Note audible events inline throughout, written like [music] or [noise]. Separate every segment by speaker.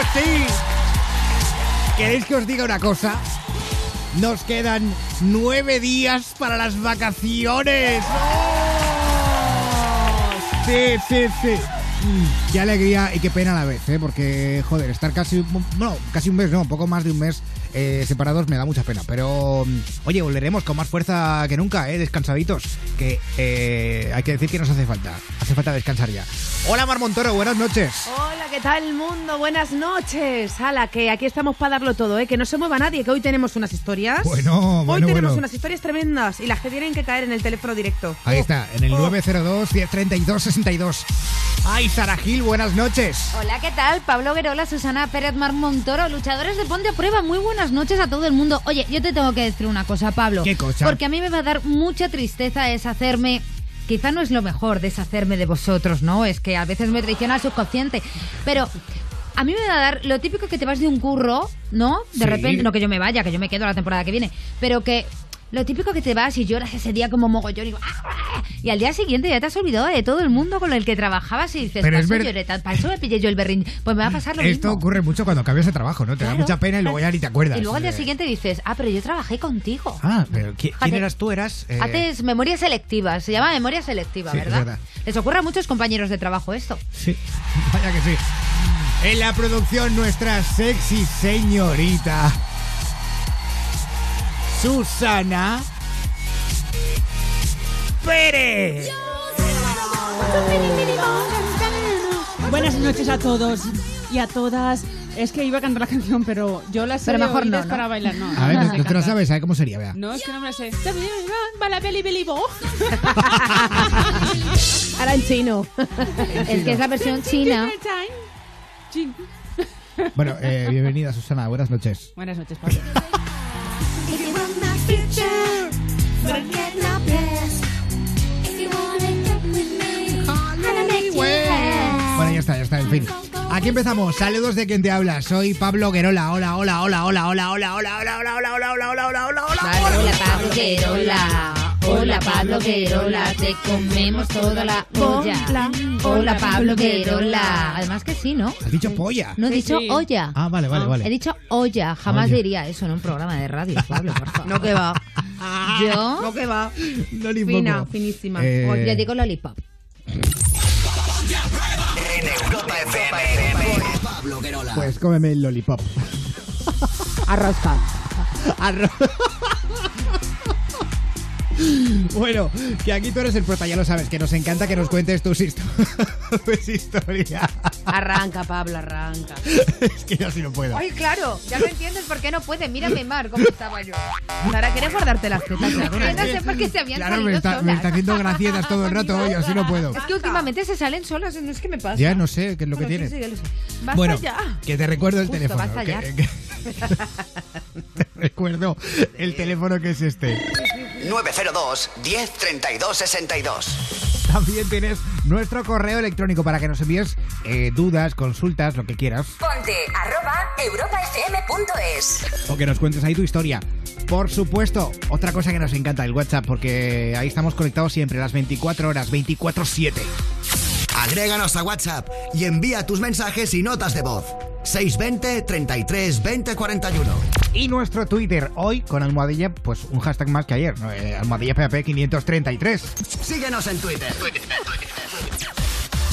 Speaker 1: ¡Oh, sí! ¿Queréis que os diga una cosa? Nos quedan nueve días para las vacaciones. ¡Oh! Sí, sí, sí. Mm, Qué alegría y qué pena a la vez, ¿eh? porque, joder, estar casi, bueno, casi un mes, no, un poco más de un mes eh, separados me da mucha pena. Pero, mm, oye, volveremos con más fuerza que nunca, ¿eh? descansaditos, que eh, hay que decir que nos hace falta, hace falta descansar ya. Hola, Mar Montoro, buenas noches.
Speaker 2: Hola, ¿qué tal mundo? Buenas noches. Hala, que aquí estamos para darlo todo, ¿eh? Que no se mueva nadie, que hoy tenemos unas historias.
Speaker 1: Bueno,
Speaker 2: Hoy
Speaker 1: bueno,
Speaker 2: tenemos
Speaker 1: bueno.
Speaker 2: unas historias tremendas y las que tienen que caer en el teléfono directo.
Speaker 1: Ahí
Speaker 2: Oh,
Speaker 1: está, en el
Speaker 2: oh.
Speaker 1: 902 1032 62. Ay, Sara Gil, buenas noches.
Speaker 3: Hola, ¿qué tal? Pablo Guerola, Susana Pérez Mar Montoro, luchadores de Ponte a Prueba. Muy buenas noches a todo el mundo. Oye, yo te tengo que decir una cosa, Pablo.
Speaker 1: ¿Qué cosa?
Speaker 3: Porque a mí me va a dar mucha tristeza deshacerme. Quizá no es lo mejor deshacerme de vosotros, ¿no? Es que a veces me traiciona el subconsciente. Pero a mí me va a dar lo típico que te vas de un curro, ¿no? De
Speaker 1: Sí.
Speaker 3: repente, no que yo me vaya, que yo me quedo la temporada que viene, pero que lo típico que te vas y lloras ese día como mogollón y, ¡ah! y al día siguiente ya te has olvidado de todo el mundo con el que trabajabas y dices,
Speaker 1: Pero es ver-
Speaker 3: lloré para eso me pillé yo el berrín. Pues me va a pasar lo
Speaker 1: Esto
Speaker 3: mismo.
Speaker 1: ocurre mucho cuando cambias de trabajo, ¿no? Te da
Speaker 3: Claro.
Speaker 1: mucha pena y luego ya ni te acuerdas.
Speaker 3: Y luego al día
Speaker 1: Eh,
Speaker 3: siguiente dices, ah, pero yo trabajé contigo.
Speaker 1: Ah, pero ¿qui- ¿quién,
Speaker 3: Fíjate.
Speaker 1: eras tú? Eras... eh,
Speaker 3: Haces memoria selectiva, se llama memoria selectiva,
Speaker 1: Sí, es
Speaker 3: ¿verdad?
Speaker 1: verdad.
Speaker 3: Les ocurre a muchos compañeros de trabajo esto.
Speaker 1: Sí, [laughs] vaya que sí. En la producción, nuestra sexy señorita Susana Pérez.
Speaker 4: Buenas noches a todos y a todas. Es que iba a cantar la canción, pero yo la sé
Speaker 3: Pero mejor no, ¿no?
Speaker 4: para bailar. No,
Speaker 1: A ver,
Speaker 4: no
Speaker 1: no,
Speaker 4: sé
Speaker 1: no te lo
Speaker 4: cantar.
Speaker 1: sabes, ¿sabes cómo sería? Vea.
Speaker 4: No, es que no me la sé. Bala, beli, beli, bo.
Speaker 2: Ahora en chino.
Speaker 3: Es que es la versión china.
Speaker 4: Chin.
Speaker 1: Bueno, eh, bienvenida Susana, buenas noches.
Speaker 4: Buenas noches, Pablo.
Speaker 1: Bueno, ya está, ya está, en fin. Aquí empezamos. Saludos de quien te habla. Soy Pablo Guerola. Hola, hola, hola, hola, hola, hola, hola, hola, hola, hola, hola, hola, hola, hola, hola, hola.
Speaker 3: Hola Pablo Querola, hola Pablo Querola, te comemos toda la olla. Hola Pablo Querola. Además que sí, ¿no?
Speaker 1: Has dicho polla.
Speaker 3: No he dicho
Speaker 4: sí.
Speaker 3: olla.
Speaker 1: Ah, vale, vale,
Speaker 3: He
Speaker 1: vale.
Speaker 3: dicho olla. Jamás
Speaker 1: Olla.
Speaker 3: diría eso en un programa de radio, Pablo, por favor. [laughs]
Speaker 2: No que va. [laughs]
Speaker 3: Yo,
Speaker 2: No que va.
Speaker 1: No ni
Speaker 2: Fina,
Speaker 1: poco.
Speaker 2: finísima.
Speaker 1: Eh,
Speaker 3: pues digo lollipop.
Speaker 5: En Europa FM. Pablo Guerola.
Speaker 1: Pues cómeme el lollipop.
Speaker 2: Arrasca. [laughs]
Speaker 1: Arro- [gasps] Bueno, que aquí tú eres el prota, ya lo sabes, que nos encanta que nos cuentes tus, histo- [laughs] tus historias.
Speaker 2: Arranca, Pablo, arranca. [laughs]
Speaker 1: es que yo así no puedo.
Speaker 3: Ay, claro, ya lo entiendes por qué no puede. Mírame, Mar, cómo estaba yo.
Speaker 2: Sara, ¿quieres guardarte las tetas
Speaker 3: Que no [laughs] sé por qué se habían
Speaker 1: Claro,
Speaker 3: salido
Speaker 1: me está, me
Speaker 3: solas.
Speaker 1: está haciendo gracietas todo el rato hoy, así no puedo.
Speaker 3: Es que últimamente se salen solas, no es que me pasa.
Speaker 1: Ya no sé qué es lo que
Speaker 2: Bueno, sí,
Speaker 1: tiene.
Speaker 2: sí, lo
Speaker 1: bueno, que te recuerdo el
Speaker 3: Justo,
Speaker 1: teléfono. que- que- te recuerdo el teléfono que es este.
Speaker 5: 902 10 32 62.
Speaker 1: También tienes nuestro correo electrónico para que nos envíes eh, dudas, consultas, lo que quieras.
Speaker 6: Ponte arroba europafm.es.
Speaker 1: O que nos cuentes ahí tu historia. Por supuesto, otra cosa que nos encanta, el WhatsApp, porque ahí estamos conectados siempre, las 24 horas, 24-7.
Speaker 5: Agréganos a WhatsApp y envía tus mensajes y notas de voz. 620 33 20 41.
Speaker 1: Y nuestro Twitter, hoy con almohadilla, pues un hashtag más que ayer. Eh, almohadilla PAP 533.
Speaker 5: Síguenos en Twitter.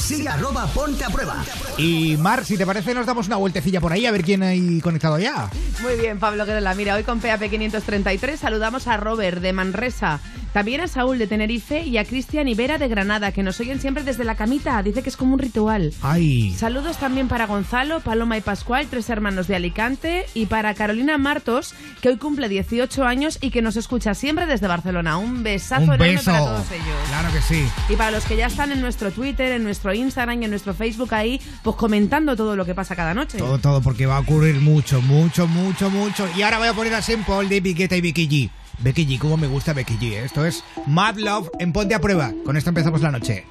Speaker 5: Sigue arroba ponte a prueba.
Speaker 1: Y Mar, si te parece, nos damos una vueltecilla por ahí a ver quién hay conectado ya.
Speaker 2: Muy bien, Pablo Guerola. Mira, hoy con PAP 533 saludamos a Robert de Manresa. También a Saúl de Tenerife y a Cristian Ibera de Granada, que nos oyen siempre desde la camita. Dice que es como un ritual.
Speaker 1: Ay.
Speaker 2: Saludos también para Gonzalo, Paloma y Pascual, tres hermanos de Alicante, y para Carolina Martos, que hoy cumple 18 años y que nos escucha siempre desde Barcelona. Un besazo
Speaker 1: Un
Speaker 2: enorme
Speaker 1: beso.
Speaker 2: para todos ellos.
Speaker 1: Claro que sí.
Speaker 2: Y para los que ya están en nuestro Twitter, en nuestro Instagram y en nuestro Facebook ahí, pues comentando todo lo que pasa cada noche.
Speaker 1: Todo, todo, porque va a ocurrir mucho, mucho, mucho, mucho. Y ahora voy a poner a Simple de Piqueta y Becky G. Becky G, cómo me gusta Becky G. ¿eh? Esto es Mad Love en Ponte a Prueba. Con esto empezamos la noche.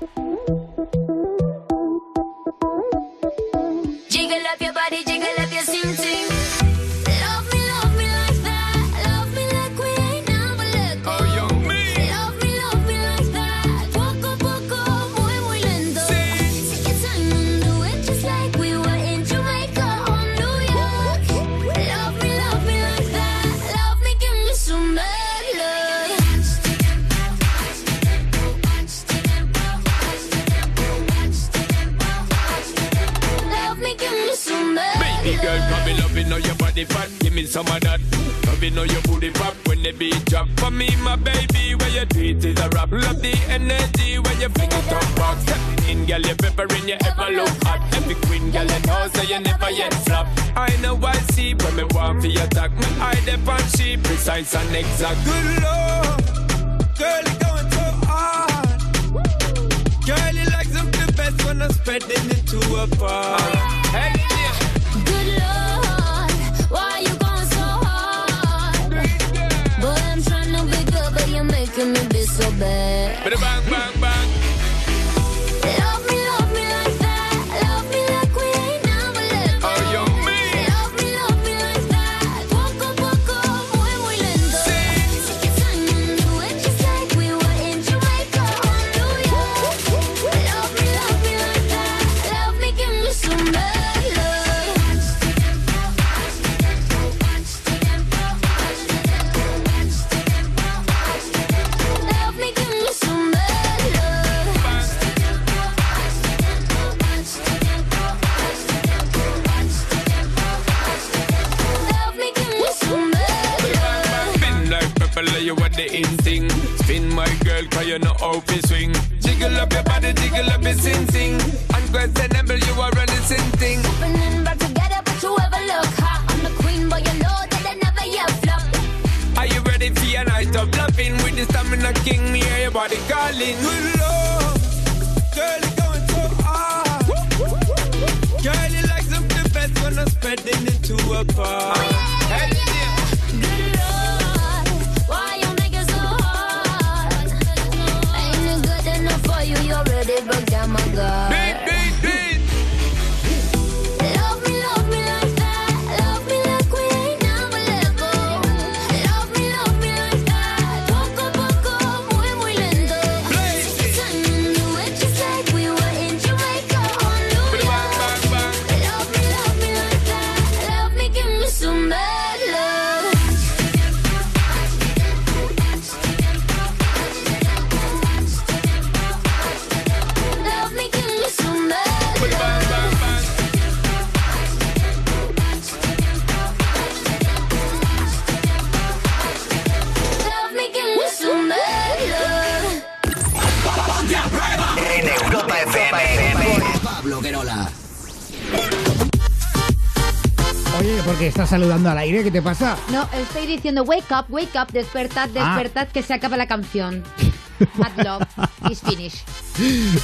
Speaker 7: Body
Speaker 8: fat. Give me some of that. Loving how your booty pop when the beat drop. For me, my baby, where you do it is a rap. Love the energy when you fling it up back. Stepping in, girl, you peppering, you ever look hot. Every queen, girl, you know, so you never yet flop. I know I see when me want for your attack. Me eye dep on she precise and exact. Good lord, girl, you going so hard. Girl, you like something best when I'm spreading it to a bar. Hey, yeah.
Speaker 7: Good Lord, why you going so hard? Boy, I'm trying to be good, but you're making me be so bad.
Speaker 8: Bang, bang, bang. You know how to swing. Jiggle up your body, jiggle up your sing sing. Unquestionable, you are running sing thing.
Speaker 7: Happening back together, but you ever look hot. I'm the queen, but you know that I never yet flop.
Speaker 8: Are you ready for your night of loving? With the stamina king, me hear your body calling. Good lord, girl, you going so hard. Girl, you like something best when I'm spreading it to a bar.
Speaker 1: Oh, hey, estás saludando al aire? ¿Qué te pasa?
Speaker 3: No, estoy diciendo wake up, wake up, despertad,
Speaker 1: Ah.
Speaker 3: despertad, que se acaba la canción. [laughs] Mad Love is finished.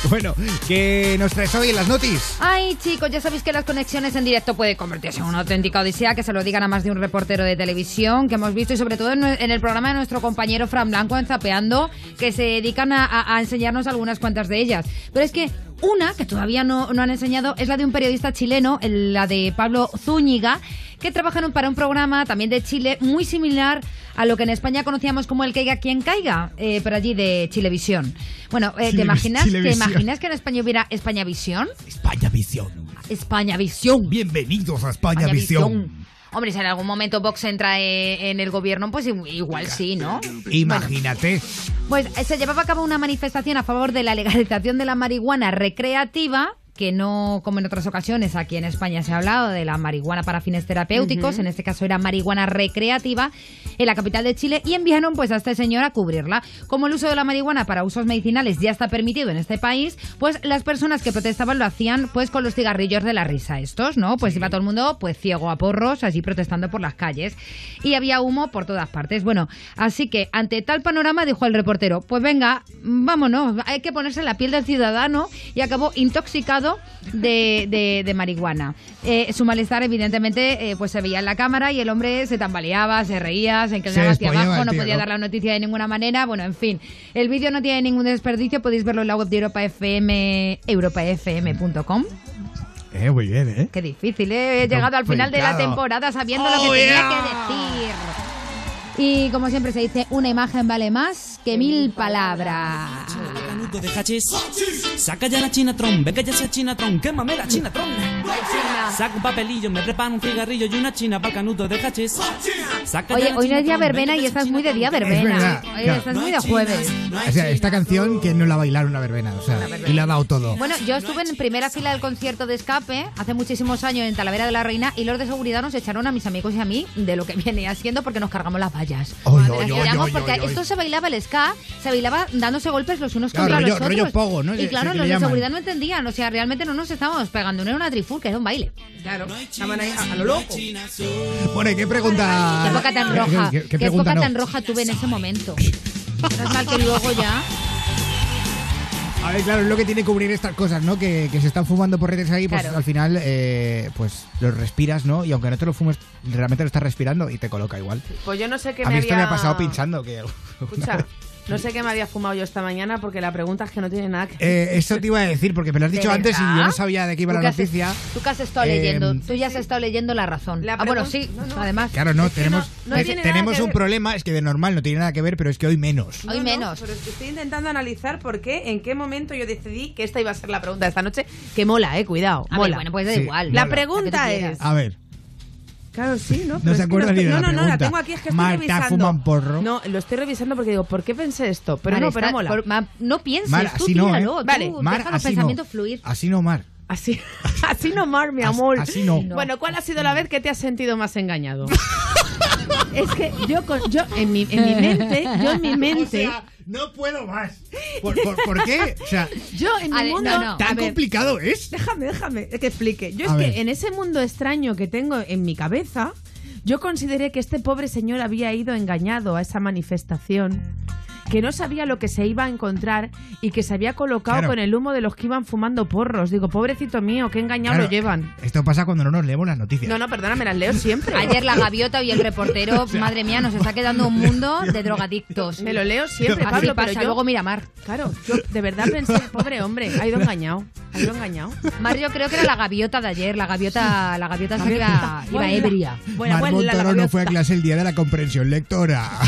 Speaker 1: Bueno, ¿qué nos traes hoy en las noticias?
Speaker 3: Ay, chicos, ya sabéis que las conexiones en directo puede convertirse en una auténtica odisea, que se lo digan a más de un reportero de televisión que hemos visto y sobre todo en, el programa de nuestro compañero Fran Blanco en Zapeando, que se dedican a, a- a enseñarnos algunas cuantas de ellas. Pero es que una que todavía no, no han enseñado es la de un periodista chileno, la de Pablo Zúñiga, que trabaja en un- para un programa también de Chile muy similar a lo que en España conocíamos como el Caiga quien caiga, eh, pero allí de Chilevisión. Bueno, eh, ¿te, imaginas, ¿te
Speaker 1: Chilevisión.
Speaker 3: imaginas que en España hubiera España Visión?
Speaker 1: España Visión.
Speaker 3: España Visión.
Speaker 1: Bienvenidos a España,
Speaker 3: España
Speaker 1: Visión.
Speaker 3: Hombre, si en algún momento Vox entra eh, en el gobierno, pues igual sí, ¿no?
Speaker 1: Imagínate.
Speaker 3: Pues eh, se llevaba a cabo una manifestación a favor de la legalización de la marihuana recreativa, que no, como en otras ocasiones, aquí en España se ha hablado de la marihuana para fines terapéuticos, en este caso era marihuana recreativa, en la capital de Chile, y enviaron pues a este señor a cubrirla. Como el uso de la marihuana para usos medicinales ya está permitido en este país, pues las personas que protestaban lo hacían pues con los cigarrillos de la risa estos, ¿no? Pues iba todo el mundo pues ciego a porros, allí protestando por las calles. Y había humo por todas partes. Bueno, así que ante tal panorama dijo el reportero, pues venga, vámonos, hay que ponerse en la piel del ciudadano y acabó intoxicado de, de- de marihuana. Eh, su malestar evidentemente eh, pues se veía en la cámara y el hombre se tambaleaba, se reía, se inclinaba hacia abajo, no
Speaker 1: tío,
Speaker 3: podía
Speaker 1: ¿no?
Speaker 3: dar la noticia de ninguna manera. Bueno, en fin, el vídeo no tiene ningún desperdicio, podéis verlo en la web de Europa FM, europafm.com.
Speaker 1: Eh, muy bien, ¿eh?
Speaker 3: Qué difícil, ¿eh? He llegado al final de la temporada sabiendo lo
Speaker 1: Oh,
Speaker 3: que tenía
Speaker 1: yeah.
Speaker 3: que decir. Y como siempre se dice, una imagen vale más que mil palabras.
Speaker 9: Canuto de hachís. Saca ya la chinatron, ve que ya sea chinatron, quémame la chinatron. Saca un papelillo, me preparo un cigarrillo y una china para canuto de hachís. Saca
Speaker 3: Oye,
Speaker 9: la
Speaker 3: hoy no es día verbena
Speaker 9: que
Speaker 3: y estás muy de día verbena.
Speaker 1: verdad,
Speaker 3: Oye,
Speaker 1: claro.
Speaker 3: estás muy de jueves.
Speaker 1: O sea, esta canción, ¿quién no la bailar una verbena? O sea, y le ha dado todo.
Speaker 3: Bueno, yo estuve en primera fila del concierto de escape hace muchísimos años en Talavera de la Reina y los de seguridad nos echaron a mis amigos y a mí de lo que [laughs] viene haciendo porque nos cargamos las vallas. Las
Speaker 1: oy, oy,
Speaker 3: tiramos
Speaker 1: oy,
Speaker 3: porque esto se bailaba el ska, se bailaba dándose golpes los unos
Speaker 1: Claro,
Speaker 3: contra
Speaker 1: rollo-
Speaker 3: los otros.
Speaker 1: rollo pogo, ¿no?
Speaker 3: Y claro,
Speaker 1: se-
Speaker 3: los de seguridad no entendían, o sea, realmente no nos estábamos pegando, no era una trifulca, era un baile.
Speaker 2: Claro, estaban ahí a, lo loco.
Speaker 1: Bueno, ¿y qué pregunta?
Speaker 3: Qué época tan roja,
Speaker 1: ¿Qué, qué- qué
Speaker 3: qué época
Speaker 1: no?
Speaker 3: tan roja tuve en ese momento. Menos mal que luego ya...
Speaker 1: A ver, claro, es lo que tiene que cubrir estas cosas, ¿no? Que, que se están fumando porretes ahí, pues
Speaker 3: Claro.
Speaker 1: al final, eh, pues los respiras, ¿no? Y aunque no te lo fumes, realmente lo estás respirando y te coloca igual.
Speaker 2: Pues yo no sé qué
Speaker 1: A
Speaker 2: me
Speaker 1: mí esto me
Speaker 2: había...
Speaker 1: ha pasado pinchando. que [laughs]
Speaker 2: Escucha, no sé qué me había fumado yo esta mañana porque la pregunta es que no tiene nada que
Speaker 1: Eh, eso te iba a decir, porque me lo has
Speaker 3: ¿De
Speaker 1: dicho antes y yo no sabía de qué iba
Speaker 3: ¿Tú
Speaker 1: la
Speaker 3: has-
Speaker 1: noticia.
Speaker 3: Tú que has estado
Speaker 1: Eh,
Speaker 3: leyendo, tú ya has estado leyendo la razón.
Speaker 2: La
Speaker 3: ah, bueno, sí,
Speaker 2: no, no.
Speaker 3: además.
Speaker 1: Claro, no, tenemos,
Speaker 2: no- no
Speaker 1: es-
Speaker 2: tiene nada
Speaker 1: tenemos un
Speaker 2: ver.
Speaker 1: problema, es que de normal no tiene nada que ver, pero es que hoy menos.
Speaker 2: No,
Speaker 3: Hoy
Speaker 2: no,
Speaker 3: menos.
Speaker 2: pero es que estoy intentando analizar por qué, en qué momento yo decidí que esta iba a ser la pregunta de esta noche. Que mola, eh, cuidado.
Speaker 3: A ver,
Speaker 2: mola.
Speaker 3: bueno, pues da
Speaker 1: Sí.
Speaker 3: igual.
Speaker 2: la
Speaker 1: mola.
Speaker 2: pregunta es.
Speaker 1: A ver,
Speaker 2: Claro, sí, ¿no?
Speaker 1: No
Speaker 2: Pero
Speaker 1: se
Speaker 2: es que
Speaker 1: acuerda
Speaker 2: lo
Speaker 1: ni de
Speaker 2: estoy-
Speaker 1: la
Speaker 2: No, no, no, la tengo aquí, es que estoy
Speaker 1: Marta,
Speaker 2: revisando.
Speaker 1: fuma un porro.
Speaker 2: No, lo estoy revisando porque digo, ¿por qué pensé esto? Pero
Speaker 3: Vale,
Speaker 2: no, pero
Speaker 3: está-
Speaker 2: mola.
Speaker 3: por- ma- no pienses,
Speaker 1: Mar,
Speaker 3: tú
Speaker 1: así no, ¿eh?
Speaker 3: tíralo, tú
Speaker 2: Vale.
Speaker 1: Mar, así
Speaker 3: pensamientos
Speaker 1: no.
Speaker 3: fluir.
Speaker 1: Así no, Mar.
Speaker 2: Así, [laughs] así no, Mar, mi amor.
Speaker 1: así no.
Speaker 3: No.
Speaker 2: Bueno, ¿cuál ha sido la vez que te has sentido más engañado? [laughs] es que yo, con- yo en, mi, en mi mente, yo en mi mente,
Speaker 1: no puedo más. ¿Por, por, por qué? O sea,
Speaker 2: yo en mi
Speaker 3: ver,
Speaker 2: mundo...
Speaker 3: no,
Speaker 1: ¿tan
Speaker 2: ver,
Speaker 1: complicado es?
Speaker 2: Déjame, déjame que explique. Yo
Speaker 1: A
Speaker 2: es
Speaker 1: ver.
Speaker 2: que en ese mundo extraño que tengo en mi cabeza, yo consideré que este pobre señor había ido engañado a esa manifestación, que no sabía lo que se iba a encontrar y que se había colocado
Speaker 1: Claro.
Speaker 2: con el humo de los que iban fumando porros. Digo, pobrecito mío, qué engañado
Speaker 1: Claro,
Speaker 2: lo llevan.
Speaker 1: Esto pasa cuando no nos leemos las noticias.
Speaker 2: No, no, perdona, me las leo siempre.
Speaker 3: Ayer la gaviota y el reportero, [laughs] madre mía, nos está quedando un mundo de drogadictos.
Speaker 2: Me lo leo siempre,
Speaker 3: Así
Speaker 2: Pablo,
Speaker 3: pasa,
Speaker 2: pero yo...
Speaker 3: luego mira Mar.
Speaker 2: Claro, yo de verdad pensé, pobre hombre, ha ido engañado. Ha ido engañado.
Speaker 3: Mar yo creo que era la gaviota de ayer, la gaviota, la gaviota que iba, iba ebria.
Speaker 2: La
Speaker 1: Montoro no fue a clase el día de la comprensión lectora. [laughs]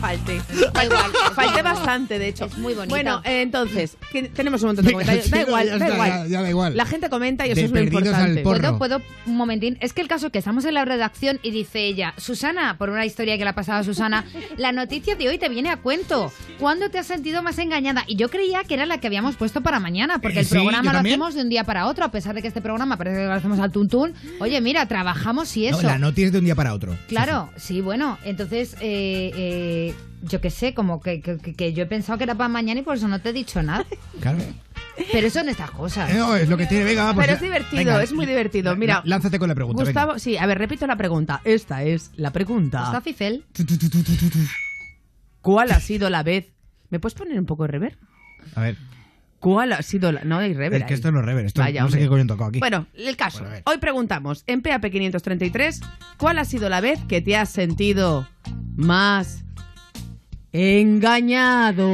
Speaker 2: Falte.
Speaker 3: Da igual.
Speaker 2: Falté bastante, de hecho.
Speaker 3: Es muy bonita.
Speaker 2: Bueno, eh, entonces, que tenemos un montón de [laughs] comentarios. Da
Speaker 1: no,
Speaker 2: igual, da igual.
Speaker 1: ya- ya da igual.
Speaker 2: La gente comenta y eso
Speaker 1: De
Speaker 2: es lo
Speaker 1: perdidos al
Speaker 2: importante.
Speaker 1: porro.
Speaker 3: ¿Puedo, puedo, un momentín? Es que el caso es que estamos en la redacción y dice ella, Susana, por una historia que le ha pasado a Susana, la noticia de hoy te viene a cuento. ¿Cuándo te has sentido más engañada? Y yo creía que era la que habíamos puesto para mañana, porque
Speaker 1: Eh,
Speaker 3: el
Speaker 1: sí, yo
Speaker 3: programa lo
Speaker 1: también.
Speaker 3: hacemos de un día para otro, a pesar de que este programa parece que lo hacemos al tuntún. Oye, mira, trabajamos y
Speaker 1: No,
Speaker 3: eso.
Speaker 1: la noti es de un día para otro.
Speaker 3: Claro, sí, bueno, entonces, eh, eh, yo qué sé, como que, que- que yo he pensado que era para mañana y por eso no te he dicho nada. [laughs]
Speaker 1: Claro.
Speaker 3: Pero son estas cosas.
Speaker 1: Eh, No, es lo que tiene. Venga, pues,
Speaker 2: Pero es divertido,
Speaker 1: venga,
Speaker 2: es muy divertido. Mira,
Speaker 1: lánzate con la pregunta. venga.
Speaker 2: Gustavo, sí, a ver, repito la pregunta. Esta es la pregunta.
Speaker 3: Está Fifel.
Speaker 2: ¿Cuál ha sido la vez? ¿Me puedes poner un poco de rever?
Speaker 1: A ver,
Speaker 2: ¿Cuál ha sido la.? No hay rever.
Speaker 1: es que
Speaker 2: ahí.
Speaker 1: esto no es rever. Esto
Speaker 2: Vaya,
Speaker 1: no sé
Speaker 2: hombre.
Speaker 1: qué coño tocado aquí.
Speaker 2: Bueno, el caso.
Speaker 1: Bueno.
Speaker 2: Hoy preguntamos en PAP 533, ¿cuál ha sido la vez que te has sentido más engañado?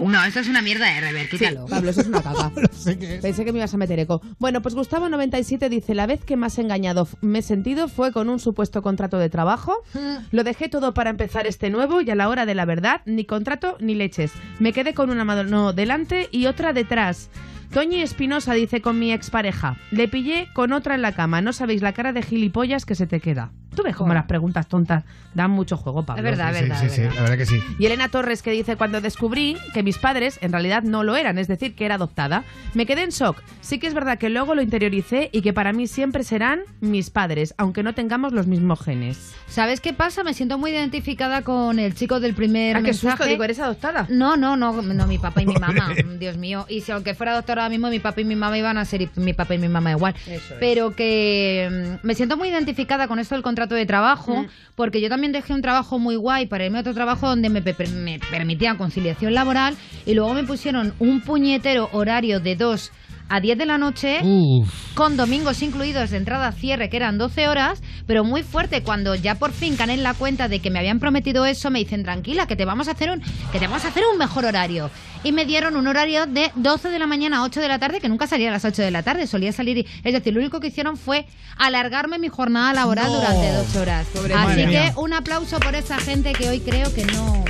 Speaker 3: No, esto es una mierda de rever,
Speaker 2: Sí, Pablo, eso es una caga. [laughs]
Speaker 1: no sé qué es.
Speaker 2: Pensé que me ibas a meter eco. Bueno, pues Gustavo97 dice, la vez que más engañado me he sentido fue con un supuesto contrato de trabajo. Lo dejé todo para empezar este nuevo y a la hora de la verdad, ni contrato ni leches. Me quedé con una mano delante y otra detrás. Toñi Espinosa dice con mi expareja, le pillé con otra en la cama, no sabéis la cara de gilipollas que se te queda. Tú ves como las preguntas tontas dan mucho juego, Pablo.
Speaker 3: Es verdad, es
Speaker 1: Sí,
Speaker 3: verdad.
Speaker 1: sí, sí,
Speaker 3: verdad.
Speaker 1: la verdad que sí.
Speaker 2: Y Elena Torres que dice, cuando descubrí que mis padres en realidad no lo eran, es decir, que era adoptada, me quedé en shock. Sí que es verdad que luego lo interioricé y que para mí siempre serán mis padres, aunque no tengamos los mismos genes.
Speaker 3: ¿Sabes qué pasa? Me siento muy identificada con el chico del primer
Speaker 2: Ah, qué
Speaker 3: mensaje.
Speaker 2: susto, digo, ¿eres adoptada?
Speaker 3: No, no, no, no, mi papá y mi [laughs] mamá, Dios mío. Y si aunque fuera doctora ahora mismo, mi papá y mi mamá iban a ser mi papá y mi mamá igual.
Speaker 2: Eso es.
Speaker 3: Pero que mm, me siento muy identificada con esto del contrato de trabajo,
Speaker 2: Mm.
Speaker 3: porque yo también dejé un trabajo muy guay para irme a otro trabajo donde me, me permitían conciliación laboral y luego me pusieron un puñetero horario de 2 a 10 de la noche
Speaker 1: Uf.
Speaker 3: con domingos incluidos de entrada a cierre, que eran 12 horas, pero muy fuerte. Cuando ya por fin caen en la cuenta de que me habían prometido eso, me dicen, tranquila, que te vamos a hacer un, que te vamos a hacer un mejor horario. Y me dieron un horario de 12 de la mañana a 8 de la tarde, que nunca salía a las 8 de la tarde, solía salir. y- es decir, lo único que hicieron fue alargarme mi jornada laboral
Speaker 1: No.
Speaker 3: durante 12 horas.
Speaker 2: Pobre
Speaker 3: Así que
Speaker 1: mía.
Speaker 3: un aplauso por esa gente que hoy creo que no.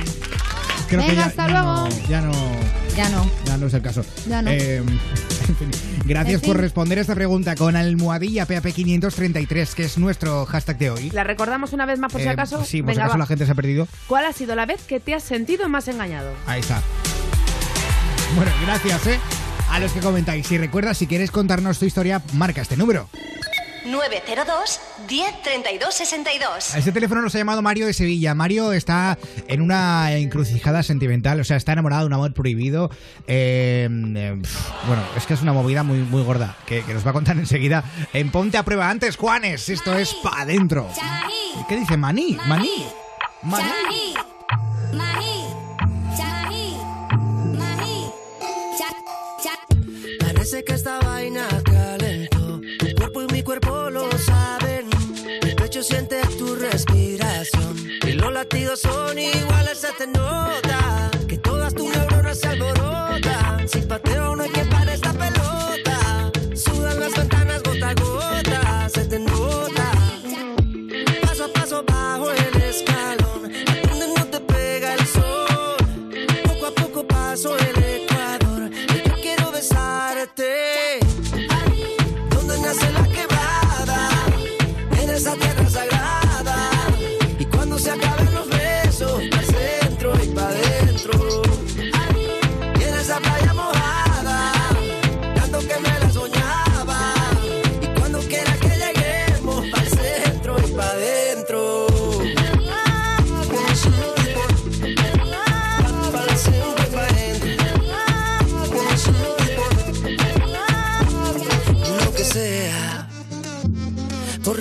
Speaker 1: Creo que
Speaker 3: Venga,
Speaker 1: ya,
Speaker 3: hasta
Speaker 1: ya
Speaker 3: luego.
Speaker 1: no, ya no,
Speaker 3: Ya no.
Speaker 1: ya no es el caso.
Speaker 3: Ya no.
Speaker 1: Eh, fin, [laughs] gracias por responder esta pregunta con almohadilla PAP533, que es nuestro hashtag de hoy.
Speaker 2: La recordamos una vez más por si
Speaker 1: Eh,
Speaker 2: acaso.
Speaker 1: Sí, por si acaso
Speaker 2: va.
Speaker 1: la gente se ha perdido.
Speaker 2: ¿Cuál ha sido la vez que te has sentido más engañado?
Speaker 1: Ahí está. Bueno, gracias, ¿eh? A los que comentáis. Si recuerdas, si quieres contarnos tu historia, marca este número.
Speaker 6: 902 10 32 62.
Speaker 1: A este teléfono nos ha llamado Mario de Sevilla. Mario está en una encrucijada sentimental, o sea, está enamorado de un amor prohibido. Eh, eh, bueno, es que es una movida muy, muy gorda, que, que nos va a contar enseguida en Ponte a Prueba. Antes, Juanes, esto es pa' adentro. ¿Qué dice? Maní, maní. Maní.
Speaker 10: Parece que esta vaina los latidos son iguales, se te nota. Que todas tus neuronas se alborotan. Sin pateo no hay que parar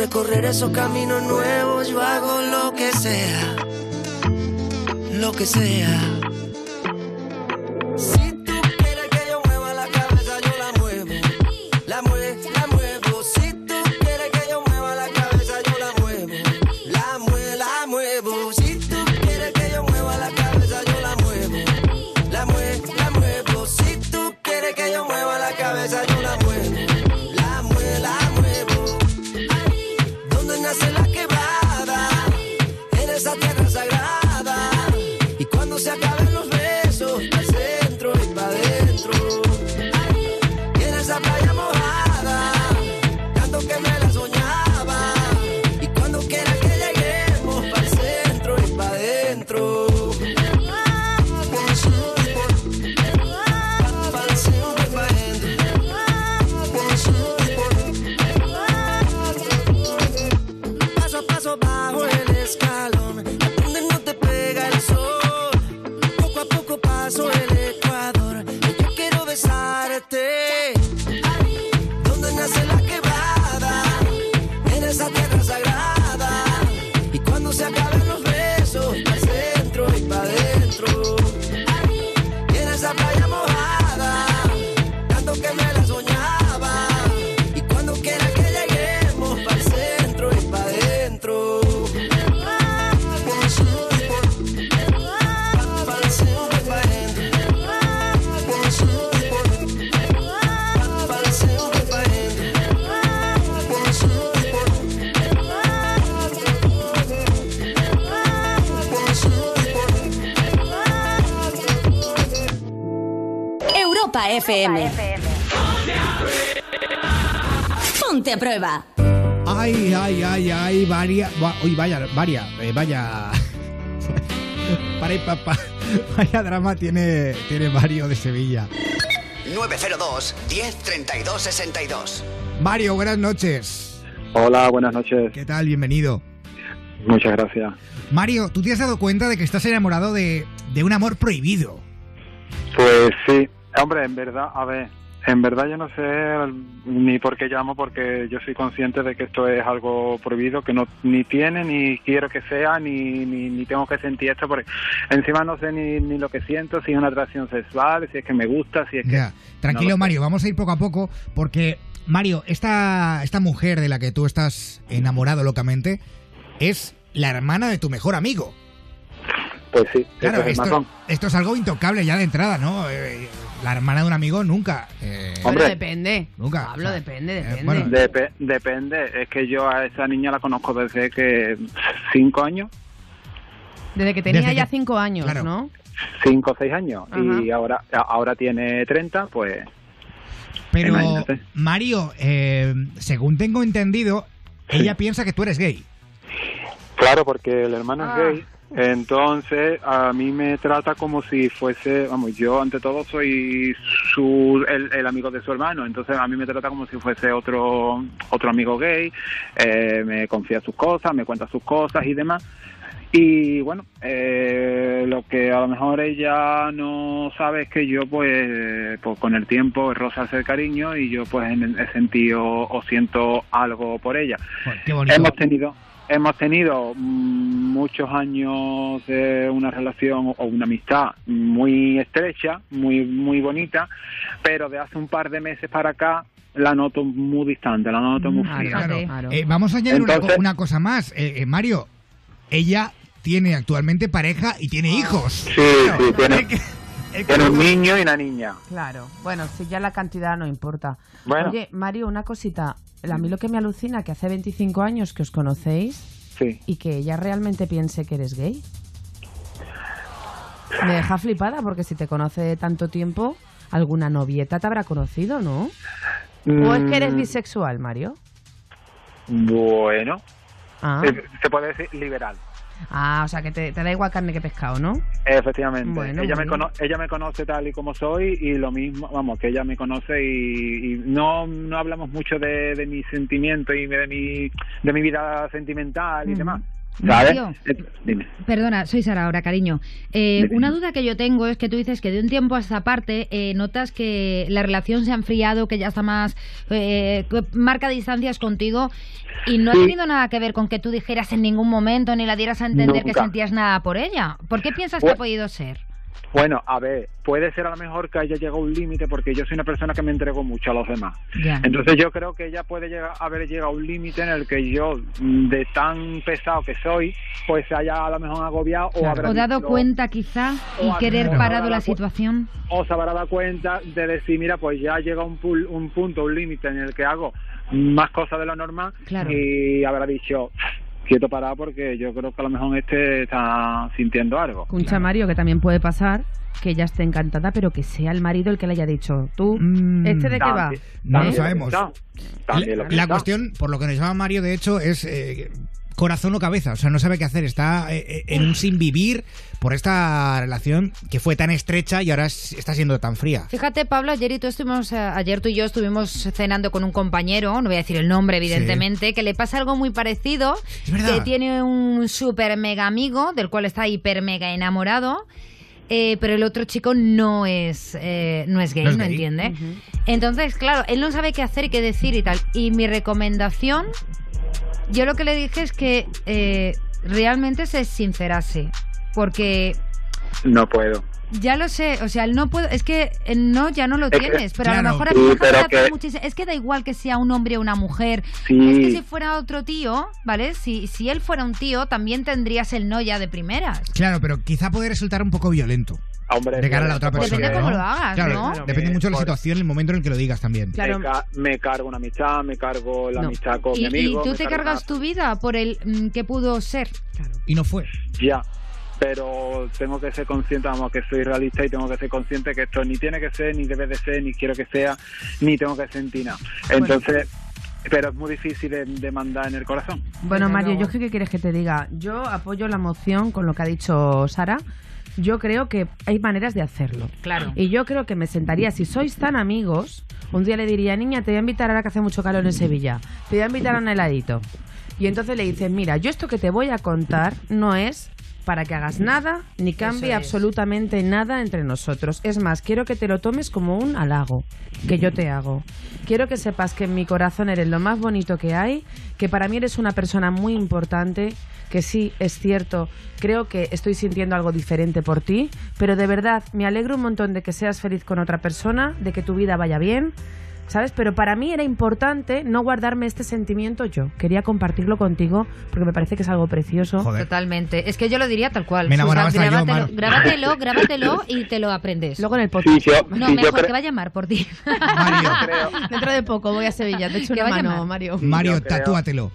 Speaker 10: recorrer esos caminos nuevos, yo hago lo que sea. Lo que sea.
Speaker 6: FM. Ponte a prueba.
Speaker 1: Ay, ay, ay, ay, varia. va- uy, vaya, varia, eh, vaya. [laughs] Para y papá. [laughs] Vaya drama tiene, tiene Mario de Sevilla.
Speaker 5: 902 1032 62.
Speaker 1: Mario, buenas noches.
Speaker 11: Hola, buenas noches.
Speaker 1: ¿Qué tal? Bienvenido.
Speaker 11: Muchas gracias.
Speaker 1: Mario, ¿tú te has dado cuenta de que estás enamorado de, de un amor prohibido?
Speaker 11: Pues sí, hombre, en verdad, a ver, en verdad yo no sé ni por qué llamo, porque yo soy consciente de que esto es algo prohibido, que no ni tiene, ni quiero que sea, ni, ni, ni tengo que sentir esto, porque encima no sé ni, ni lo que siento, si es una atracción sexual, si es que me gusta, si es que...
Speaker 1: Tranquilo
Speaker 11: no.
Speaker 1: Mario, vamos a ir poco a poco porque Mario, esta, esta mujer de la que tú estás enamorado locamente es la hermana de tu mejor amigo.
Speaker 11: Pues sí,
Speaker 1: Claro,
Speaker 11: es
Speaker 1: esto, esto es algo intocable ya de entrada, ¿no? Eh, la hermana de un amigo nunca. eh,
Speaker 2: Bueno, depende.
Speaker 1: Nunca,
Speaker 2: Pablo,
Speaker 1: o sea,
Speaker 2: depende,
Speaker 1: eh,
Speaker 2: depende.
Speaker 1: bueno.
Speaker 11: Depe- depende, es que yo a esa niña la conozco desde que cinco años,
Speaker 2: Desde que tenía
Speaker 11: Desde
Speaker 2: ya
Speaker 11: que-
Speaker 2: cinco años,
Speaker 11: claro.
Speaker 2: ¿no?
Speaker 11: cinco o seis años, y ahora, ahora tiene 30, pues...
Speaker 1: Pero,
Speaker 11: Imagínate.
Speaker 1: Mario, eh, según tengo entendido, ella piensa que tú eres gay.
Speaker 11: Claro, porque el hermano
Speaker 2: Ah.
Speaker 11: es gay, entonces a mí me trata como si fuese, vamos, yo ante todo soy su, el, el amigo de su hermano, entonces a mí me trata como si fuese otro otro amigo gay, eh, me confía sus cosas, me cuenta sus cosas y demás. Y bueno, eh, lo que a lo mejor ella no sabe es que yo pues, pues con el tiempo roza ese cariño y yo pues en- he sentido o siento algo por ella.
Speaker 1: Qué bonito.
Speaker 11: Hemos tenido hemos tenido mm, muchos años de una relación o una amistad muy estrecha, muy muy bonita, pero de hace un par de meses para acá la noto muy distante, la noto muy fría.
Speaker 1: Eh, vamos a añadir una, co-
Speaker 11: Entonces-
Speaker 1: una cosa más. Eh, eh, Mario, ella tiene actualmente pareja y tiene hijos.
Speaker 11: Sí, sí, tiene, tiene un niño y una niña.
Speaker 2: Claro. Bueno, si ya la cantidad no importa.
Speaker 11: Bueno.
Speaker 2: Oye, Mario, una cosita. A mí lo que me alucina que hace 25 años que os conocéis
Speaker 11: Sí.
Speaker 2: y que ella realmente piense que eres gay. Me deja flipada porque si te conoce tanto tiempo, alguna novieta te habrá conocido, ¿no? ¿O es que eres
Speaker 11: Mm,
Speaker 2: bisexual, Mario?
Speaker 11: Bueno,
Speaker 2: Ah,
Speaker 11: se, se puede decir liberal.
Speaker 2: Ah o sea que te, te da igual carne que pescado, ¿no?
Speaker 11: Efectivamente.
Speaker 2: Bueno,
Speaker 11: ella, me cono- ella me conoce tal y como soy y lo mismo, vamos, que ella me conoce y, y no, no hablamos mucho de, de mis sentimientos y de mi, de mi vida sentimental y demás. ¿Sabes? Eh, Dime.
Speaker 3: Perdona, soy Sara ahora, cariño. Eh, una duda que yo tengo es que tú dices que de un tiempo a esta parte eh, notas que la relación se ha enfriado, que ya está más. eh, que marca distancias contigo y no ha tenido nada que ver con que tú dijeras en ningún momento ni la dieras a entender que sentías nada por ella. ¿Por qué piensas que ha podido ser?
Speaker 11: Bueno, a ver, puede ser a lo mejor que haya llegado a un límite porque yo soy una persona que me entrego mucho a los demás. Entonces yo creo que ella puede llegar, haber llegado a un límite en el que yo, mm, de tan pesado que soy, pues se haya a lo mejor agobiado o habrá
Speaker 3: ¿O dado
Speaker 11: visto-
Speaker 3: cuenta quizá y querer parado la
Speaker 11: cu-
Speaker 3: situación?
Speaker 11: o se habrá dado cuenta de decir, mira, pues ya llega un, pul- un punto, un límite en el que hago más cosas de lo normal
Speaker 3: Claro.
Speaker 11: y habrá dicho, quieto parado porque yo creo que a lo mejor este está sintiendo algo.
Speaker 2: Escucha, Mario, que también puede pasar que ella esté encantada, pero que sea el marido el que le haya dicho, tú, ¿este de qué va?
Speaker 1: No lo sabemos.
Speaker 11: está. También lo
Speaker 1: La, la cuestión, por lo que nos llama Mario, de hecho, es eh, corazón o cabeza. O sea, no sabe qué hacer. Está eh, eh, en un sin vivir por esta relación que fue tan estrecha y ahora es- está siendo tan fría.
Speaker 3: Fíjate, Pablo, ayer y tú estuvimos, eh, ayer tú y yo estuvimos cenando con un compañero, no voy a decir el nombre, evidentemente, que le pasa algo muy parecido,
Speaker 1: verdad.
Speaker 3: que tiene un super mega amigo, del cual está hiper mega enamorado. eh, pero el otro chico no es eh, no es gay,
Speaker 1: No
Speaker 3: no,
Speaker 1: es gay.
Speaker 3: entiende. Entonces, claro, él no sabe qué hacer y qué decir y tal. Y mi recomendación, yo lo que le dije es que eh, realmente se sincerase. Porque
Speaker 11: No puedo.
Speaker 3: Ya lo sé, o sea, el no puedo, es que el no ya no lo
Speaker 11: Es que-
Speaker 3: tienes, pero a
Speaker 11: claro.
Speaker 3: lo mejor a
Speaker 11: Sí, pero
Speaker 3: muchísimo- es que da igual que sea un hombre o una mujer,
Speaker 11: Sí.
Speaker 3: es que si fuera otro tío, ¿vale? Si, si él fuera un tío, también tendrías el no ya de primeras.
Speaker 1: Claro, pero quizá puede resultar un poco violento.
Speaker 11: Hombre,
Speaker 1: de cara a la otra
Speaker 11: Depende
Speaker 1: persona.
Speaker 3: cómo
Speaker 1: ¿no?
Speaker 3: lo hagas,
Speaker 1: Claro,
Speaker 3: ¿no?
Speaker 1: Depende mucho de la situación, el momento en el que lo digas también.
Speaker 11: Me, ca- me cargo una amistad, me cargo la
Speaker 3: No.
Speaker 11: amistad con
Speaker 3: Y,
Speaker 11: mi
Speaker 3: y
Speaker 11: amigo.
Speaker 3: tú
Speaker 11: me
Speaker 3: te cargas tu vida por el mm, que pudo ser.
Speaker 1: Y no fue.
Speaker 11: Ya, pero tengo que ser consciente, vamos, que soy realista y tengo que ser consciente que esto ni tiene que ser, ni debe de ser, ni quiero que sea, ni tengo que sentir nada. Entonces, pero es muy difícil de, de mandar en el corazón.
Speaker 2: Bueno, Mario, yo qué quieres que te diga. Yo apoyo la moción con lo que ha dicho Sara. Yo creo que hay maneras de hacerlo.
Speaker 3: Claro.
Speaker 2: Y yo creo que me sentaría, si sois tan amigos, un día le diría, niña, te voy a invitar ahora que hace mucho calor en Sevilla. Te voy a invitar a un heladito. Y entonces le dices, mira, yo esto que te voy a contar no es para que hagas nada ni cambie
Speaker 3: es.
Speaker 2: absolutamente nada entre nosotros. Es más, quiero que te lo tomes como un halago que yo te hago. Quiero que sepas que en mi corazón eres lo más bonito que hay, que para mí eres una persona muy importante, que sí, es cierto, creo que estoy sintiendo algo diferente por ti, pero de verdad me alegro un montón de que seas feliz con otra persona, de que tu vida vaya bien. ¿Sabes? Pero para mí era importante no guardarme este sentimiento yo. Quería compartirlo contigo porque me parece que es algo precioso.
Speaker 3: Totalmente. Es que yo lo diría tal cual.
Speaker 2: Me yo,
Speaker 3: grábatelo, grábatelo, grábatelo y te lo aprendes.
Speaker 2: Luego en el podcast.
Speaker 11: Sí, yo-
Speaker 3: No,
Speaker 11: sí,
Speaker 3: mejor
Speaker 11: creo-
Speaker 3: que vaya a llamar por ti. [laughs]
Speaker 2: Dentro de poco voy a Sevilla. Te echo una mano. Mario.
Speaker 12: Mario,
Speaker 11: creo-
Speaker 12: tatúatelo.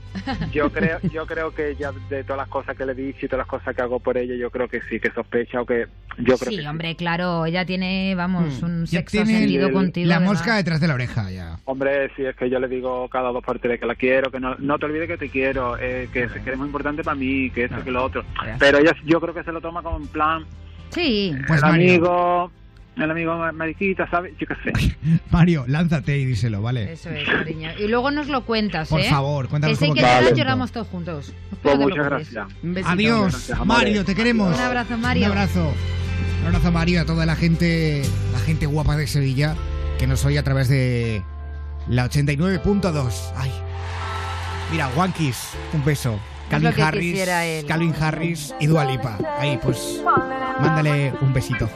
Speaker 11: Yo creo, yo creo que ya de todas las cosas que le he dicho y todas las cosas que hago por ella, yo creo que sí, que sospecha o que yo creo
Speaker 3: sí,
Speaker 11: que sí.
Speaker 3: hombre, claro, ella tiene, vamos, un
Speaker 12: Ya
Speaker 3: sexto
Speaker 12: tiene
Speaker 3: sentido
Speaker 11: el-
Speaker 3: contigo.
Speaker 12: la mosca detrás de la oreja ya.
Speaker 11: Hombre, si es que yo le digo cada dos por tres que la quiero, que no, no te olvides que te quiero, eh, que, que eres muy importante para mí, que esto, que lo otro. Pero ella, yo creo que se lo toma como en plan,
Speaker 3: Sí.
Speaker 12: Pues
Speaker 11: el
Speaker 12: Mario,
Speaker 11: amigo, el amigo mariquita, ¿sabes? Yo qué sé. [laughs]
Speaker 12: Mario, lánzate y díselo, ¿vale?
Speaker 3: Eso es, cariño. Y luego nos lo cuentas,
Speaker 12: Por
Speaker 3: ¿eh?
Speaker 12: favor, cuéntanos
Speaker 3: Que sé
Speaker 12: cómo
Speaker 3: que
Speaker 11: Vale.
Speaker 3: lloramos todos juntos.
Speaker 11: Pues muchas gracias.
Speaker 2: Un besito.
Speaker 12: Adiós,
Speaker 11: Gracias.
Speaker 12: Mario, te queremos.
Speaker 3: Un abrazo, Mario.
Speaker 12: Un abrazo. Un abrazo, Mario, a toda la gente, la gente guapa de Sevilla que nos oye a través de la 89.2. Ay. Mira, Wankis, un beso. Calvin Harris. Calvin Harris y Dua Lipa. Ahí, pues, mándale un besito.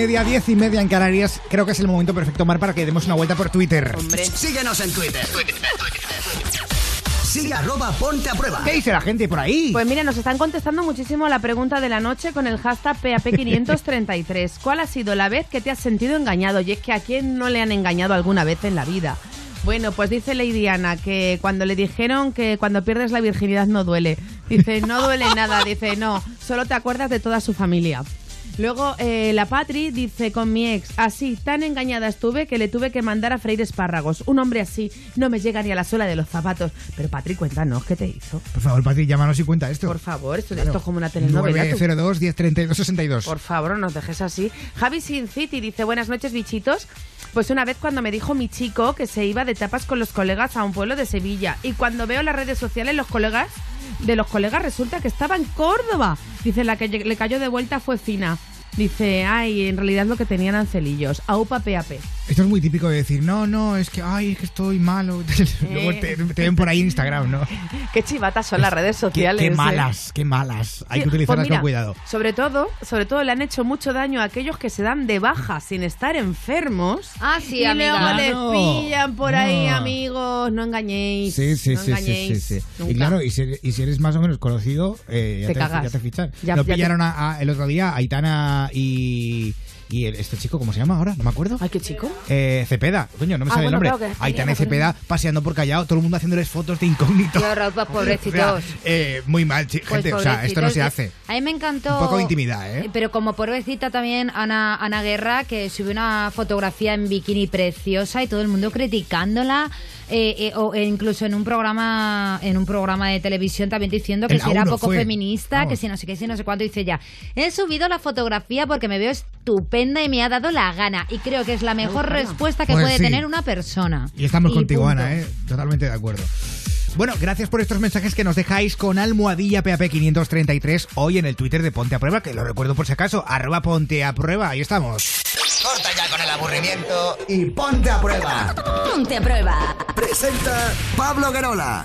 Speaker 1: Media, diez y media en Canarias. Creo que es el momento perfecto, Mar, para que demos una vuelta por Twitter.
Speaker 5: Síguenos en Twitter. Sigue arroba ponte a prueba.
Speaker 1: ¿Qué dice la gente por ahí?
Speaker 2: Pues mira, nos están contestando muchísimo a la pregunta de la noche con el hashtag PAP533. ¿Cuál ha sido la vez que te has sentido engañado? Y es que a quién no le han engañado alguna vez en la vida. Bueno, pues dice Lady Ana que cuando le dijeron que cuando pierdes la virginidad no duele. Dice, no duele nada. Dice, no, solo te acuerdas de toda su familia. Luego, eh, la Patri dice con mi ex, así, tan engañada estuve que le tuve que mandar a freír espárragos. Un hombre así no me llega ni a la suela de los zapatos. Pero Patri, cuéntanos, ¿qué te hizo?
Speaker 1: Por favor, Patri, llámanos y cuenta esto.
Speaker 2: Por favor, esto,
Speaker 1: Claro.
Speaker 2: esto es como una telenovela. tú.
Speaker 1: 902 1032 62.
Speaker 2: Por favor, no nos dejes así. Javi Sin City dice, buenas noches, bichitos. Pues una vez cuando me dijo mi chico que se iba de tapas con los colegas a un pueblo de Sevilla y cuando veo las redes sociales los colegas de los colegas resulta que estaba en Córdoba. Dice, la que le cayó de vuelta fue fina. Dice, ay, en realidad lo que tenían eran celillos. Aupa PAP.
Speaker 1: Esto es muy típico de decir, no, no, es que, ay, es que estoy malo. [laughs] Luego te, te ven por ahí en Instagram, ¿no? [laughs]
Speaker 2: Qué chivatas son las redes sociales.
Speaker 1: qué
Speaker 2: eh.
Speaker 1: malas, qué malas. Hay
Speaker 2: Sí,
Speaker 1: que utilizarlas
Speaker 2: pues mira,
Speaker 1: con cuidado.
Speaker 2: Sobre todo, sobre todo le han hecho mucho daño a aquellos que se dan de baja sin estar enfermos.
Speaker 3: Ah, sí,
Speaker 2: y
Speaker 3: amiga.
Speaker 2: luego les pillan por ahí,
Speaker 1: No.
Speaker 2: amigos. No engañéis.
Speaker 1: Sí, sí,
Speaker 2: no
Speaker 1: sí, sí, sí,
Speaker 2: engañéis.
Speaker 1: sí.
Speaker 2: Nunca.
Speaker 1: Y claro, y si, y si eres más o menos conocido, eh, ya,
Speaker 2: Te
Speaker 1: te, ya te fichan.
Speaker 2: Ya-
Speaker 1: Lo
Speaker 2: ya te-
Speaker 1: pillaron a- a- el otro día, Aitana y, y el- este chico, ¿cómo se llama ahora? No me acuerdo.
Speaker 2: Ay, qué chico.
Speaker 1: Eh, Cepeda, coño, no me
Speaker 2: Ah,
Speaker 1: sale
Speaker 2: bueno,
Speaker 1: el nombre.
Speaker 2: claro
Speaker 1: Aitana Cepeda paseando por Callao, todo el mundo haciéndoles fotos de incógnito.
Speaker 3: Pues, [laughs]
Speaker 1: O
Speaker 3: pobrecitos.
Speaker 1: sea, eh, muy mal,
Speaker 3: Pues
Speaker 1: gente. O sea, esto no se hace.
Speaker 3: A mí me encantó.
Speaker 1: Un poco de intimidad, ¿eh?
Speaker 3: Pero como pobrecita también Ana, Ana Guerra, que subió una fotografía en bikini preciosa y todo el mundo criticándola. eh, eh, o e incluso en un programa en un programa de televisión también diciendo que
Speaker 1: En
Speaker 3: si era poco
Speaker 1: fue.
Speaker 3: feminista,
Speaker 1: Vamos.
Speaker 3: que si no sé qué, si no sé cuánto, dice ya. He subido la fotografía porque me veo estupenda y me ha dado la gana. Y creo que es la mejor respuesta que
Speaker 1: Pues
Speaker 3: puede
Speaker 1: sí.
Speaker 3: tener una persona.
Speaker 1: Y estamos contigo,
Speaker 3: punto.
Speaker 1: Ana, ¿eh? Totalmente de acuerdo. Bueno, gracias por estos mensajes que nos dejáis con almohadilla PAP533 hoy en el Twitter de Ponte a Prueba, que lo recuerdo por si acaso, arroba Ponte a Prueba, ahí estamos.
Speaker 5: Corta ya con el aburrimiento y ponte a prueba.
Speaker 6: Ponte a prueba.
Speaker 5: Presenta Pablo Guerola.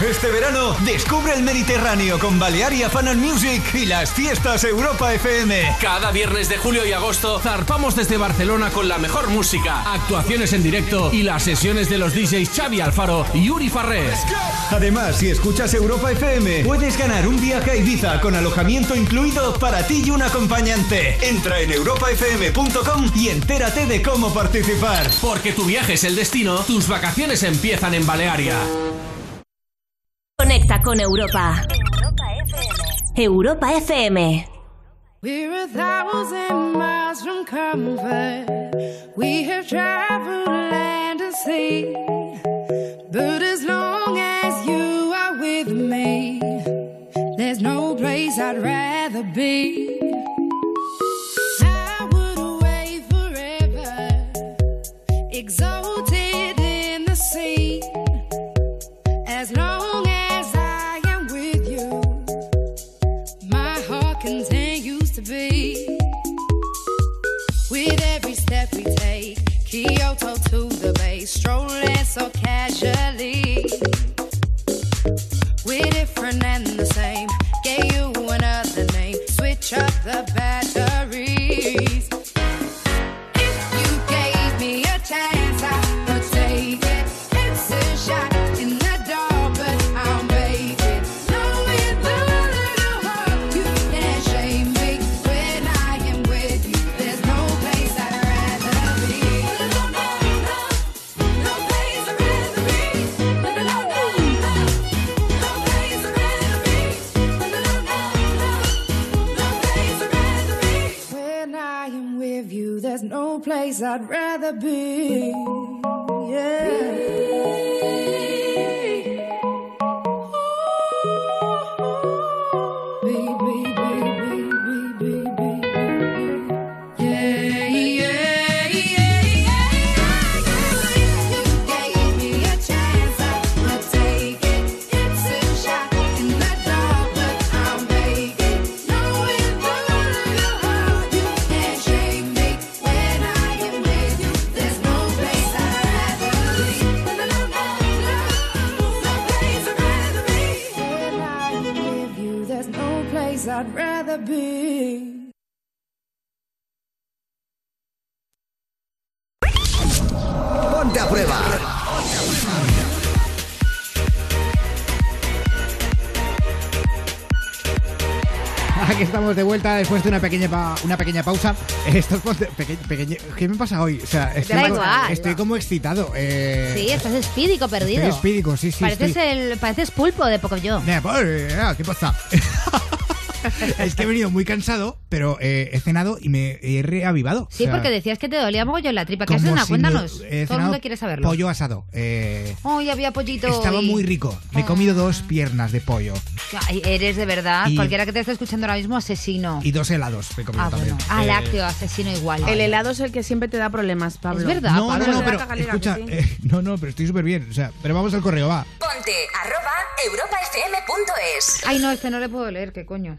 Speaker 13: Este verano descubre el Mediterráneo con Balearia Fan and Music y las fiestas Europa FM.
Speaker 14: Cada viernes de julio y agosto zarpamos desde Barcelona con la mejor música, actuaciones en directo y las sesiones de los DJs Xavi Alfaro y Yuri Farrés.
Speaker 13: Además, si escuchas Europa FM, puedes ganar un viaje a Ibiza con alojamiento incluido para ti y un acompañante. Entra en europafm.com y entérate de cómo participar.
Speaker 14: Porque tu viaje es el destino, tus vacaciones empiezan en Balearia.
Speaker 6: Con Europa. Europa FM.
Speaker 15: We're a thousand miles from comfort. We have traveled land and sea. But as long as you are with me, there's no place I'd rather be. Strolling so casually. We're different and I'd rather be. Yeah.
Speaker 1: Vuelta después de una pequeña pa- una pequeña pausa. Esto es ponte- peque- pequeño- ¿Qué me pasa hoy? O sea, estoy,
Speaker 3: Da
Speaker 1: como-
Speaker 3: igual.
Speaker 1: estoy como excitado. Eh,
Speaker 3: Sí, estás espídico perdido.
Speaker 1: Estoy espídico, sí, sí.
Speaker 3: Pareces,
Speaker 1: estoy-
Speaker 3: el, pareces pulpo de poco yo.
Speaker 1: Mira, pues, eh, ¿Qué pasa? [laughs] [laughs] es que he venido muy cansado, pero eh, he cenado y me he reavivado.
Speaker 3: Sí,
Speaker 1: O sea,
Speaker 3: porque decías que te dolía mogollón la tripa. ¿Qué has cenado?
Speaker 1: si me-
Speaker 3: Cuéntanos. Todo el mundo quiere saberlo.
Speaker 1: Pollo asado. Eh,
Speaker 3: Ay, había pollito.
Speaker 1: estaba
Speaker 3: y-
Speaker 1: muy rico. Me he comido dos piernas de pollo
Speaker 3: Ay, eres de verdad.
Speaker 1: Y-
Speaker 3: Cualquiera que te esté escuchando ahora mismo, asesino.
Speaker 1: y dos helados. Me he comido
Speaker 3: Ah,
Speaker 1: también.
Speaker 3: bueno. Ah,
Speaker 1: Eh,
Speaker 3: lácteo, asesino igual.
Speaker 2: El helado es el que siempre te da problemas, Pablo.
Speaker 3: Es verdad,
Speaker 1: No, no,
Speaker 3: Pablo.
Speaker 1: no,
Speaker 2: da
Speaker 1: pero escucha,
Speaker 2: sí.
Speaker 1: eh, [laughs] no, no, pero estoy súper bien. O sea, pero vamos al correo, va.
Speaker 6: Ponte arroba europafm.es.
Speaker 3: Ay, no, este no le puedo leer, ¿qué coño?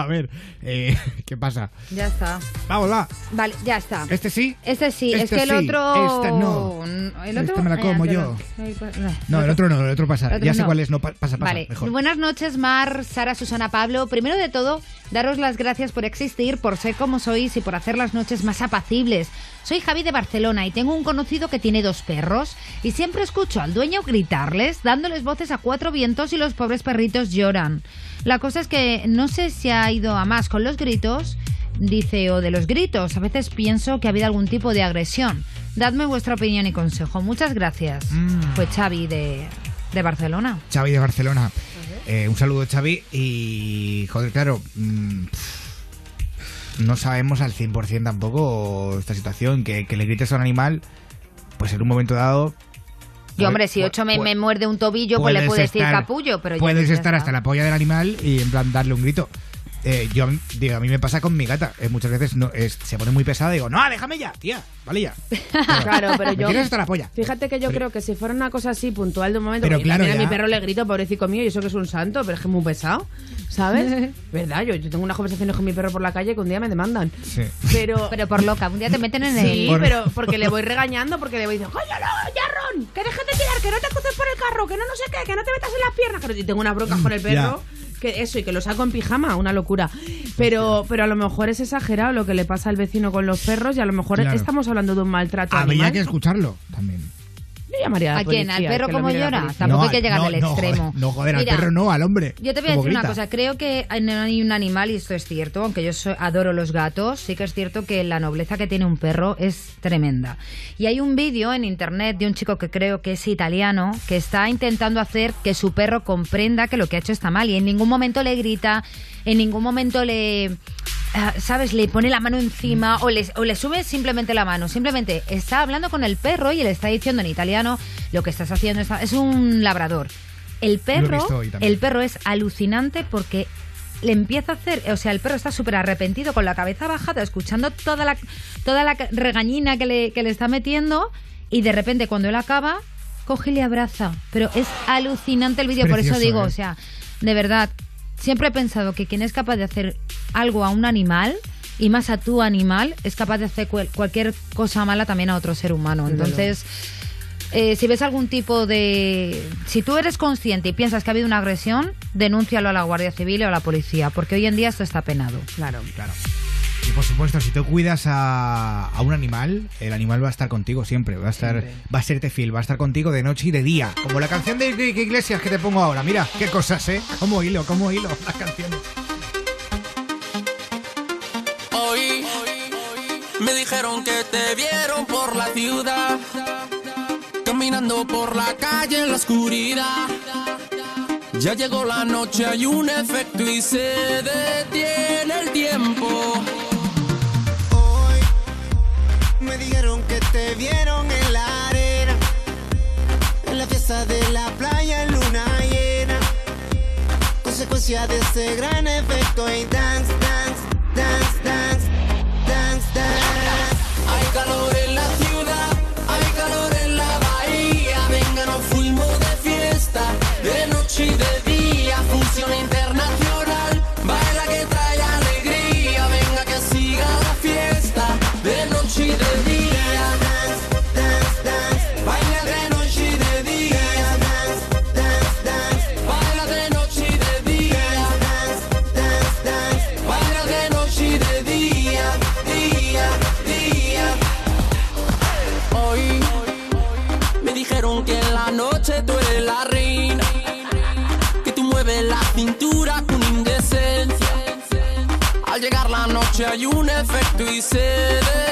Speaker 1: A ver, eh, [laughs] ¿qué pasa?
Speaker 3: Ya está.
Speaker 1: Vamos, va.
Speaker 3: Vale, ya está.
Speaker 1: ¿Este sí?
Speaker 3: Este sí, es
Speaker 1: Este
Speaker 3: que el
Speaker 1: sí,
Speaker 3: otro.
Speaker 1: esta no.
Speaker 3: El otro.
Speaker 1: Esta me la como yo.
Speaker 3: Pa- no.
Speaker 1: No, el otro no, el otro pasa.
Speaker 3: El otro
Speaker 1: ya sé
Speaker 3: no.
Speaker 1: cuál es, no pa- pasa, pasa.
Speaker 3: Vale.
Speaker 1: Mejor.
Speaker 3: Buenas noches, Mar, Sara, Susana, Pablo. Primero de todo, daros las gracias por existir, por ser como sois y por hacer las noches más apacibles. Soy Javi de Barcelona y tengo un conocido que tiene dos perros y siempre escucho al dueño gritarles, dándoles voces a cuatro vientos y los pobres perritos lloran. La cosa es que no sé si ha ido a más con los gritos, dice, o de los gritos. A veces pienso que ha habido algún tipo de agresión. Dadme vuestra opinión y consejo. Muchas gracias.
Speaker 1: Mm.
Speaker 3: Fue Xavi de, de Barcelona.
Speaker 1: Xavi de Barcelona. Eh, un saludo, Xavi. Y, joder, claro, mm, no sabemos al 100% tampoco esta situación. Que, que le grites a un animal, pues en un momento dado...
Speaker 3: Y hombre, si ocho me, me muerde un tobillo, pues le
Speaker 1: puedes
Speaker 3: puedo decir
Speaker 1: estar-
Speaker 3: capullo, pero
Speaker 1: Puedes estar hasta la polla del animal y en plan darle un grito. Eh, yo, digo, a mí me pasa con mi gata. Eh, muchas veces no, es- se pone muy pesada y digo, no, déjame ya, tía, vale ya. [laughs]
Speaker 2: Claro, pero yo.
Speaker 1: hasta la polla.
Speaker 2: Fíjate que yo
Speaker 1: Pero-
Speaker 2: creo que si fuera una cosa así puntual de un momento,
Speaker 1: Pero claro,
Speaker 2: a
Speaker 1: ya.
Speaker 2: mi perro le grito, pobrecito mío, y eso que es un santo, pero es que es muy pesado, ¿sabes? [laughs] ¿Verdad? Yo, yo tengo unas conversaciones con mi perro por la calle que un día me demandan.
Speaker 1: Sí.
Speaker 2: Pero. [laughs]
Speaker 3: Pero por loca, un día te meten en
Speaker 2: Sí,
Speaker 3: el...
Speaker 2: pero porque le voy regañando, porque le voy diciendo, ¡Coño, no, Jarrón! ¡Que dejes de tirar, que no te cruces por el carro, que no no sé qué, que no te metas en las piernas! que- Y tengo una bronca con el perro. Que eso, y que lo saco en pijama, una locura. Pero, pero a lo mejor es exagerado lo que le pasa al vecino con los perros y a lo mejor
Speaker 1: Claro.
Speaker 2: estamos hablando de un maltrato
Speaker 1: Habría
Speaker 2: animal.
Speaker 1: que escucarlo también.
Speaker 2: Yo llamaría a la
Speaker 3: ¿A quién? ¿Al
Speaker 2: policía,
Speaker 3: perro
Speaker 2: que lo
Speaker 3: como
Speaker 2: mire la
Speaker 3: llora?
Speaker 2: policía.
Speaker 3: Tampoco
Speaker 1: No,
Speaker 3: hay que llegar
Speaker 1: no,
Speaker 3: al
Speaker 1: no,
Speaker 3: extremo.
Speaker 1: joder, No, joder,
Speaker 3: Mira,
Speaker 1: al perro no, al hombre.
Speaker 3: Yo te voy a
Speaker 1: Como
Speaker 3: decir una
Speaker 1: grita.
Speaker 3: cosa, creo que no hay un animal, y esto es cierto, aunque yo soy- adoro los gatos, sí que es cierto que la nobleza que tiene un perro es tremenda. Y hay un vídeo en internet de un chico que creo que es italiano, que está intentando hacer que su perro comprenda que lo que ha hecho está mal y en ningún momento le grita, en ningún momento le... ah, ¿Sabes? Le pone la mano encima o le, o le sube simplemente la mano. Simplemente está hablando con el perro y le está diciendo en italiano lo que estás haciendo. está- Es un labrador. El perro, el perro es alucinante porque le empieza a hacer, o sea, el perro está súper arrepentido con la cabeza bajada, escuchando toda la, toda la regañina que le, que le está metiendo y de repente cuando él acaba, coge y le abraza. Pero es alucinante el vídeo, por eso digo,
Speaker 1: ¿eh?
Speaker 3: o sea, de verdad, siempre he pensado que quien es capaz de hacer algo a un animal y más a tu animal, es capaz de hacer cual- cualquier cosa mala también a otro ser humano. Entonces... Eh, si ves algún tipo de... Si tú eres consciente y piensas que ha habido una agresión, denúncialo a la Guardia Civil o a la policía, porque hoy en día esto está penado.
Speaker 2: Claro.
Speaker 1: Claro. Y por supuesto, si tú cuidas a, a un animal, el animal va a estar contigo siempre, va a estar, va a serte fiel, va a estar contigo de noche y de día. Como la canción de Enrique Iglesias que te pongo ahora. Mira, qué cosas, ¿eh? Como hilo, como hilo las canciones.
Speaker 16: Hoy me dijeron que te vieron por la ciudad, caminando por la calle en la oscuridad. Ya llegó la noche, hay un efecto y se detiene el tiempo.
Speaker 17: Me dijeron que
Speaker 18: te
Speaker 17: vieron en la arena, en la fiesta de la playa en
Speaker 18: luna llena.
Speaker 17: Consecuencia de ese gran efecto y
Speaker 18: dance, dance, dance, dance, dance, dance. Hay calor. Un efecto y
Speaker 19: se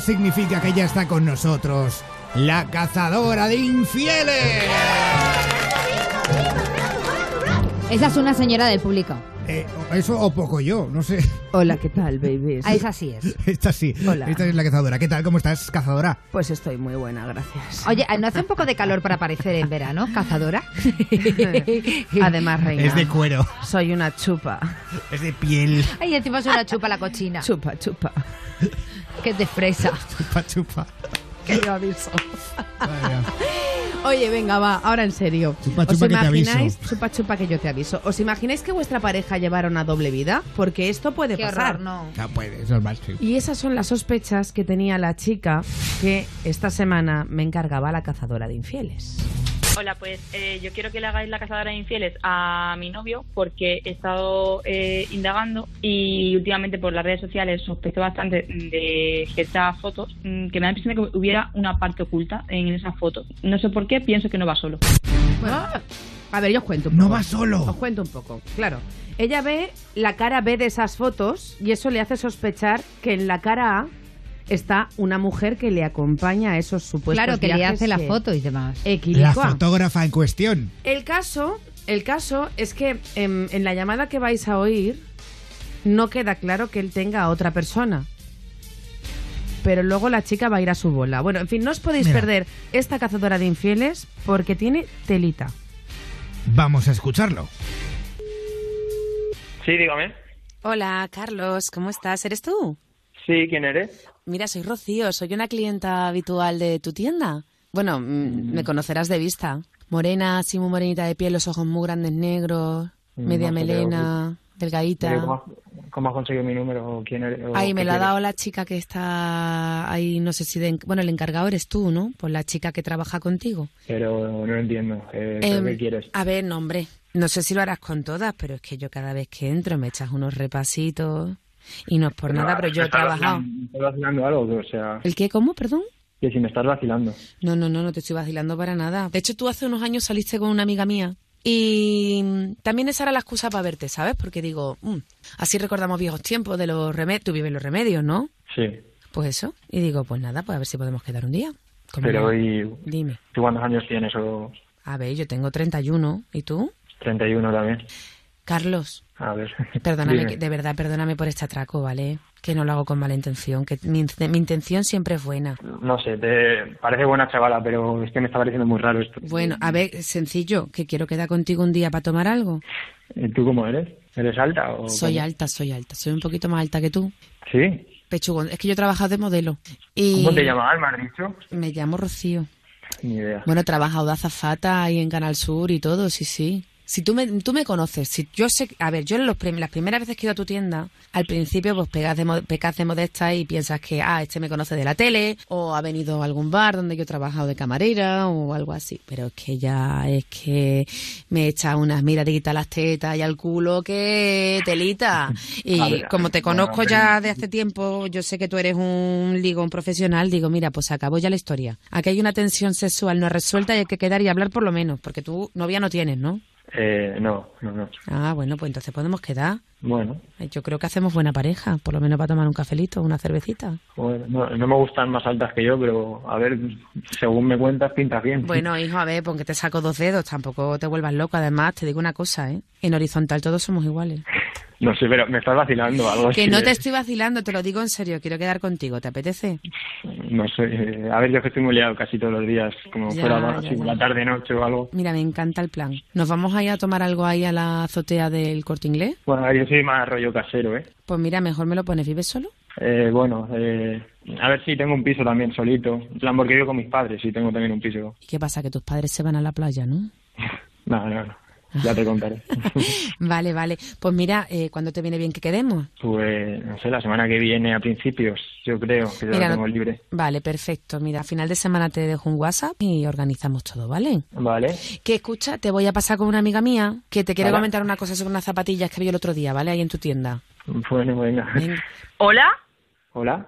Speaker 19: sintonía significa que ya está con nosotros la cazadora de infieles.
Speaker 3: Esa es una señora del público.
Speaker 19: Eh, eso o poco yo, no sé.
Speaker 2: Hola, ¿qué tal, babies?
Speaker 3: Ah, esa sí es. [laughs]
Speaker 19: Esta sí.
Speaker 2: Hola.
Speaker 19: Esta es la cazadora. ¿Qué tal? ¿Cómo estás, cazadora?
Speaker 2: Pues estoy muy buena, gracias.
Speaker 3: Oye, ¿no hace un poco de calor para aparecer en verano, cazadora? [laughs]
Speaker 2: Además, reina.
Speaker 19: Es de cuero.
Speaker 2: Soy una chupa.
Speaker 19: Es de piel.
Speaker 3: Ay, encima es una chupa la cochina.
Speaker 2: Chupa, chupa.
Speaker 3: Que es de fresa. [laughs]
Speaker 19: Chupa, chupa.
Speaker 2: Que yo aviso. [laughs] Oye, venga, va, ahora en serio.
Speaker 19: Chupa,
Speaker 2: ¿Os
Speaker 19: chupa que te
Speaker 2: imagináis?
Speaker 19: aviso.
Speaker 2: Chupa, chupa que yo te aviso. ¿Os imagináis que vuestra pareja llevara una doble vida? Porque esto puede
Speaker 3: Qué
Speaker 2: pasar.
Speaker 3: horror, no.
Speaker 19: Ya puede, eso es más. sí.
Speaker 2: Y esas son las sospechas que tenía la chica que esta semana me encargaba la cazadora de infieles.
Speaker 20: Hola, pues eh, yo quiero que le hagáis la cazadora de infieles a mi novio porque he estado eh, indagando y últimamente por las redes sociales sospecho bastante de ciertas fotos mm, que me da la impresión de que hubiera una parte oculta en esas fotos. No sé por qué, pienso que no va solo.
Speaker 2: Bueno, a ver, yo os cuento un poco.
Speaker 19: No va solo.
Speaker 2: Os cuento un poco, claro. Ella ve la cara B de esas fotos y eso le hace sospechar que en la cara A está una mujer que le acompaña a esos supuestos
Speaker 3: Claro, que le hace la
Speaker 2: que-
Speaker 3: foto y demás.
Speaker 19: La fotógrafa en cuestión.
Speaker 2: El caso, el caso es que em, en, la llamada que vais a oír no queda claro que él tenga a otra persona. Pero luego la chica va a ir a su bola. Bueno, en fin, no os podéis
Speaker 19: Mira.
Speaker 2: perder esta cazadora de infieles porque tiene telita.
Speaker 19: Vamos a escucharlo.
Speaker 21: Sí, dígame.
Speaker 22: Hola, Carlos, ¿cómo estás? ¿Eres tú?
Speaker 21: Sí, ¿quién eres?
Speaker 22: Mira, soy Rocío, soy una clienta habitual de tu tienda. Bueno, mm, me conocerás de vista. Morena, así muy morenita de piel, los ojos muy grandes negros,
Speaker 21: Mm,
Speaker 22: media
Speaker 21: no
Speaker 22: melena, delgadita.
Speaker 21: ¿Cómo,
Speaker 22: cómo has conseguido mi número o quién eres? o
Speaker 2: me
Speaker 22: qué
Speaker 2: lo ha dado la chica que está ahí, no sé si de... Bueno, el encargado eres tú, ¿no? Pues la chica que trabaja contigo.
Speaker 22: Pero no entiendo. Eh, ¿pero
Speaker 2: Em,
Speaker 22: ¿Qué quieres?
Speaker 2: A ver, no, hombre. No sé si lo harás con todas, pero es que yo cada vez que entro me echas unos repasitos y no es por nada, pero yo he
Speaker 22: ¿Me estás
Speaker 2: trabajado.
Speaker 22: vacilando- ¿Me estás vacilando algo? O sea,
Speaker 2: ¿El qué? ¿Cómo? Perdón.
Speaker 22: que si me estás vacilando.
Speaker 2: No, no, no, no te estoy vacilando para nada. De hecho, tú hace unos años saliste con una amiga mía y también esa era la excusa para verte, ¿sabes? Porque digo, mm, así recordamos viejos tiempos de los remedios. Tú vives los remedios, ¿no?
Speaker 22: Sí.
Speaker 2: Pues eso. Y digo, pues nada, pues a ver si podemos quedar un día. ¿Cómo
Speaker 22: Pero
Speaker 2: no?
Speaker 22: ¿y
Speaker 2: Dime.
Speaker 22: tú cuántos años tienes? O
Speaker 2: A ver, yo tengo 31. ¿Y tú?
Speaker 22: 31 también.
Speaker 2: Carlos,
Speaker 22: A ver.
Speaker 2: perdóname,
Speaker 22: Dime.
Speaker 2: de verdad, perdóname por este atraco, ¿vale? Que no lo hago con mala intención, que mi, mi intención siempre es buena.
Speaker 22: No sé, te parece buena chavala, pero es que me está pareciendo muy raro esto.
Speaker 2: Bueno, a ver, sencillo, que quiero quedar contigo un día para tomar algo.
Speaker 22: ¿Y ¿Tú cómo eres? ¿Eres alta o
Speaker 2: Soy
Speaker 22: cómo?
Speaker 2: alta, soy alta, soy un poquito más alta que tú.
Speaker 22: ¿Sí?
Speaker 2: Pechugón, es que yo he trabajado de modelo. Y
Speaker 22: ¿Cómo te llamabas, me has dicho?
Speaker 2: Me llamo Rocío.
Speaker 22: Ni idea.
Speaker 2: Bueno, he trabajado de azafata ahí en Canal Sur y todo, sí, sí. Si tú me, tú me conoces, si yo sé, a ver, yo en los prim- las primeras veces que he ido a tu tienda, al principio pues pegas de, pecas de modesta y piensas que, ah, este me conoce de la tele, o ha venido a algún bar donde yo he trabajado de camarera, o algo así. Pero es que ya, es que me echa unas miraditas a las tetas y al culo que telita. [laughs] Y
Speaker 22: ver,
Speaker 2: como te conozco ya de hace tiempo, yo sé que tú eres un ligo, un profesional, digo, mira, pues acabó ya la historia. Aquí hay una tensión sexual no resuelta y hay que quedar y hablar por lo menos, porque tú novia no tienes, ¿no?
Speaker 22: Eh, no, no, no.
Speaker 2: Ah, bueno, pues entonces podemos quedar.
Speaker 22: Bueno,
Speaker 2: Eh, Yo creo que hacemos buena pareja, por lo menos para tomar un cafelito, una cervecita.
Speaker 22: bueno no, no me gustan más altas que yo, pero a ver, según me cuentas, pintas bien.
Speaker 2: Bueno, hijo, a ver, porque te saco dos dedos, tampoco te vuelvas loco. Además, te digo una cosa, ¿eh? En horizontal todos somos iguales.
Speaker 22: No sé, pero me estás vacilando algo
Speaker 2: Que
Speaker 22: así
Speaker 2: no te estoy vacilando, te lo digo en serio, quiero quedar contigo, ¿te apetece?
Speaker 22: No sé, eh, a ver, yo que estoy muy liado casi todos los días, como
Speaker 2: Ya,
Speaker 22: fuera
Speaker 2: ya,
Speaker 22: así,
Speaker 2: ya.
Speaker 22: la tarde, noche o algo.
Speaker 2: Mira, me encanta el plan. ¿Nos vamos a ir a tomar algo ahí a la azotea del corte inglés?
Speaker 22: Bueno, a ver, yo soy más rollo casero, ¿eh?
Speaker 2: Pues mira, mejor me lo pones, ¿vives solo?
Speaker 22: Eh, bueno, eh, a ver si tengo un piso también solito. En plan, porque vivo con mis padres y tengo también un piso.
Speaker 2: ¿Y qué pasa? Que tus padres se van a la playa, ¿no? [laughs]
Speaker 22: No, no, no. Ya te contaré. [laughs]
Speaker 2: Vale, vale. Pues mira, eh, ¿cuándo te viene bien que quedemos?
Speaker 22: pues, no sé, la semana que viene a principios, yo creo que ya
Speaker 2: Mira,
Speaker 22: lo tengo libre.
Speaker 2: Vale, perfecto. Mira, a final de semana te dejo un WhatsApp y organizamos todo, ¿vale?
Speaker 22: Vale.
Speaker 2: Que escucha, te voy a pasar con una amiga mía que te quiere
Speaker 22: Vale.
Speaker 2: comentar una cosa sobre unas zapatillas que vi el otro día, ¿vale? Ahí en tu tienda.
Speaker 22: Bueno, venga.
Speaker 20: ¿Hola?
Speaker 22: Hola.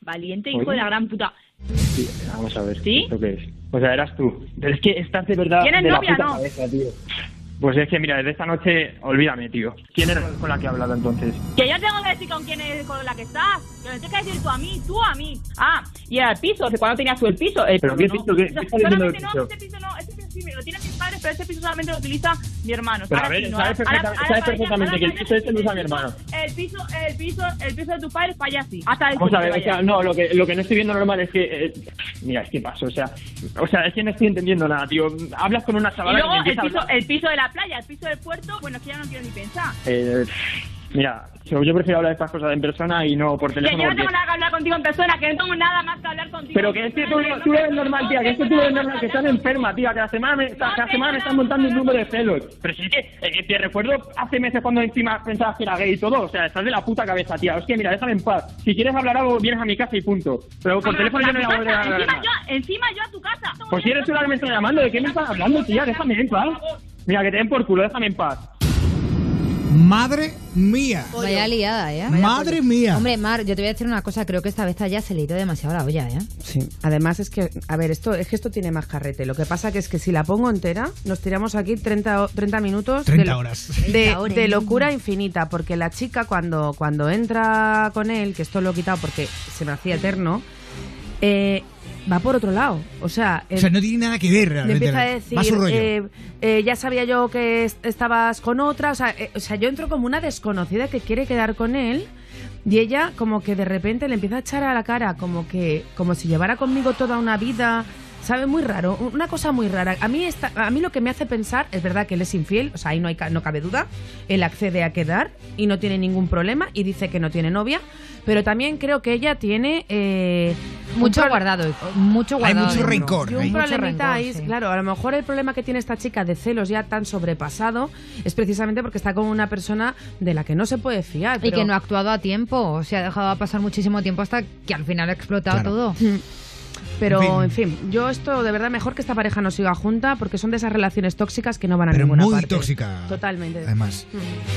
Speaker 20: Valiente
Speaker 22: Oye.
Speaker 20: hijo de la gran puta.
Speaker 22: Sí, vamos a ver.
Speaker 20: ¿Sí?
Speaker 22: ¿Esto qué es? O sea, eras tú. Pero es que estás de verdad
Speaker 20: ¿Tienes
Speaker 22: de la
Speaker 20: novia,
Speaker 22: puta
Speaker 20: no?
Speaker 22: cabeza, tío. Pues es que, mira, desde esta noche, olvídame, tío. ¿Quién era con la que he hablado entonces?
Speaker 20: Que yo tengo que decir con quién es con la que estás. Que me tienes que decir tú a mí, tú a mí. Ah, y era el piso, ¿de cuándo tenías tú el piso? El
Speaker 22: ¿Pero qué piso? ¿Qué- qué estás diciendo del
Speaker 20: Solamente no,
Speaker 22: piso?
Speaker 20: este piso no, este piso pero este piso solamente lo utiliza mi hermano.
Speaker 22: Pero a ver,
Speaker 20: sí, ¿no?
Speaker 22: sabes
Speaker 20: Ahora-
Speaker 22: perfecta-
Speaker 20: ahora-
Speaker 22: sabes
Speaker 20: ahora
Speaker 22: perfectamente que el piso este lo usa mi hermano.
Speaker 20: El piso, el piso, el piso de tus padres para allá sí. Hasta el
Speaker 22: Vamos a
Speaker 20: que
Speaker 22: ver, o
Speaker 20: vaya.
Speaker 22: sea, no, lo que, lo que no estoy viendo normal es que... eh, mira, es que paso, o sea... O sea, es que no estoy entendiendo nada, tío. Hablas con una
Speaker 20: Y
Speaker 22: chavala
Speaker 20: luego
Speaker 22: que
Speaker 20: el piso, el piso de la playa, el piso del puerto, bueno, es que ya no quiero ni pensar.
Speaker 22: Eh, mira, yo yo prefiero hablar de estas cosas en persona y no por
Speaker 20: Que
Speaker 22: teléfono
Speaker 20: yo no
Speaker 22: porque...
Speaker 20: tengo nada que hablar contigo en persona, que no tengo nada más que hablar contigo.
Speaker 22: Pero que es que tú, tú ves normal, tía, que es que tú ves normal, que estás enferma, tía, cada semana me, cada semana me estás montando un número de celos. Pero sí que, eh, te recuerdo hace meses cuando encima pensabas que era gay y todo, o sea, estás de la puta cabeza, tía. Es que mira, déjame en paz. Si quieres hablar algo, vienes a mi casa y punto. Pero por teléfono yo no voy a hablar
Speaker 20: Encima
Speaker 22: nada.
Speaker 20: yo, encima yo a tu casa.
Speaker 22: Pues si eres tú la que me estás llamando, ¿de qué me estás hablando, tía? Déjame en paz. Mira, que te den por culo, déjame en paz.
Speaker 1: Madre mía.
Speaker 3: Vaya liada, ¿eh?
Speaker 1: Madre mía.
Speaker 3: Hombre, Mar, yo te voy a decir una cosa. Creo que esta vez ya se le ha ido demasiado la olla, ¿eh?
Speaker 23: Sí, además es que, a ver, esto es que esto tiene más carrete. Lo que pasa que es que si la pongo entera, nos tiramos aquí 30, o- 30 minutos
Speaker 1: 30
Speaker 23: de, lo-
Speaker 1: horas.
Speaker 23: de,
Speaker 3: 30 horas.
Speaker 23: de locura infinita, porque la chica cuando, cuando entra con él, que esto lo he quitado porque se me hacía eterno, eh, va por otro lado. O sea,
Speaker 1: O sea, no tiene nada que ver
Speaker 23: le
Speaker 1: realmente.
Speaker 23: empieza a decir,
Speaker 1: Va a su rollo.
Speaker 23: eh, eh, ya sabía yo que est- estabas con otra, o sea, eh, o sea, yo entro como una desconocida que quiere quedar con él y ella como que de repente le empieza a echar a la cara como que como si llevara conmigo toda una vida, sabe muy raro, una cosa muy rara. A mí esta, a mí lo que me hace pensar es verdad que él es infiel, o sea, ahí no hay ca- no cabe duda, él accede a quedar y no tiene ningún problema y dice que no tiene novia, pero también creo que ella tiene eh,
Speaker 3: Mucho
Speaker 2: pro-
Speaker 3: guardado, mucho guardado.
Speaker 1: mucho
Speaker 3: dentro.
Speaker 1: rencor,
Speaker 2: Y un
Speaker 1: Hay mucho
Speaker 2: problemita ahí,
Speaker 3: sí.
Speaker 2: claro, a lo mejor el problema que tiene esta chica de celos ya tan sobrepasado es precisamente porque está con una persona de la que no se puede fiar.
Speaker 3: Y
Speaker 2: pero-
Speaker 3: que no ha actuado a tiempo, o sea, ha dejado pasar muchísimo tiempo hasta que al final ha explotado
Speaker 1: Claro.
Speaker 3: todo.
Speaker 2: Pero,
Speaker 1: En
Speaker 2: en fin, yo esto de verdad mejor que esta pareja no siga junta porque son de esas relaciones tóxicas que no van a
Speaker 1: Pero
Speaker 2: ninguna
Speaker 1: muy
Speaker 2: parte.
Speaker 1: tóxica.
Speaker 2: Totalmente.
Speaker 1: Además.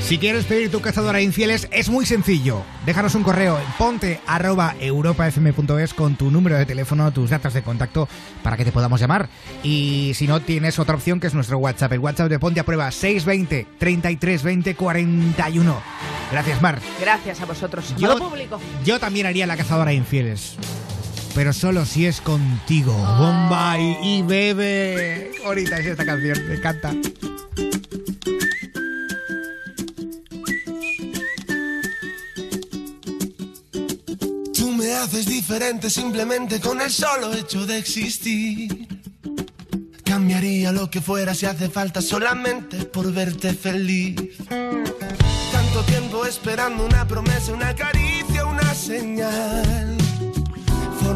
Speaker 1: Si quieres pedir tu cazadora de infieles, es muy sencillo. Déjanos un correo en ponte arroba europafm.es con tu número de teléfono, tus datos de contacto para que te podamos llamar. Y si no, tienes otra opción que es nuestro WhatsApp. El WhatsApp de Ponte a Prueba 620 33 20 41. Gracias, Mar.
Speaker 2: Gracias a vosotros.
Speaker 1: Yo-
Speaker 2: público.
Speaker 1: Yo también haría la cazadora de infieles. Pero solo si es contigo. Bombay y bebe. Ahorita es esta canción, me encanta.
Speaker 19: Tú me haces diferente simplemente con el solo hecho de existir. Cambiaría lo que fuera si hace falta solamente por verte feliz. Tanto tiempo esperando una promesa, una caricia, una señal.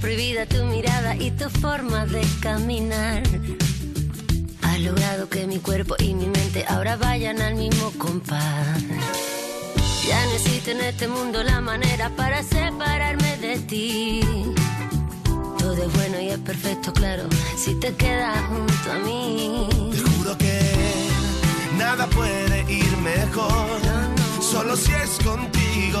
Speaker 12: Prohibida tu mirada y tu forma de caminar. Has logrado que mi cuerpo y mi mente ahora vayan al mismo compás. Ya no existe en este mundo la manera para separarme de ti. Todo es bueno y es perfecto, claro, si te quedas junto a mí.
Speaker 19: Te juro que nada puede ir mejor, solo si es contigo,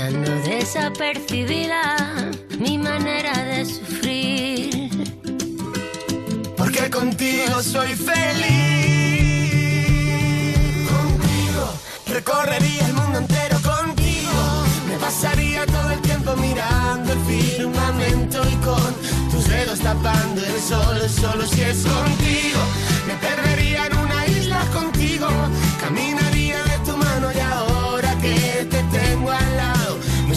Speaker 12: Pasando desapercibida mi manera de sufrir.
Speaker 19: Porque contigo soy feliz. Contigo recorrería el mundo entero contigo. Me pasaría todo el tiempo mirando el firmamento y con tus dedos tapando el sol. Solo si es contigo. Me perdería en una isla contigo. Caminaría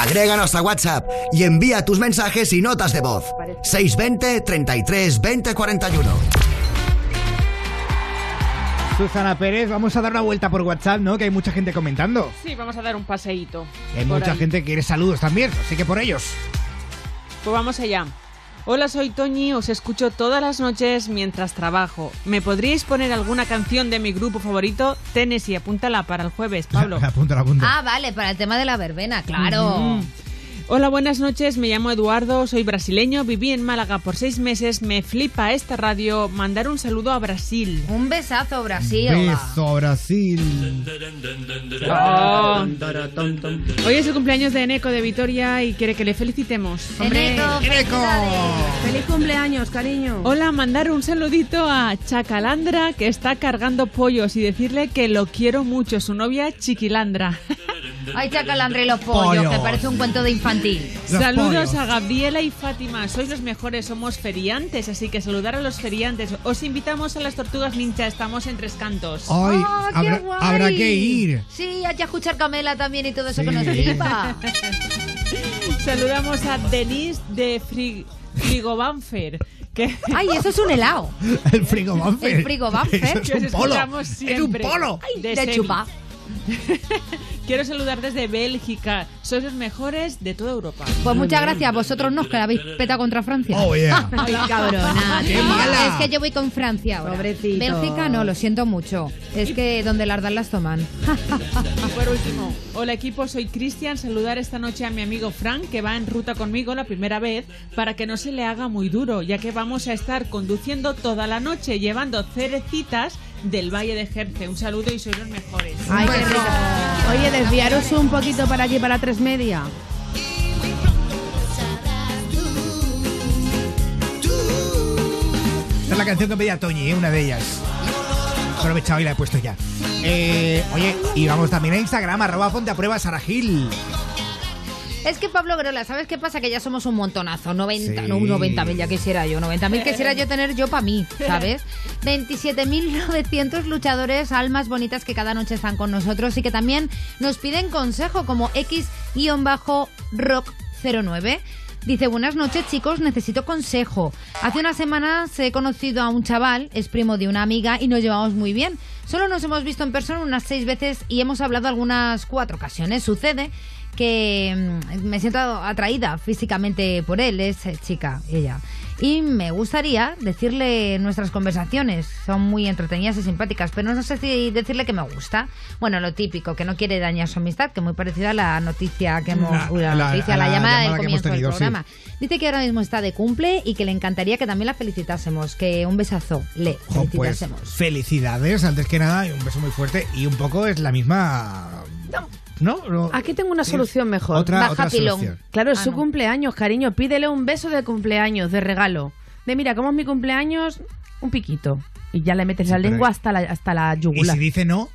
Speaker 5: Agréganos a WhatsApp y envía tus mensajes y notas de voz. 620 33 20 41.
Speaker 1: Susana Pérez, vamos a dar una vuelta por WhatsApp, ¿no? Que hay mucha gente comentando.
Speaker 24: Sí, vamos a dar un paseíto.
Speaker 1: Hay mucha
Speaker 24: ahí.
Speaker 1: gente que quiere saludos también, así que por ellos.
Speaker 24: Pues vamos allá. Hola, soy Toñi, os escucho todas las noches mientras trabajo. ¿Me podríais poner alguna canción de mi grupo favorito? Tennessee, apúntala para el jueves, Pablo. [laughs]
Speaker 1: Apunta, apunta.
Speaker 3: Ah, vale, para el tema de la verbena, claro.
Speaker 24: Hola, buenas noches. Me llamo Eduardo, soy brasileño, viví en Málaga por seis meses. Me flipa esta radio. Mandar un saludo a Brasil.
Speaker 3: Un besazo, Brasil.
Speaker 1: Beso, Brasil.
Speaker 24: Oh. Hoy es el cumpleaños de Eneco de Vitoria y quiere que le felicitemos. Hombre.
Speaker 3: Eneco,
Speaker 2: Feliz cumpleaños, cariño.
Speaker 24: Hola, mandar un saludito a Chacalandra que está cargando pollos y decirle que lo quiero mucho, su novia Chiquilandra. [laughs]
Speaker 3: Ay, chacalandre y los pollos,
Speaker 24: Pollos.
Speaker 3: que parece un cuento de infantil.
Speaker 24: Saludos a Gabriela y Fátima, sois los mejores, somos feriantes, así que saludar a los feriantes. Os invitamos a las tortugas ninja, estamos en tres cantos.
Speaker 1: Ay,
Speaker 3: ¡Oh, qué
Speaker 1: habrá,
Speaker 3: guay!
Speaker 1: habrá que ir.
Speaker 3: Sí, hay que escuchar Camela también y todo eso
Speaker 1: Sí.
Speaker 3: que nos [laughs] flipa.
Speaker 24: Saludamos a Denise de Fri- Frigobanfer. Que... [laughs]
Speaker 3: Ay, eso es un helado. [laughs]
Speaker 1: El frigo Banfer.
Speaker 3: El frigo Banfer.
Speaker 1: Eso es un
Speaker 24: Que os
Speaker 1: polo.
Speaker 24: escuchamos
Speaker 1: Es un
Speaker 24: siempre.
Speaker 1: polo.
Speaker 3: Ay,
Speaker 24: De
Speaker 3: de chupa.
Speaker 24: Quiero saludar desde Bélgica. Sois los mejores de toda Europa.
Speaker 3: Pues muchas gracias vosotros nos que la habéis peta contra Francia.
Speaker 1: Oh, yeah. [laughs]
Speaker 3: Ay, cabrona.
Speaker 1: Qué mala.
Speaker 3: Es que yo voy con Francia ahora.
Speaker 2: Pobrecito.
Speaker 3: Bélgica no, lo siento mucho. Es que donde las dan las toman. [laughs]
Speaker 24: Y por último, hola equipo, soy Cristian. Saludar esta noche a mi amigo Frank, que va en ruta conmigo la primera vez, para que no se le haga muy duro, ya que vamos a estar conduciendo toda la noche llevando cerecitas del Valle de Jerce. Un saludo y sois los mejores.
Speaker 2: Ay, qué rico. Oye, desviaros un poquito para allí, para tres media.
Speaker 1: Esta es la canción que pedía Toñi, ¿eh? una de ellas. Aprovechado y la he puesto ya. Eh, oye, y vamos también a Instagram, arroba ponte a prueba.
Speaker 3: Es que Pablo Grola, ¿sabes qué pasa? Que ya somos un montonazo, 90,
Speaker 1: Sí.
Speaker 3: no 90.000 ya quisiera yo, 90.000 quisiera yo tener yo para mí, ¿sabes? [laughs] 27.900 luchadores, almas bonitas que cada noche están con nosotros y que también nos piden consejo como X-Rock09. Dice, buenas noches chicos, necesito consejo. Hace unas semanas he conocido a un chaval, es primo de una amiga y nos llevamos muy bien. Solo nos hemos visto en persona unas seis veces y hemos hablado algunas cuatro ocasiones. Sucede que mm, me siento atraída físicamente por él, es eh, chica, ella. Y me gustaría decirle nuestras conversaciones, son muy entretenidas y simpáticas, pero no sé si decirle que me gusta. Bueno, lo típico, que no quiere dañar su amistad, que muy parecida a la noticia que hemos,
Speaker 1: La-
Speaker 3: la,
Speaker 1: la-
Speaker 3: noticia, la,
Speaker 1: la
Speaker 3: llamada,
Speaker 1: llamada
Speaker 3: del comienzo
Speaker 1: tenido,
Speaker 3: del
Speaker 1: sí.
Speaker 3: programa. Dice que ahora mismo está de cumple y que le encantaría que también la felicitásemos, que un besazo le
Speaker 1: pues
Speaker 3: felicitásemos.
Speaker 1: felicidades, antes que nada, y un beso muy fuerte. Y un poco es la misma. ¿No? No.
Speaker 2: Aquí tengo una solución mejor.
Speaker 1: Otra, otra solución.
Speaker 2: Claro, es
Speaker 3: Ah,
Speaker 2: su
Speaker 3: no.
Speaker 2: cumpleaños, cariño. Pídele un beso de cumpleaños, de regalo. De mira, como es mi cumpleaños, un piquito. Y ya le metes
Speaker 1: Sí,
Speaker 2: la lengua hasta la, hasta la
Speaker 1: Y
Speaker 2: yugular.
Speaker 1: si dice no,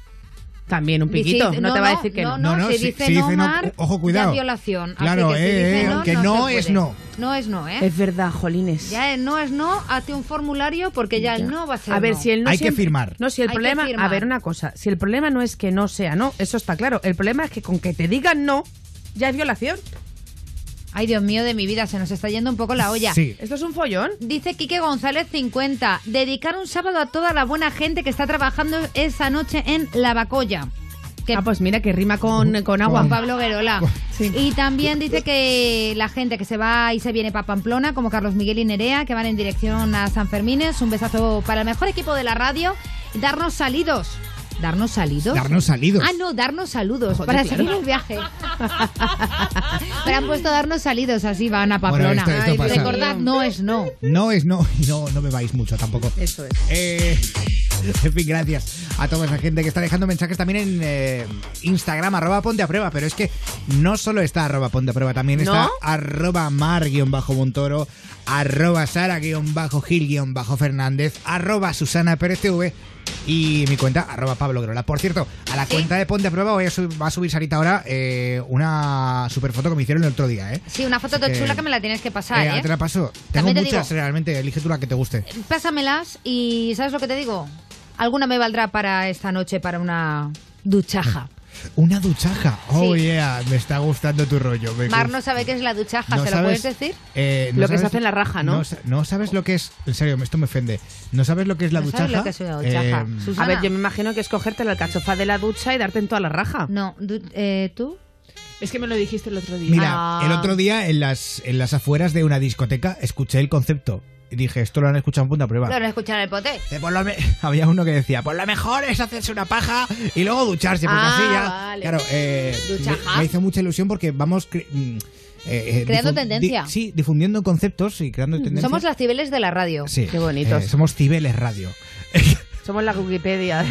Speaker 2: También un
Speaker 3: si
Speaker 2: piquito. no, te va a decir que no.
Speaker 3: No, no,
Speaker 1: No,
Speaker 3: si
Speaker 1: si-
Speaker 3: dice
Speaker 1: si
Speaker 3: no,
Speaker 1: dice no,
Speaker 3: Mar,
Speaker 1: ojo, cuidado.
Speaker 3: ya es violación. Así
Speaker 1: Claro,
Speaker 3: que si
Speaker 1: eh,
Speaker 3: dice
Speaker 1: eh,
Speaker 3: no,
Speaker 1: que
Speaker 3: no,
Speaker 1: es no.
Speaker 3: No es no, ¿eh?
Speaker 2: Es verdad, jolines.
Speaker 3: Ya el no es no, hazte un formulario porque ya, el no va a ser
Speaker 2: A ver,
Speaker 3: no.
Speaker 2: si el no
Speaker 1: Hay que firmar.
Speaker 2: No, si el
Speaker 3: Hay que
Speaker 2: problema. A ver, una cosa. Si el problema no es que no sea no, eso está claro. El problema es que con que te digan no, ya es violación.
Speaker 3: Ay, Dios mío de mi vida, se nos está yendo un poco la olla.
Speaker 1: Sí.
Speaker 2: ¿Esto es un follón?
Speaker 3: Dice Quique González 50. Dedicar un sábado a toda la buena gente que está trabajando esa noche en Lavacolla. Que
Speaker 2: Ah, pues mira, que rima con, con agua.
Speaker 3: Juan Pablo Guerola.
Speaker 2: Sí.
Speaker 3: Y también dice que la gente que se va y se viene para Pamplona, como Carlos Miguel y Nerea, que van en dirección a San Fermines, un besazo para el mejor equipo de la radio. Darnos salidos. ¿Darnos salidos?
Speaker 1: darnos salidos.
Speaker 3: Ah, no, darnos saludos
Speaker 2: Joder,
Speaker 3: para
Speaker 2: claro.
Speaker 3: seguir el viaje. [laughs] Pero han puesto darnos salidos, así van a
Speaker 1: Bueno,
Speaker 3: Pamplona.
Speaker 1: esto- esto
Speaker 3: Ay,
Speaker 1: pasa.
Speaker 3: Recordad, no es no.
Speaker 1: No es no, y no, no me vais mucho tampoco.
Speaker 2: Eso es.
Speaker 1: Eh, [laughs] en fin, gracias a toda esa gente que está dejando mensajes también en eh, Instagram, arroba ponte a prueba, pero es que no solo está arroba ponte a prueba, también está
Speaker 2: ¿No?
Speaker 1: arroba mar-montoro, arroba sara-gil-fernández, arroba susana pérez TV y mi cuenta, arroba Pablo Grola. Por cierto, a la cuenta de Ponte a Prueba voy a sub- va a subir Sarita ahora eh, una super foto que me hicieron el otro día, ¿eh?
Speaker 3: Sí, una foto chula que me la tienes que pasar,
Speaker 1: Eh,
Speaker 3: ¿eh?
Speaker 1: Te la paso. Tengo
Speaker 3: te
Speaker 1: muchas
Speaker 3: digo-
Speaker 1: realmente, elige tú la que te guste.
Speaker 3: Pásamelas y ¿sabes lo que te digo? Alguna me valdrá para esta noche para una duchaja.
Speaker 1: Una duchaja. Oh,
Speaker 3: Sí.
Speaker 1: yeah, me está gustando tu rollo. me
Speaker 3: Mar no sabe qué es la duchaja,
Speaker 1: No
Speaker 3: ¿se lo
Speaker 1: sabes-
Speaker 3: puedes decir?
Speaker 1: Eh, no
Speaker 2: Lo que se hace en la raja, ¿no?
Speaker 1: No, sabes lo que es. En serio, esto me ofende. ¿No sabes lo que es la
Speaker 3: No
Speaker 1: duchaja?
Speaker 3: sabes lo que es una duchaja.
Speaker 1: Eh.
Speaker 2: A ver, yo me imagino que es cogerte la alcachofa de la ducha y darte en toda la raja.
Speaker 3: No, eh, ¿tú?
Speaker 24: Es que me lo dijiste el otro día.
Speaker 1: mira,
Speaker 3: Ah.
Speaker 1: el otro día en las, en las afueras de una discoteca escuché el concepto. Y dije, esto lo han escuchado en punta prueba.
Speaker 3: Lo han escuchado en el poté.
Speaker 1: Eh, por lo me- [laughs] Había uno que decía, pues lo mejor es hacerse una paja y luego ducharse, porque
Speaker 3: Ah,
Speaker 1: así ya...
Speaker 3: vale.
Speaker 1: Claro, eh, me, hizo mucha ilusión porque vamos... cre- mm, eh, eh,
Speaker 3: Creando tendencia.
Speaker 1: di- sí, difundiendo conceptos y creando tendencias.
Speaker 3: Somos las cibeles de la radio.
Speaker 1: Sí,
Speaker 2: Qué bonitos.
Speaker 1: eh, somos Cibeles Radio. [laughs]
Speaker 2: Somos la Wikipedia.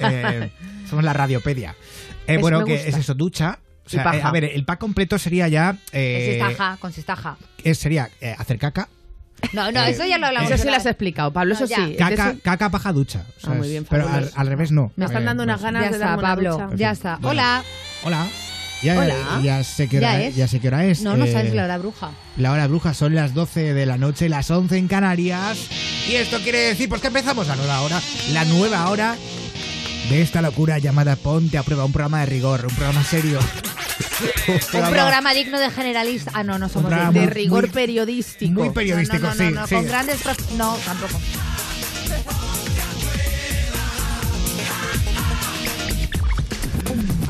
Speaker 1: Eh, somos la radiopedia. Eh, bueno, que es eso, ducha. O
Speaker 2: Y
Speaker 1: sea,
Speaker 2: paja.
Speaker 1: eh, a ver, el pack completo sería ya. eh,
Speaker 3: Con sistaja, con sistaja.
Speaker 1: eh, sería eh, hacer caca,
Speaker 3: No, no,
Speaker 1: eh,
Speaker 3: eso ya lo hablamos.
Speaker 2: Eso sí lo has explicado, Pablo, eso sí.
Speaker 1: caca, caca, paja, ducha.
Speaker 2: Ah, muy bien,
Speaker 1: Pero al, revés no.
Speaker 2: Me están
Speaker 1: Eh,
Speaker 2: dando unas ganas
Speaker 3: Ya
Speaker 2: de
Speaker 3: está,
Speaker 2: darme una
Speaker 3: Pablo.
Speaker 2: ducha.
Speaker 3: Ya está.
Speaker 1: Bueno.
Speaker 3: Hola.
Speaker 1: Hola. Ya,
Speaker 2: Hola.
Speaker 1: ya sé qué hora
Speaker 3: Ya
Speaker 1: es.
Speaker 3: es.
Speaker 1: Ya sé qué hora es.
Speaker 3: No, no
Speaker 1: Eh,
Speaker 3: sabes la hora bruja.
Speaker 1: La hora bruja son las 12 de la noche, las 11 en Canarias. Y esto quiere decir, pues que empezamos la nueva hora, la nueva hora de esta locura llamada Ponte a prueba, un programa de rigor, un programa serio. [laughs] un
Speaker 3: programa digno de generalista. Ah, no, no somos de,
Speaker 2: rigor
Speaker 1: muy-
Speaker 2: periodístico.
Speaker 1: Muy periodístico,
Speaker 3: no, no, no,
Speaker 1: sí.
Speaker 3: con grandes No, tampoco.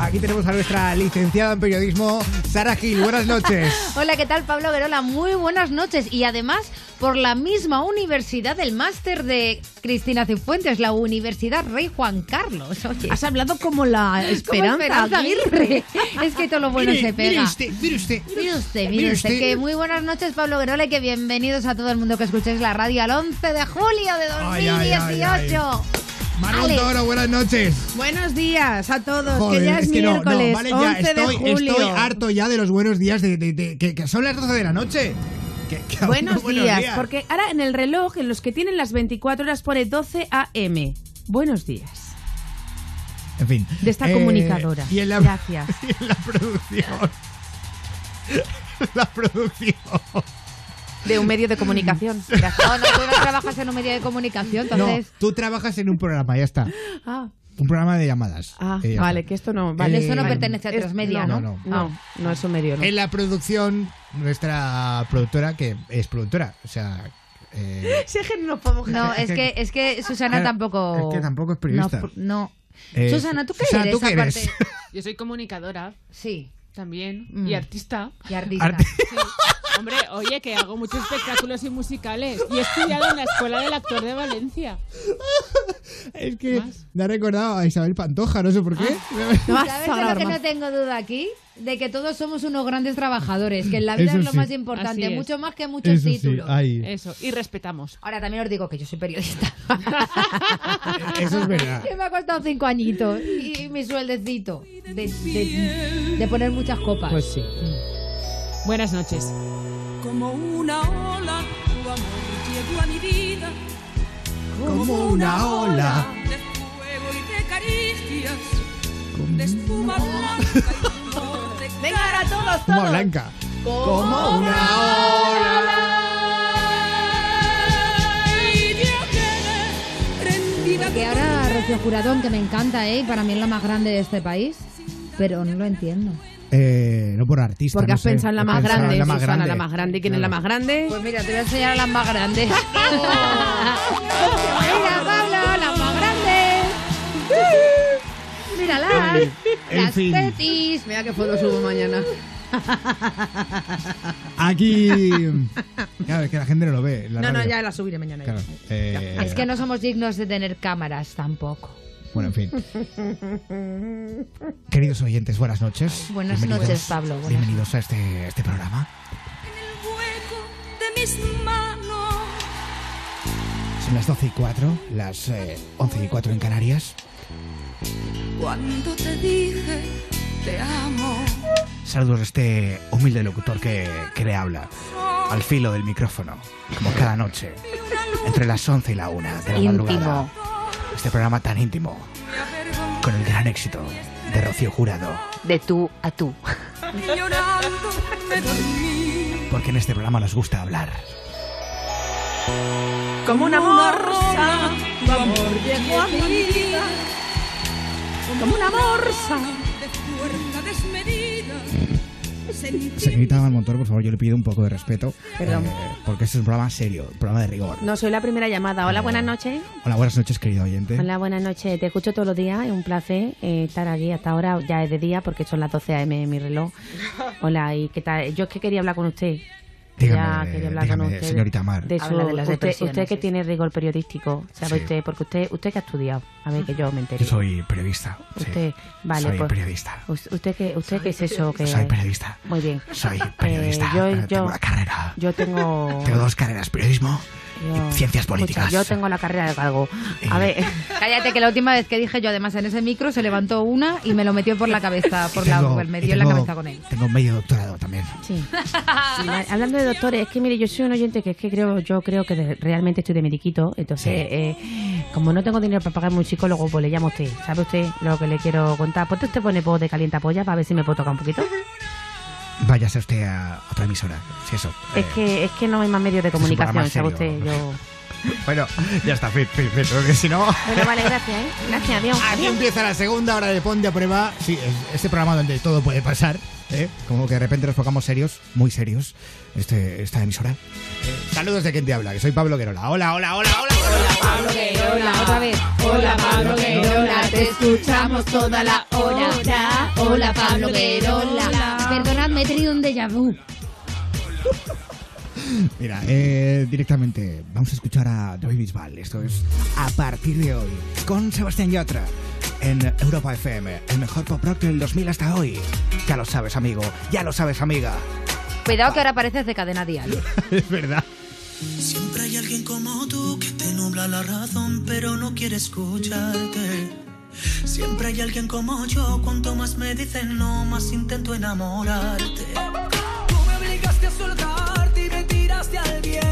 Speaker 1: Aquí tenemos a nuestra licenciada en periodismo, Sara Gil. Buenas noches. [laughs]
Speaker 3: Hola, ¿qué tal, Pablo Guerola? Muy buenas noches. Y además, por la misma universidad del máster de Cristina Cifuentes, la Universidad Rey Juan Carlos. Oye.
Speaker 2: Has hablado como la
Speaker 3: Como
Speaker 2: Esperanza. [laughs]
Speaker 3: Es que todo lo bueno
Speaker 1: Mire,
Speaker 3: se pega.
Speaker 1: mire usted, mire usted.
Speaker 3: Mire usted, mire
Speaker 1: Mire
Speaker 3: usted,
Speaker 1: usted.
Speaker 3: que muy buenas noches Pablo Guerola y que bienvenidos a todo el mundo que escuchéis la radio al 11 de julio de
Speaker 1: Ay, ay, ay, ay.
Speaker 3: 2018.
Speaker 1: Manuel
Speaker 3: Ale.
Speaker 1: Toro, buenas noches.
Speaker 2: Buenos días a todos,
Speaker 1: Joder,
Speaker 2: que ya es,
Speaker 1: que no, no,
Speaker 2: miércoles,
Speaker 1: vale ya,
Speaker 2: 11
Speaker 1: estoy,
Speaker 2: de julio.
Speaker 1: estoy harto ya de los buenos días, de, de- de- que, que son las 12 de la noche. Que- que aún no
Speaker 2: Buenos días, porque ahora en el reloj, en los que tienen las 24 horas, pone 12 AM. Buenos días.
Speaker 1: En fin.
Speaker 2: De esta
Speaker 1: eh,
Speaker 2: comunicadora.
Speaker 1: Y en la,
Speaker 2: Gracias. [laughs]
Speaker 1: y en la producción. [laughs] la producción.
Speaker 2: De un medio de comunicación. [laughs]
Speaker 3: No, no, tú no trabajas en un medio de comunicación,
Speaker 1: No,
Speaker 3: entonces...
Speaker 1: tú trabajas en un programa, ya está.
Speaker 2: Ah,
Speaker 1: Un programa de llamadas.
Speaker 2: ah,
Speaker 1: Eh,
Speaker 2: vale, que esto no... Vale,
Speaker 1: Eso no
Speaker 2: vale.
Speaker 3: pertenece a Transmedia,
Speaker 2: no,
Speaker 1: ¿no?
Speaker 2: No, no, no es un medio, no.
Speaker 1: En la producción, nuestra productora, que es productora, o sea... eh, [laughs]
Speaker 2: Sí, es que no podemos
Speaker 3: No, es que, es que Susana
Speaker 1: Claro,
Speaker 3: tampoco...
Speaker 1: es que tampoco es periodista.
Speaker 3: No, no.
Speaker 1: eh,
Speaker 3: Susana, ¿tú qué
Speaker 1: Susana,
Speaker 3: eres?
Speaker 1: ¿tú qué eres?
Speaker 3: aparte? [laughs]
Speaker 24: Yo soy comunicadora
Speaker 3: Sí.
Speaker 24: También
Speaker 3: Mm.
Speaker 24: y artista.
Speaker 3: Y artista. [laughs]
Speaker 24: Sí. [laughs] Hombre, oye, que hago muchos espectáculos y musicales. Y he estudiado en la Escuela del Actor de Valencia.
Speaker 1: Es que
Speaker 24: ¿Más?
Speaker 1: me ha recordado a Isabel Pantoja, no sé por qué.
Speaker 2: Vas [laughs]
Speaker 3: ¿Sabes de lo que
Speaker 2: más.
Speaker 3: no tengo duda aquí? De que todos somos unos grandes trabajadores, que en la [laughs] vida
Speaker 1: Eso
Speaker 3: es lo
Speaker 1: sí.
Speaker 3: más importante,
Speaker 24: Así es.
Speaker 3: mucho más que muchos
Speaker 1: Eso sí,
Speaker 3: títulos.
Speaker 1: ahí.
Speaker 24: Eso, y respetamos.
Speaker 3: Ahora también os digo que yo soy periodista. [laughs]
Speaker 1: Eso es verdad. [laughs]
Speaker 3: que me ha costado cinco añitos y mi sueldecito de, de- de poner muchas copas.
Speaker 2: Pues sí.
Speaker 24: Buenas noches.
Speaker 25: Como una ola, tu amor llegó a mi vida.
Speaker 1: Como una ola.
Speaker 25: de fuego y de caricias, de espuma blanca y
Speaker 2: Venga, ahora todos, todos.
Speaker 1: blanca. Como una
Speaker 25: Y yo quedé prendida
Speaker 3: Que ahora Rocío Juradón, que me encanta, ¿eh? Y Para mí es la más grande de este país. Pero no lo entiendo.
Speaker 1: Eh, no por artista.
Speaker 2: Porque
Speaker 1: no
Speaker 2: has
Speaker 1: sé.
Speaker 2: pensado en la más
Speaker 1: pensado
Speaker 2: grande,
Speaker 1: en la más
Speaker 2: Susana,
Speaker 1: grande.
Speaker 2: la más grande. ¿Y quién es la más grande?
Speaker 3: Pues mira, te voy a enseñar a las más grandes. [laughs] Mira, Pablo, las más grandes. Míralas. [laughs]
Speaker 1: En
Speaker 3: Las
Speaker 1: fin.
Speaker 3: tetis.
Speaker 2: Mira qué foto subo mañana. [laughs]
Speaker 1: Aquí. [laughs] Claro, es que la gente no lo ve. en la
Speaker 2: No, no,
Speaker 1: radio.
Speaker 2: ya la subiré mañana.
Speaker 1: Claro. eh,
Speaker 3: Es que no somos dignos de tener cámaras tampoco.
Speaker 1: Bueno, en fin. Queridos oyentes, buenas noches.
Speaker 3: Buenas
Speaker 1: Bienvenidos-
Speaker 3: noches, Pablo, buenas
Speaker 1: Bienvenidos a este, este programa.
Speaker 25: hueco de mis manos.
Speaker 1: Son las 12 y 4, las eh, 11 y 4 en Canarias.
Speaker 25: Cuando te dije te amo.
Speaker 1: Saludos a este humilde locutor que, que le habla. Al filo del micrófono, como cada noche, entre las 11 y la 1 de la madrugada. Este programa tan íntimo, con el gran éxito de Rocío Jurado.
Speaker 3: De tú a tú.
Speaker 1: Porque en este programa nos gusta hablar.
Speaker 2: Como una morsa, tu amor llegó a mi vida. Como una morsa.
Speaker 25: De fuerza desmedida. Sentí
Speaker 1: Señorita Motor, por favor, yo le pido un poco de respeto.
Speaker 2: Perdón.
Speaker 1: eh, porque este es un programa serio, un programa de rigor.
Speaker 2: No, soy la primera llamada. Hola, buenas noches.
Speaker 1: Hola, buenas noches, querido oyente.
Speaker 2: Hola, buenas noches. Te escucho todos los días. Es un placer eh, estar aquí hasta ahora. Ya es de día porque son las 12 a.m. en mi reloj. [laughs] Hola, ¿y qué tal? Yo es que quería hablar con usted.
Speaker 1: Dígame,
Speaker 21: ya quería hablar
Speaker 1: dígame,
Speaker 21: con usted.
Speaker 1: señorita Mar.
Speaker 21: De su-
Speaker 3: Habla de las
Speaker 21: usted, que
Speaker 3: sí.
Speaker 21: tiene rigor periodístico, ¿sabe
Speaker 1: Sí.
Speaker 21: usted? Porque usted, usted que ha estudiado, a ver que yo me enteré.
Speaker 1: Yo soy periodista. sí.
Speaker 21: Usted, vale,
Speaker 1: Soy
Speaker 21: pues.
Speaker 1: periodista.
Speaker 21: us- ¿Usted qué, usted qué es eso? Que...
Speaker 1: Soy periodista.
Speaker 21: Muy bien.
Speaker 1: Soy
Speaker 21: Eh,
Speaker 1: periodista.
Speaker 21: yo,
Speaker 1: Eh,
Speaker 21: yo,
Speaker 1: Tengo una carrera.
Speaker 21: Yo tengo.
Speaker 1: Tengo dos carreras, periodismo ciencias
Speaker 21: escucha,
Speaker 1: políticas.
Speaker 21: yo tengo la carrera de galgo. A ver. [laughs]
Speaker 3: Cállate, que la última vez que dije yo, además en ese micro, se levantó una y me lo metió por la cabeza, por la,
Speaker 1: Tengo-
Speaker 3: me
Speaker 1: y
Speaker 3: dio en la cabeza con él.
Speaker 1: Tengo medio doctorado también.
Speaker 21: Sí. La- Hablando de doctores, es que mire, yo soy un oyente que es que creo, yo creo que de- realmente estoy de mediquito, entonces, eh, como no tengo dinero para pagarme un psicólogo, pues le llamo a usted. ¿Sabe usted lo que le quiero contar? Pues usted pone voz de calienta polla para ver si me puedo tocar un poquito. [laughs]
Speaker 1: Váyase usted a otra emisora. Si eso.
Speaker 21: Es
Speaker 1: eh,
Speaker 21: que, es que no hay más medios de comunicación, ¿sabe usted? Yo... [laughs]
Speaker 1: Bueno, ya está, fit, fit, fit, porque si no.
Speaker 21: Bueno, vale, gracias, ¿eh? Gracias, adiós.
Speaker 1: Aquí
Speaker 21: adiós.
Speaker 1: empieza la segunda hora de Ponte a Prueba. Sí, es- este programa donde todo puede pasar. ¿Eh? Como que de repente nos pongamos serios, muy serios, este, esta emisora. Eh, saludos de quien te habla, que soy Pablo Querola. Hola, hola, hola, hola.
Speaker 3: Pablo Guerola, otra vez. Hola Pablo Guerola, te escuchamos toda la hora. Hola Pablo Guerola. Perdonad, me he tenido un déjà vu. [laughs]
Speaker 1: Mira, eh, directamente vamos a escuchar a David Bisbal. Esto es a partir de hoy, con Sebastián Yatra, en Europa FM, el mejor pop rock del 2000 hasta hoy. Ya lo sabes, amigo, ya lo sabes, amiga.
Speaker 3: Cuidado que ahora pareces de cadena dial. [laughs]
Speaker 1: es verdad.
Speaker 18: Siempre hay alguien como tú que te nubla la razón, pero no quiere escucharte. Siempre hay alguien como yo, cuanto más me dicen no, más intento enamorarte. Me tiraste al viento.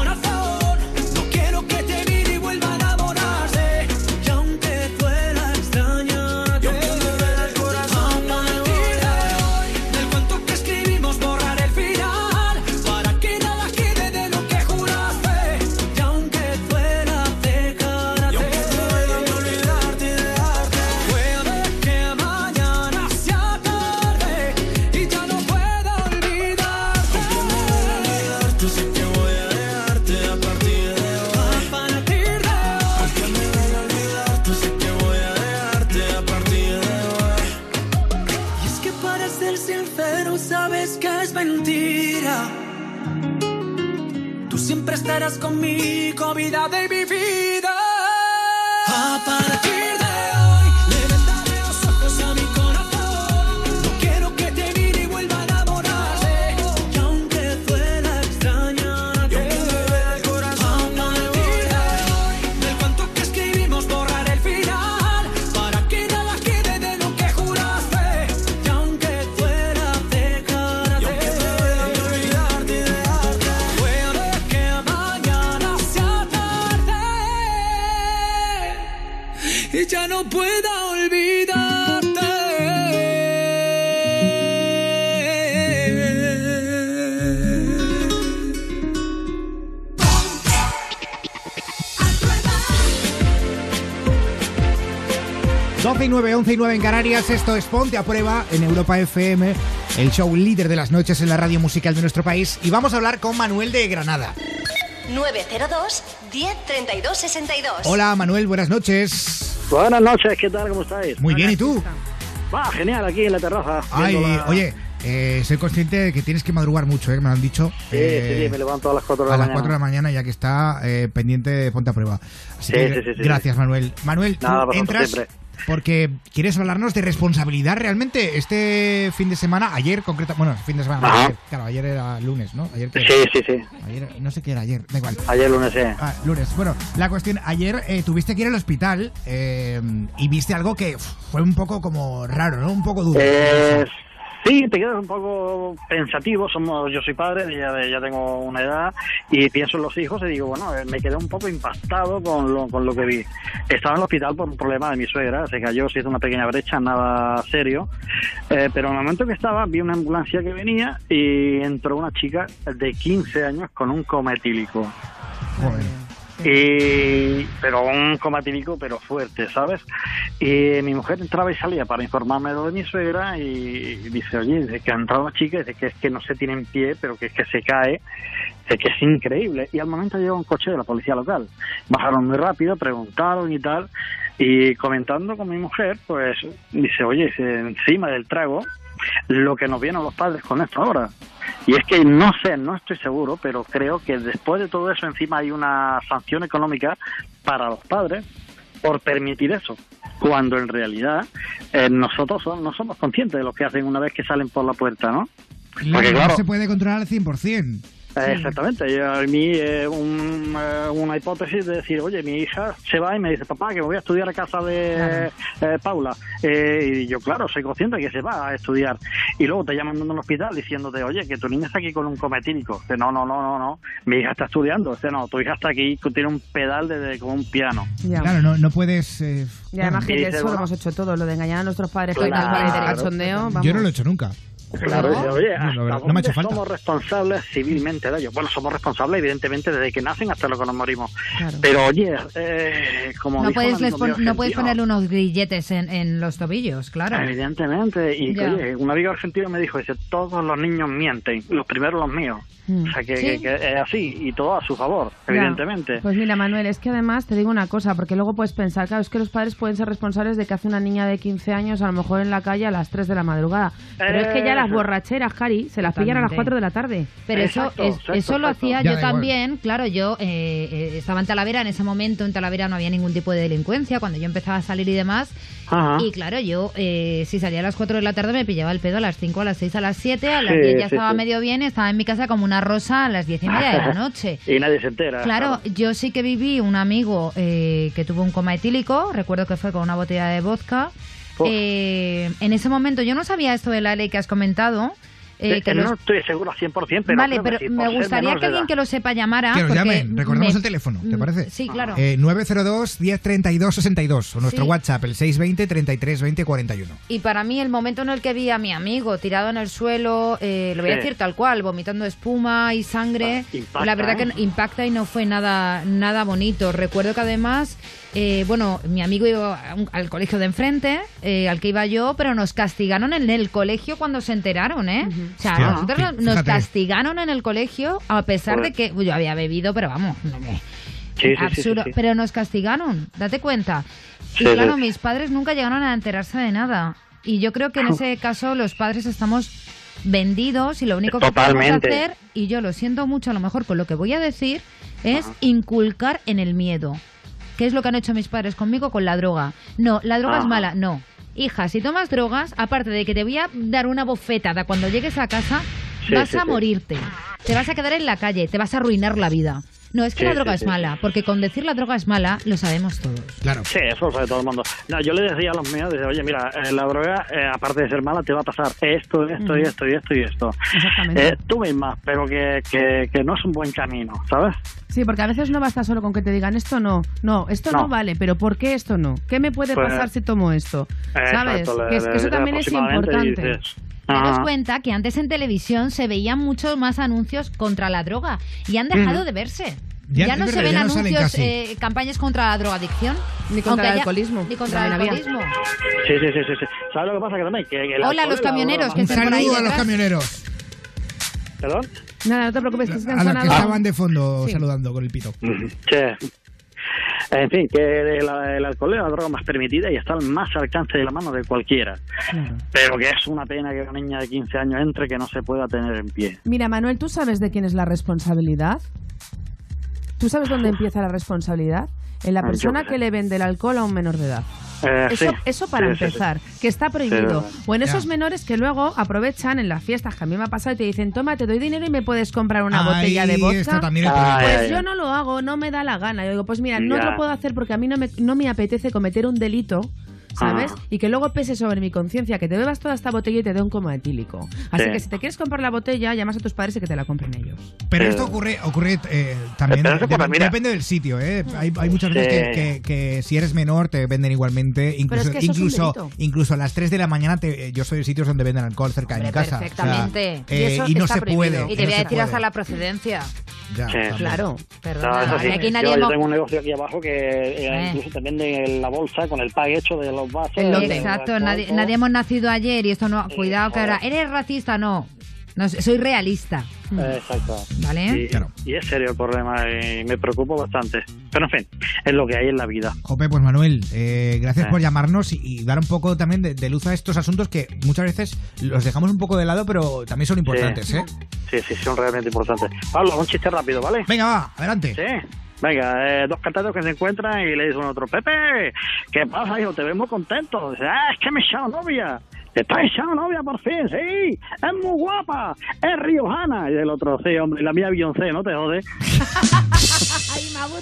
Speaker 18: Conmigo, vida de mi vida.
Speaker 1: 12 y 9, 11 y 9 en Canarias, esto es Ponte a Prueba en Europa FM, el show líder de las noches en la radio musical de nuestro país. Y vamos a hablar con Manuel de Granada.
Speaker 6: 902 1032 62.
Speaker 1: Hola Manuel, buenas noches.
Speaker 26: Buenas noches, ¿qué tal? ¿Cómo estáis?
Speaker 1: Muy bien, ¿y tú?
Speaker 26: Va, genial, aquí en la terraza.
Speaker 1: Ay,
Speaker 26: la-
Speaker 1: oye, Eh, soy consciente de que tienes que madrugar mucho, ¿eh? que me lo han dicho.
Speaker 26: Sí,
Speaker 1: Eh,
Speaker 26: sí, sí, me levanto a las 4 de la
Speaker 1: a las
Speaker 26: mañana.
Speaker 1: 4 de la mañana, ya que está eh, pendiente de Ponte a Prueba. Así
Speaker 26: Sí,
Speaker 1: que
Speaker 26: sí, sí, sí,
Speaker 1: gracias,
Speaker 26: sí.
Speaker 1: Manuel. Manuel,
Speaker 26: Nada,
Speaker 1: entras
Speaker 26: siempre.
Speaker 1: Porque quieres hablarnos de responsabilidad realmente. Este fin de semana, ayer concreta, bueno, fin de semana, ayer, claro, ayer era lunes, ¿no? Ayer, ¿qué
Speaker 26: Sí,
Speaker 1: era?
Speaker 26: sí, sí.
Speaker 1: Ayer, no sé qué era ayer, da igual.
Speaker 26: Ayer lunes, sí.
Speaker 1: Ah, lunes. Bueno, la cuestión, ayer eh, tuviste que ir al hospital eh, y viste algo que fue un poco como raro, ¿no? Un poco duro.
Speaker 26: Eh, sí, te quedas un poco pensativo. Somos, yo soy padre, ya, ya tengo una edad y pienso en los hijos y digo, bueno, eh, me quedé un poco impactado con lo, con lo que vi. Estaba en el hospital por un problema de mi suegra, se cayó, se hizo una pequeña brecha, nada serio. Eh, pero en el momento que estaba, vi una ambulancia que venía y entró una chica de 15 años con un coma etílico. Y, pero un coma típico, pero fuerte, ¿sabes? Y mi mujer entraba y salía para informarme de lo de mi suegra y dice, oye, dice que ha entrado la chica, dice que es que no se tiene en pie, pero que es que se cae, dice que es increíble. Y al momento llegó un coche de la policía local. Bajaron muy rápido, preguntaron y tal, y comentando con mi mujer, pues dice, oye, dice, encima del trago, lo que nos vienen los padres con esto ahora. Y es que no sé, no estoy seguro, pero creo que después de todo eso encima hay una sanción económica para los padres por permitir eso, cuando en realidad eh, nosotros son- no somos conscientes de lo que hacen una vez que salen por la puerta, ¿no?
Speaker 1: Claro,
Speaker 26: Porque claro,
Speaker 1: no se puede controlar al 100%.
Speaker 26: Exactamente, Yo, a mí eh, un, eh, una hipótesis de decir, oye, mi hija se va y me dice, papá, que me voy a estudiar a casa de eh, Paula. Eh, y yo, claro, soy consciente de que se va a estudiar. Y luego te llaman de un hospital diciéndote, oye, que tu niña está aquí con un cometílico. Que no, no, no, no, no, mi hija está estudiando. Dice, no, tu hija está aquí, tiene un pedal de, de- como un piano.
Speaker 1: Claro, no, no puedes. eh,
Speaker 21: Y además que
Speaker 26: Y
Speaker 21: eso
Speaker 26: dice,
Speaker 21: lo hemos hecho todo, lo de engañar a nuestros padres con
Speaker 26: Claro.
Speaker 21: el de cachondeo. Vamos.
Speaker 1: Yo no lo he hecho nunca.
Speaker 26: Claro, dice, oye,
Speaker 1: No,
Speaker 26: ¿hasta
Speaker 1: no, no me ha
Speaker 26: dónde
Speaker 1: hecho falta.
Speaker 26: somos responsables civilmente de ello? Bueno, somos responsables evidentemente desde que nacen hasta lo que nos morimos. Pero oye, eh, como
Speaker 3: No
Speaker 26: dijo
Speaker 3: puedes,
Speaker 26: un
Speaker 3: les
Speaker 26: amigo
Speaker 3: pon-
Speaker 26: mío
Speaker 3: no puedes ponerle unos grilletes en, en los tobillos, claro.
Speaker 26: Evidentemente, y
Speaker 3: Ya.
Speaker 26: oye, un amigo argentino me dijo, dice, todos los niños mienten, los primeros los míos.
Speaker 21: Mm.
Speaker 26: O sea, que,
Speaker 21: Sí.
Speaker 26: que- que es así, y todo a su favor,
Speaker 21: Ya.
Speaker 26: evidentemente.
Speaker 21: Pues mira, Manuel, es que además te digo una cosa, porque luego puedes pensar, claro, es que los padres pueden ser responsables de que hace una niña de 15 años a lo mejor en la calle a las 3 de la madrugada. Pero es que ya las borracheras, Cari, se las pillan a las
Speaker 3: Totalmente.
Speaker 21: 4 de la tarde.
Speaker 3: Pero eso, es- eso lo hacía yo también, claro, yo eh, eh, estaba en Talavera en ese momento, en Talavera no había ningún tipo de delincuencia, cuando yo empezaba a salir y demás,
Speaker 26: Ajá.
Speaker 3: y claro, yo eh, si salía a las 4 de la tarde me pillaba el pedo a las 5, a las 6, a las 7, a las
Speaker 26: Sí,
Speaker 3: 10 ya
Speaker 26: sí,
Speaker 3: estaba
Speaker 26: sí.
Speaker 3: medio bien, estaba en mi casa como una rosa a las 10 y media de la [laughs] noche.
Speaker 26: y nadie se entera.
Speaker 3: Claro, yo sí que viví un amigo eh, que tuvo un coma etílico, recuerdo que fue con una botella de vodka. Eh, en ese momento yo no sabía esto de la ley que has comentado. eh,
Speaker 26: Eh,
Speaker 3: que
Speaker 26: no
Speaker 3: los-
Speaker 26: estoy seguro 100%, pero
Speaker 3: vale, pero
Speaker 26: sí,
Speaker 3: me gustaría que alguien que lo sepa llamara.
Speaker 1: Que nos llamen, recordemos
Speaker 3: me-
Speaker 1: el teléfono, ¿te
Speaker 3: mm,
Speaker 1: parece?
Speaker 3: Sí, claro.
Speaker 1: Eh, 902 1032 62 o nuestro
Speaker 3: Sí.
Speaker 1: WhatsApp, el 620 33 20 41.
Speaker 3: Y para mí el momento en el que vi a mi amigo tirado en el suelo, eh, lo voy a decir tal cual, vomitando espuma y sangre,
Speaker 26: impacta,
Speaker 3: la verdad
Speaker 26: ¿eh?
Speaker 3: que impacta y no fue nada nada bonito. Recuerdo que además, eh, bueno, mi amigo iba un- al colegio de enfrente, eh, al que iba yo, pero nos castigaron en el colegio cuando se enteraron, ¿eh? O sea,
Speaker 26: Hostia.
Speaker 3: nosotros nos-
Speaker 26: fíjate.
Speaker 3: castigaron en el colegio a pesar de que yo había bebido, pero vamos, no me-
Speaker 26: Sí,
Speaker 3: absurdo,
Speaker 26: sí, sí.
Speaker 3: pero nos castigaron, date cuenta.
Speaker 26: Sí,
Speaker 3: y claro,
Speaker 26: sí.
Speaker 3: mis padres nunca llegaron a enterarse de nada. Y yo creo que en ese caso los padres estamos vendidos y lo único que podemos
Speaker 26: Totalmente.
Speaker 3: hacer, y yo lo siento mucho a lo mejor con lo que voy a decir, es inculcar en el miedo. ¿Qué es lo que han hecho mis padres conmigo con la droga? No, la droga es
Speaker 26: Ajá.
Speaker 3: mala, no. Hija, si tomas drogas, aparte de que te voy a dar una bofetada cuando llegues a casa,
Speaker 26: Sí,
Speaker 3: vas
Speaker 26: sí,
Speaker 3: a morirte. Te vas a quedar en la calle, te vas a arruinar la vida. No, es que
Speaker 26: Sí,
Speaker 3: la droga
Speaker 26: sí,
Speaker 3: es
Speaker 26: sí,
Speaker 3: mala, porque con decir la droga es mala lo sabemos todos.
Speaker 1: Claro.
Speaker 26: Sí, eso lo sabe todo el mundo. No, yo le decía a los míos, decía, oye, mira, eh, la droga, eh, aparte de ser mala, te va a pasar esto, esto y
Speaker 21: Mm.
Speaker 26: esto y esto y esto.
Speaker 21: Exactamente.
Speaker 26: Eh, tú misma, pero que, que, que no es un buen camino, ¿sabes?
Speaker 21: Sí, porque a veces no basta solo con que te digan esto no, no, esto no,
Speaker 26: No.
Speaker 21: vale, pero ¿por qué esto no? ¿Qué me puede
Speaker 26: Pues-
Speaker 21: pasar si tomo esto? ¿Sabes?
Speaker 26: Exacto, le-
Speaker 21: que, es- que
Speaker 26: le-
Speaker 21: eso
Speaker 26: le-
Speaker 21: también es importante.
Speaker 26: dices,
Speaker 3: Te das
Speaker 26: ah,
Speaker 3: cuenta que antes en televisión se veían muchos más anuncios contra la droga y han dejado de verse.
Speaker 21: Ya,
Speaker 3: no
Speaker 21: verdad,
Speaker 3: se ven
Speaker 21: no
Speaker 3: anuncios, eh, campañas contra la drogadicción.
Speaker 21: Ni contra el alcoholismo.
Speaker 3: Ni contra el alcoholismo.
Speaker 26: Sí, sí, sí, sí. ¿Sabes lo que pasa? Que también, que, que el
Speaker 3: Hola, los camioneros, que por ahí
Speaker 1: Saludo a los camioneros.
Speaker 26: ¿Perdón?
Speaker 21: Nada, no te preocupes, que
Speaker 1: A los que estaban de fondo
Speaker 21: Sí.
Speaker 1: saludando con el pito.
Speaker 26: Sí. En fin, que el, el alcohol es la droga más permitida y está al más alcance de la mano de cualquiera. Pero que es una pena que una niña de 15 años entre que no se pueda tener en pie.
Speaker 2: Mira, Manuel, ¿tú sabes de quién es la responsabilidad? ¿Tú sabes dónde empieza la responsabilidad? En la persona que le vende el alcohol a un menor de edad.
Speaker 26: Eh,
Speaker 2: Eso,
Speaker 26: sí.
Speaker 2: eso para
Speaker 26: Sí, sí, sí.
Speaker 2: empezar, que está prohibido. o en esos menores que luego aprovechan en las fiestas, que a mí me ha pasado, y te dicen, toma, te doy dinero y me puedes comprar una
Speaker 15: Ahí
Speaker 2: botella de vodka. Pues yo no lo hago, no me da la gana. Yo digo, pues mira, no
Speaker 26: Ya.
Speaker 2: lo puedo hacer porque a mí no me, no me apetece cometer un delito. ¿Sabes?
Speaker 26: Ah.
Speaker 2: Y que luego pese sobre mi conciencia que te bebas toda esta botella y te dé un coma etílico. Así
Speaker 26: Sí.
Speaker 2: que si te quieres comprar la botella, llamas a tus padres y que te la compren ellos.
Speaker 15: Pero
Speaker 26: Eh,
Speaker 15: esto ocurre, ocurre eh, también,
Speaker 26: pero eso ocurre, mira.
Speaker 15: depende del sitio, ¿eh? Hay, hay muchas veces
Speaker 26: Sí.
Speaker 15: que, que- que si eres menor te venden igualmente, incluso,
Speaker 2: es que
Speaker 15: incluso, incluso a las 3 de la mañana te- eh, yo soy de sitios donde venden alcohol cerca de mi
Speaker 3: Hombre,
Speaker 15: casa.
Speaker 3: perfectamente.
Speaker 15: O sea,
Speaker 2: Y
Speaker 15: eh,
Speaker 2: eso
Speaker 15: y no se
Speaker 2: prohibido.
Speaker 15: puede.
Speaker 3: Y te voy a decir hasta la procedencia.
Speaker 15: Ya,
Speaker 26: Sí.
Speaker 2: Claro.
Speaker 3: Perdona.
Speaker 26: No, sí.
Speaker 3: aquí
Speaker 26: yo,
Speaker 3: nadie
Speaker 26: yo
Speaker 3: hemos-
Speaker 26: tengo un negocio aquí abajo que eh,
Speaker 3: Eh.
Speaker 26: incluso te venden la bolsa con el pack hecho de los vasos.
Speaker 2: El lote.
Speaker 26: de-
Speaker 3: Exacto, nadie, nadie hemos nacido ayer y esto no. Cuidado que ahora. ¿Eres racista? No. no soy realista.
Speaker 26: Eh, Exacto.
Speaker 3: ¿Vale?
Speaker 26: Y,
Speaker 15: Claro.
Speaker 26: y es serio el problema y me preocupa bastante. Pero en fin, es lo que hay en la vida.
Speaker 15: Jope, pues Manuel, eh, gracias
Speaker 26: Eh.
Speaker 15: por llamarnos y, y dar un poco también de, de luz a estos asuntos que muchas veces los dejamos un poco de lado, pero también son importantes,
Speaker 26: Sí.
Speaker 15: ¿eh?
Speaker 26: Sí, sí, son realmente importantes. Pablo, un chiste rápido, ¿vale?
Speaker 15: Venga, va, adelante.
Speaker 26: Sí. Venga, eh, dos cantantes que se encuentran y le dicen a otro, Pepe, ¿qué pasa, hijo? Te ves muy contento. Dice, ah, es que me he echado novia. Te está echado novia por fin, sí. Es muy guapa. Es riojana. Y el otro, sí, hombre, la mía Beyoncé, no te jodes. [laughs]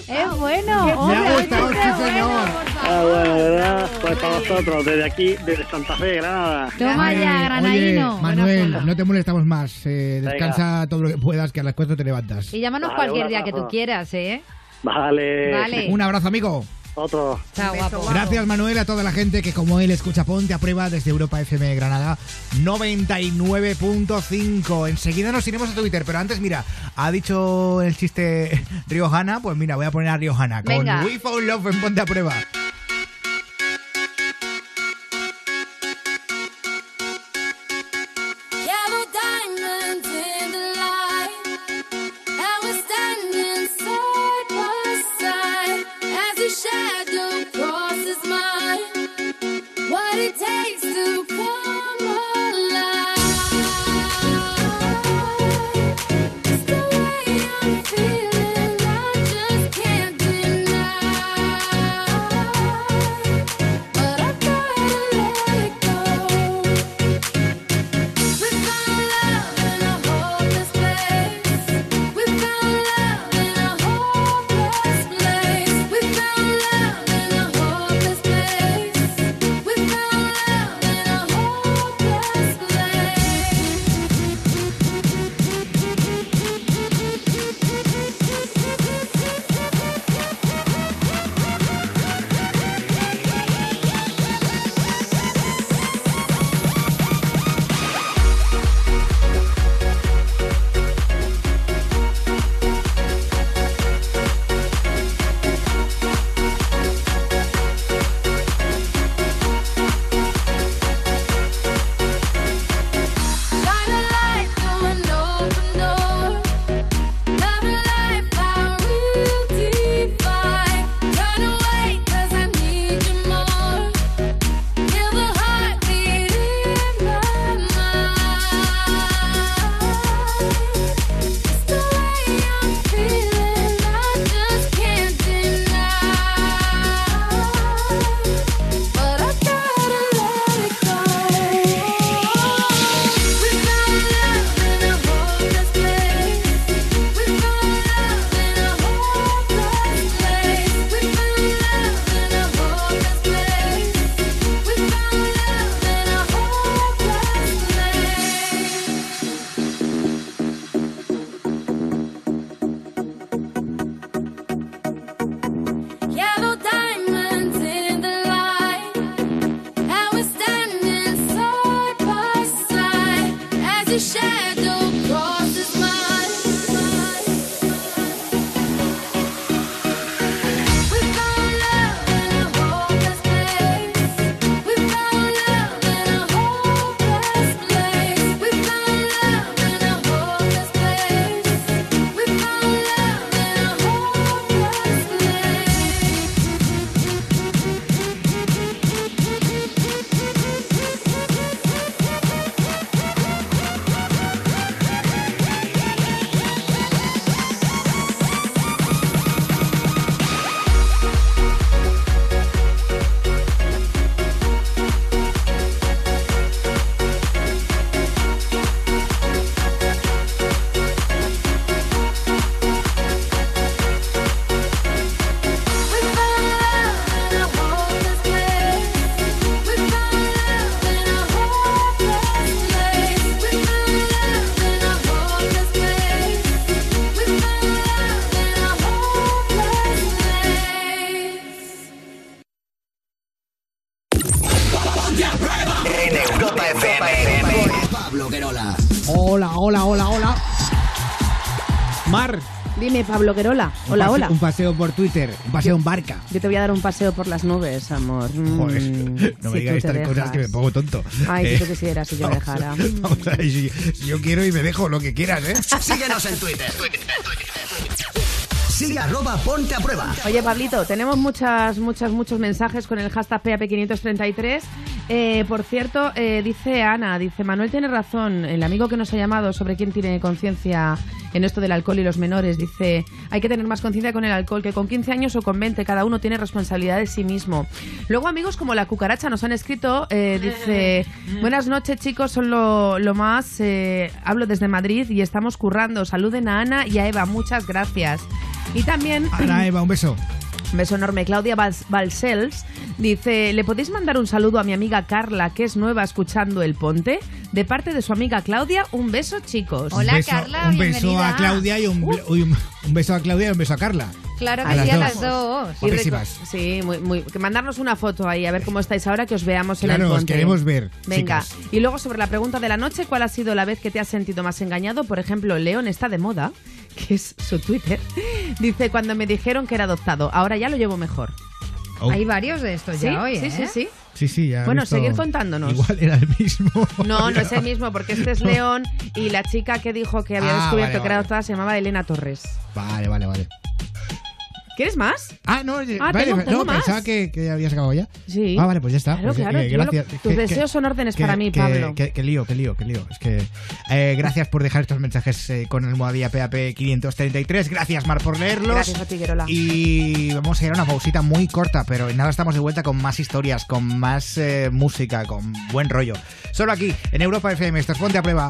Speaker 3: Es bueno.
Speaker 15: Me
Speaker 3: hombre,
Speaker 15: ha gustado, sí,
Speaker 3: bueno,
Speaker 15: señor.
Speaker 3: por favor.
Speaker 26: Ah, bueno, ¿verdad? Pues para vosotros, desde aquí, desde Santa Fe, Granada.
Speaker 3: Toma ya,
Speaker 15: Oye,
Speaker 3: granadino.
Speaker 15: Manuel, no te molestamos más. eh,
Speaker 26: Venga.
Speaker 15: descansa todo lo que puedas, que a las cuatro te levantas.
Speaker 3: Y llámanos
Speaker 26: Vale,
Speaker 3: cualquier día que tú quieras, ¿eh?
Speaker 26: Vale.
Speaker 3: Vale.
Speaker 15: Un abrazo, amigo.
Speaker 26: Otro.
Speaker 3: Chao, guapo.
Speaker 15: Gracias Manuel a toda la gente que como él escucha Ponte a prueba desde Europa FM Granada 99.5. Enseguida nos iremos a Twitter, pero antes mira, ha dicho el chiste Riojana, pues mira, voy a poner a Riojana con
Speaker 3: Venga.
Speaker 15: We Found Love en Ponte a prueba.
Speaker 5: Pablo Querola.
Speaker 1: Hola, paseo-
Speaker 2: hola.
Speaker 1: Un paseo por Twitter, un paseo en barca.
Speaker 2: Yo te voy a dar un paseo por las nubes, amor. Mm,
Speaker 1: Joder, no
Speaker 2: si
Speaker 1: me digas estas cosas que me pongo tonto.
Speaker 2: Ay,
Speaker 1: Eh,
Speaker 2: si tú quisieras, si yo me
Speaker 1: vamos a-
Speaker 2: dejara.
Speaker 1: Vamos a ver, si, si yo quiero y me dejo lo que quieras, ¿eh? [laughs]
Speaker 5: Síguenos en Twitter. Sigue arroba ponte a prueba.
Speaker 2: Oye, Pablito, tenemos muchas, muchas, muchos mensajes con el hashtag PAP533. Eh, por cierto, eh, dice Ana, dice, Manuel tiene razón, el amigo que nos ha llamado sobre quién tiene conciencia en esto del alcohol y los menores, dice, hay que tener más conciencia con el alcohol, que con 15 años o con 20 cada uno tiene responsabilidad de sí mismo. Luego amigos como la cucaracha nos han escrito, eh, dice, [laughs] buenas noches chicos, son lo, lo más, eh, hablo desde Madrid y estamos currando, saluden a Ana y a Eva, muchas gracias. Y también...
Speaker 1: Ana, Eva, un beso.
Speaker 2: Un beso enorme. Claudia Balcells dice, ¿le podéis mandar un saludo a mi amiga Carla, que es nueva escuchando El Ponte? De parte de su amiga Claudia, un beso, chicos.
Speaker 1: un beso, un beso a Claudia y un, y un- un beso a Claudia y un beso a Carla.
Speaker 3: Claro
Speaker 1: A las dos.
Speaker 2: Y. Sí, muy, muy. Que mandarnos una foto ahí, a ver cómo estáis ahora, que os veamos en
Speaker 1: Claro,
Speaker 2: el
Speaker 1: os
Speaker 2: ponte.
Speaker 1: queremos ver,
Speaker 2: Venga.
Speaker 1: chicas.
Speaker 2: Y luego sobre la pregunta de la noche, ¿cuál ha sido la vez que te has sentido más engañado? Por ejemplo, León está de moda, [laughs] que es su Twitter. Dice, cuando me dijeron que era adoptado, ahora ya lo llevo mejor.
Speaker 1: Oh.
Speaker 3: Hay varios de estos
Speaker 2: ¿Sí?
Speaker 3: ya hoy,
Speaker 2: sí,
Speaker 3: ¿eh?
Speaker 2: sí, sí.
Speaker 1: Sí, sí, ya.
Speaker 2: Bueno,
Speaker 1: visto-
Speaker 2: seguir contándonos.
Speaker 1: Igual era el mismo. [laughs]
Speaker 2: No, no es el mismo, porque este es [laughs] León y la chica que dijo que había
Speaker 1: Ah,
Speaker 2: descubierto
Speaker 1: vale,
Speaker 2: que era
Speaker 1: vale.
Speaker 2: adoptada se llamaba Elena Torres.
Speaker 1: Vale, vale, vale.
Speaker 2: ¿Quieres más?
Speaker 1: Ah, no,
Speaker 2: Ah,
Speaker 1: vale,
Speaker 2: tengo- tengo
Speaker 1: no,
Speaker 2: más.
Speaker 1: pensaba que, que habías acabado ya.
Speaker 2: Sí.
Speaker 1: Ah, vale, pues ya está.
Speaker 2: Claro,
Speaker 1: Pues,
Speaker 2: claro,
Speaker 1: eh,
Speaker 2: lo- tus
Speaker 1: Que- que-
Speaker 2: deseos son órdenes para mí, Pablo.
Speaker 1: Que, que lío, que lío, que lío. Es que eh, gracias por dejar estos mensajes eh, con el almohadilla PAP 533. Gracias, Mar, por leerlos.
Speaker 2: Gracias a ti.
Speaker 1: Y vamos a ir a una pausita muy corta, pero en nada estamos de vuelta con más historias, con más eh, música, con buen rollo. Solo aquí, en Europa FM. Esto es Ponte a Prueba.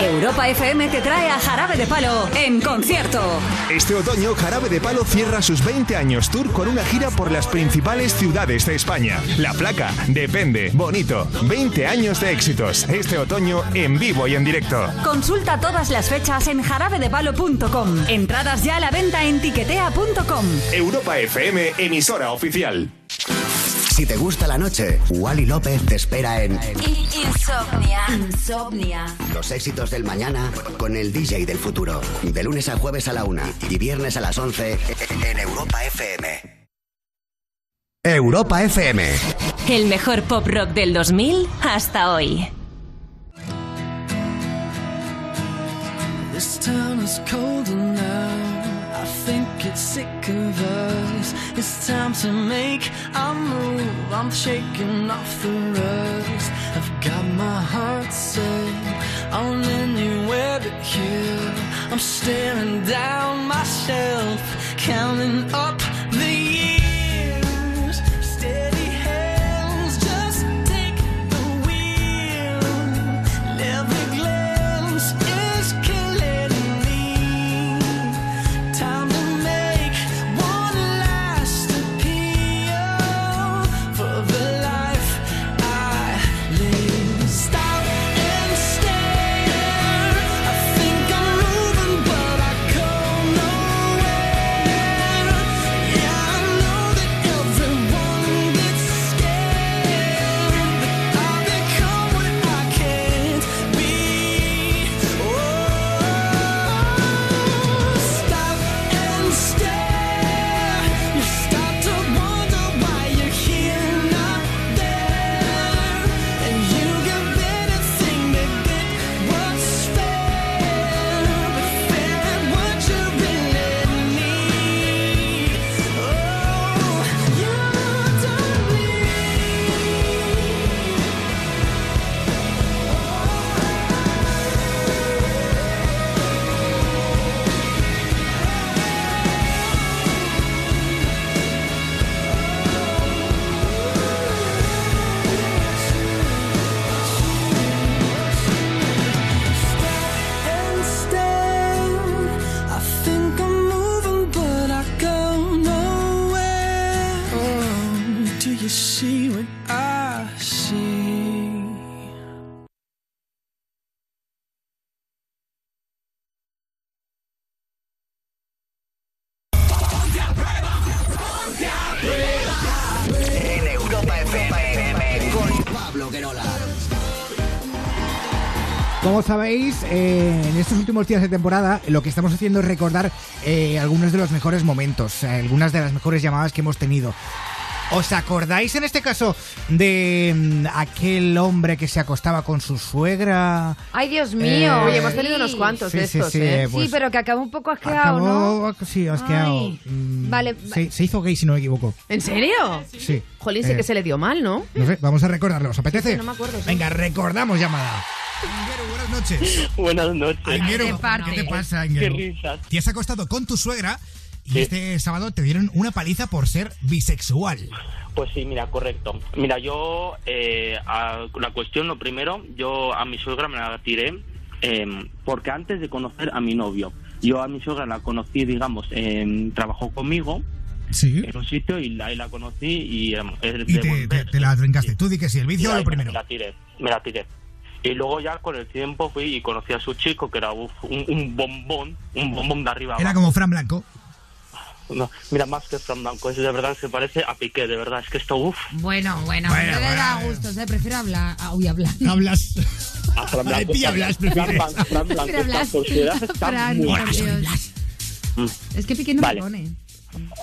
Speaker 27: Europa FM te trae a Jarabe de Palo en concierto.
Speaker 28: Este otoño, Jarabe de Palo cierra sus 20 años tour con una gira por las principales ciudades de España. La placa, depende, bonito. 20 años de éxitos. Este otoño en vivo y en directo.
Speaker 27: Consulta todas las fechas en jarabedepalo.com. Entradas ya a la venta en tiquetea.com.
Speaker 28: Europa FM, emisora oficial.
Speaker 5: Si te gusta la noche, Wally López te espera en
Speaker 27: Insomnia. Insomnia.
Speaker 5: Los éxitos del mañana con el DJ del futuro. De lunes a jueves a la una y viernes a las 11 en Europa FM. Europa FM.
Speaker 27: El mejor pop rock del 2000 hasta hoy.
Speaker 12: This town is colder now. I think it's sick of us. It's time to make a move. I'm shaking off the rust. I've got my heart set on anywhere but here. I'm staring down myself, counting up the
Speaker 1: Como sabéis, eh, en estos últimos días de temporada lo que estamos haciendo es recordar eh, algunos de los mejores momentos, eh, algunas de las mejores llamadas que hemos tenido. ¿Os acordáis en este caso de mm, aquel hombre que se acostaba con su suegra?
Speaker 3: Ay, Dios
Speaker 1: Eh,
Speaker 3: mío.
Speaker 1: Oye, hemos
Speaker 2: tenido unos cuantos
Speaker 1: Sí,
Speaker 2: de
Speaker 1: sí,
Speaker 2: estos,
Speaker 1: sí,
Speaker 2: ¿eh?
Speaker 1: pues
Speaker 3: sí, pero que acabó un poco asqueado, ¿no?
Speaker 1: sí, asqueado. Mm,
Speaker 3: Vale,
Speaker 1: Se, se hizo gay si no me equivoco.
Speaker 2: ¿En serio?
Speaker 1: Sí.
Speaker 2: Jolín, sí
Speaker 1: Eh,
Speaker 2: que se le dio mal, ¿no?
Speaker 1: No sé, vamos a recordarlo. ¿Os apetece?
Speaker 2: Sí, no me acuerdo, sí.
Speaker 1: Venga, recordamos llamada. Buenas noches. [laughs]
Speaker 29: Buenas noches.
Speaker 1: Ainguero, ¿qué te pasa, Ainguero?
Speaker 29: Qué risas.
Speaker 1: Te has acostado con tu suegra y este sábado te dieron una paliza por ser bisexual.
Speaker 29: Pues sí, mira, correcto. Mira, yo, eh, a- la cuestión, lo primero, yo a mi suegra me la tiré eh, porque antes de conocer a mi novio, yo a mi suegra la conocí, digamos, en- trabajó conmigo
Speaker 1: Sí.
Speaker 29: en un sitio y ahí la conocí y... eh, es
Speaker 1: Y
Speaker 29: de
Speaker 1: te,
Speaker 29: volver.
Speaker 1: te- te la trincaste. Tú di que sí, el vicio
Speaker 29: Y
Speaker 1: o lo primero.
Speaker 29: Me la tiré, me la tiré. Y luego ya con el tiempo fui y conocí a su chico, que era uf, un, un bombón, un bombón de arriba
Speaker 1: Era
Speaker 29: abajo.
Speaker 1: como Fran Blanco.
Speaker 29: No, mira, más que Fran Blanco, es de verdad, se parece a Piqué, de verdad, es que esto, uff.
Speaker 3: Bueno, bueno,
Speaker 29: Bueno,
Speaker 3: no le da
Speaker 29: bueno.
Speaker 3: gusto, ¿eh? prefiero hablar. Ah, uy, hablar. [laughs]
Speaker 1: Hablas.
Speaker 29: A Fran
Speaker 1: Ay,
Speaker 29: Blanco. Fran-
Speaker 1: hablas,
Speaker 29: Fran. Blanco, está [laughs] está
Speaker 3: Fran,
Speaker 29: muy bien.
Speaker 3: Es que Piqué no
Speaker 29: Vale.
Speaker 3: me pone.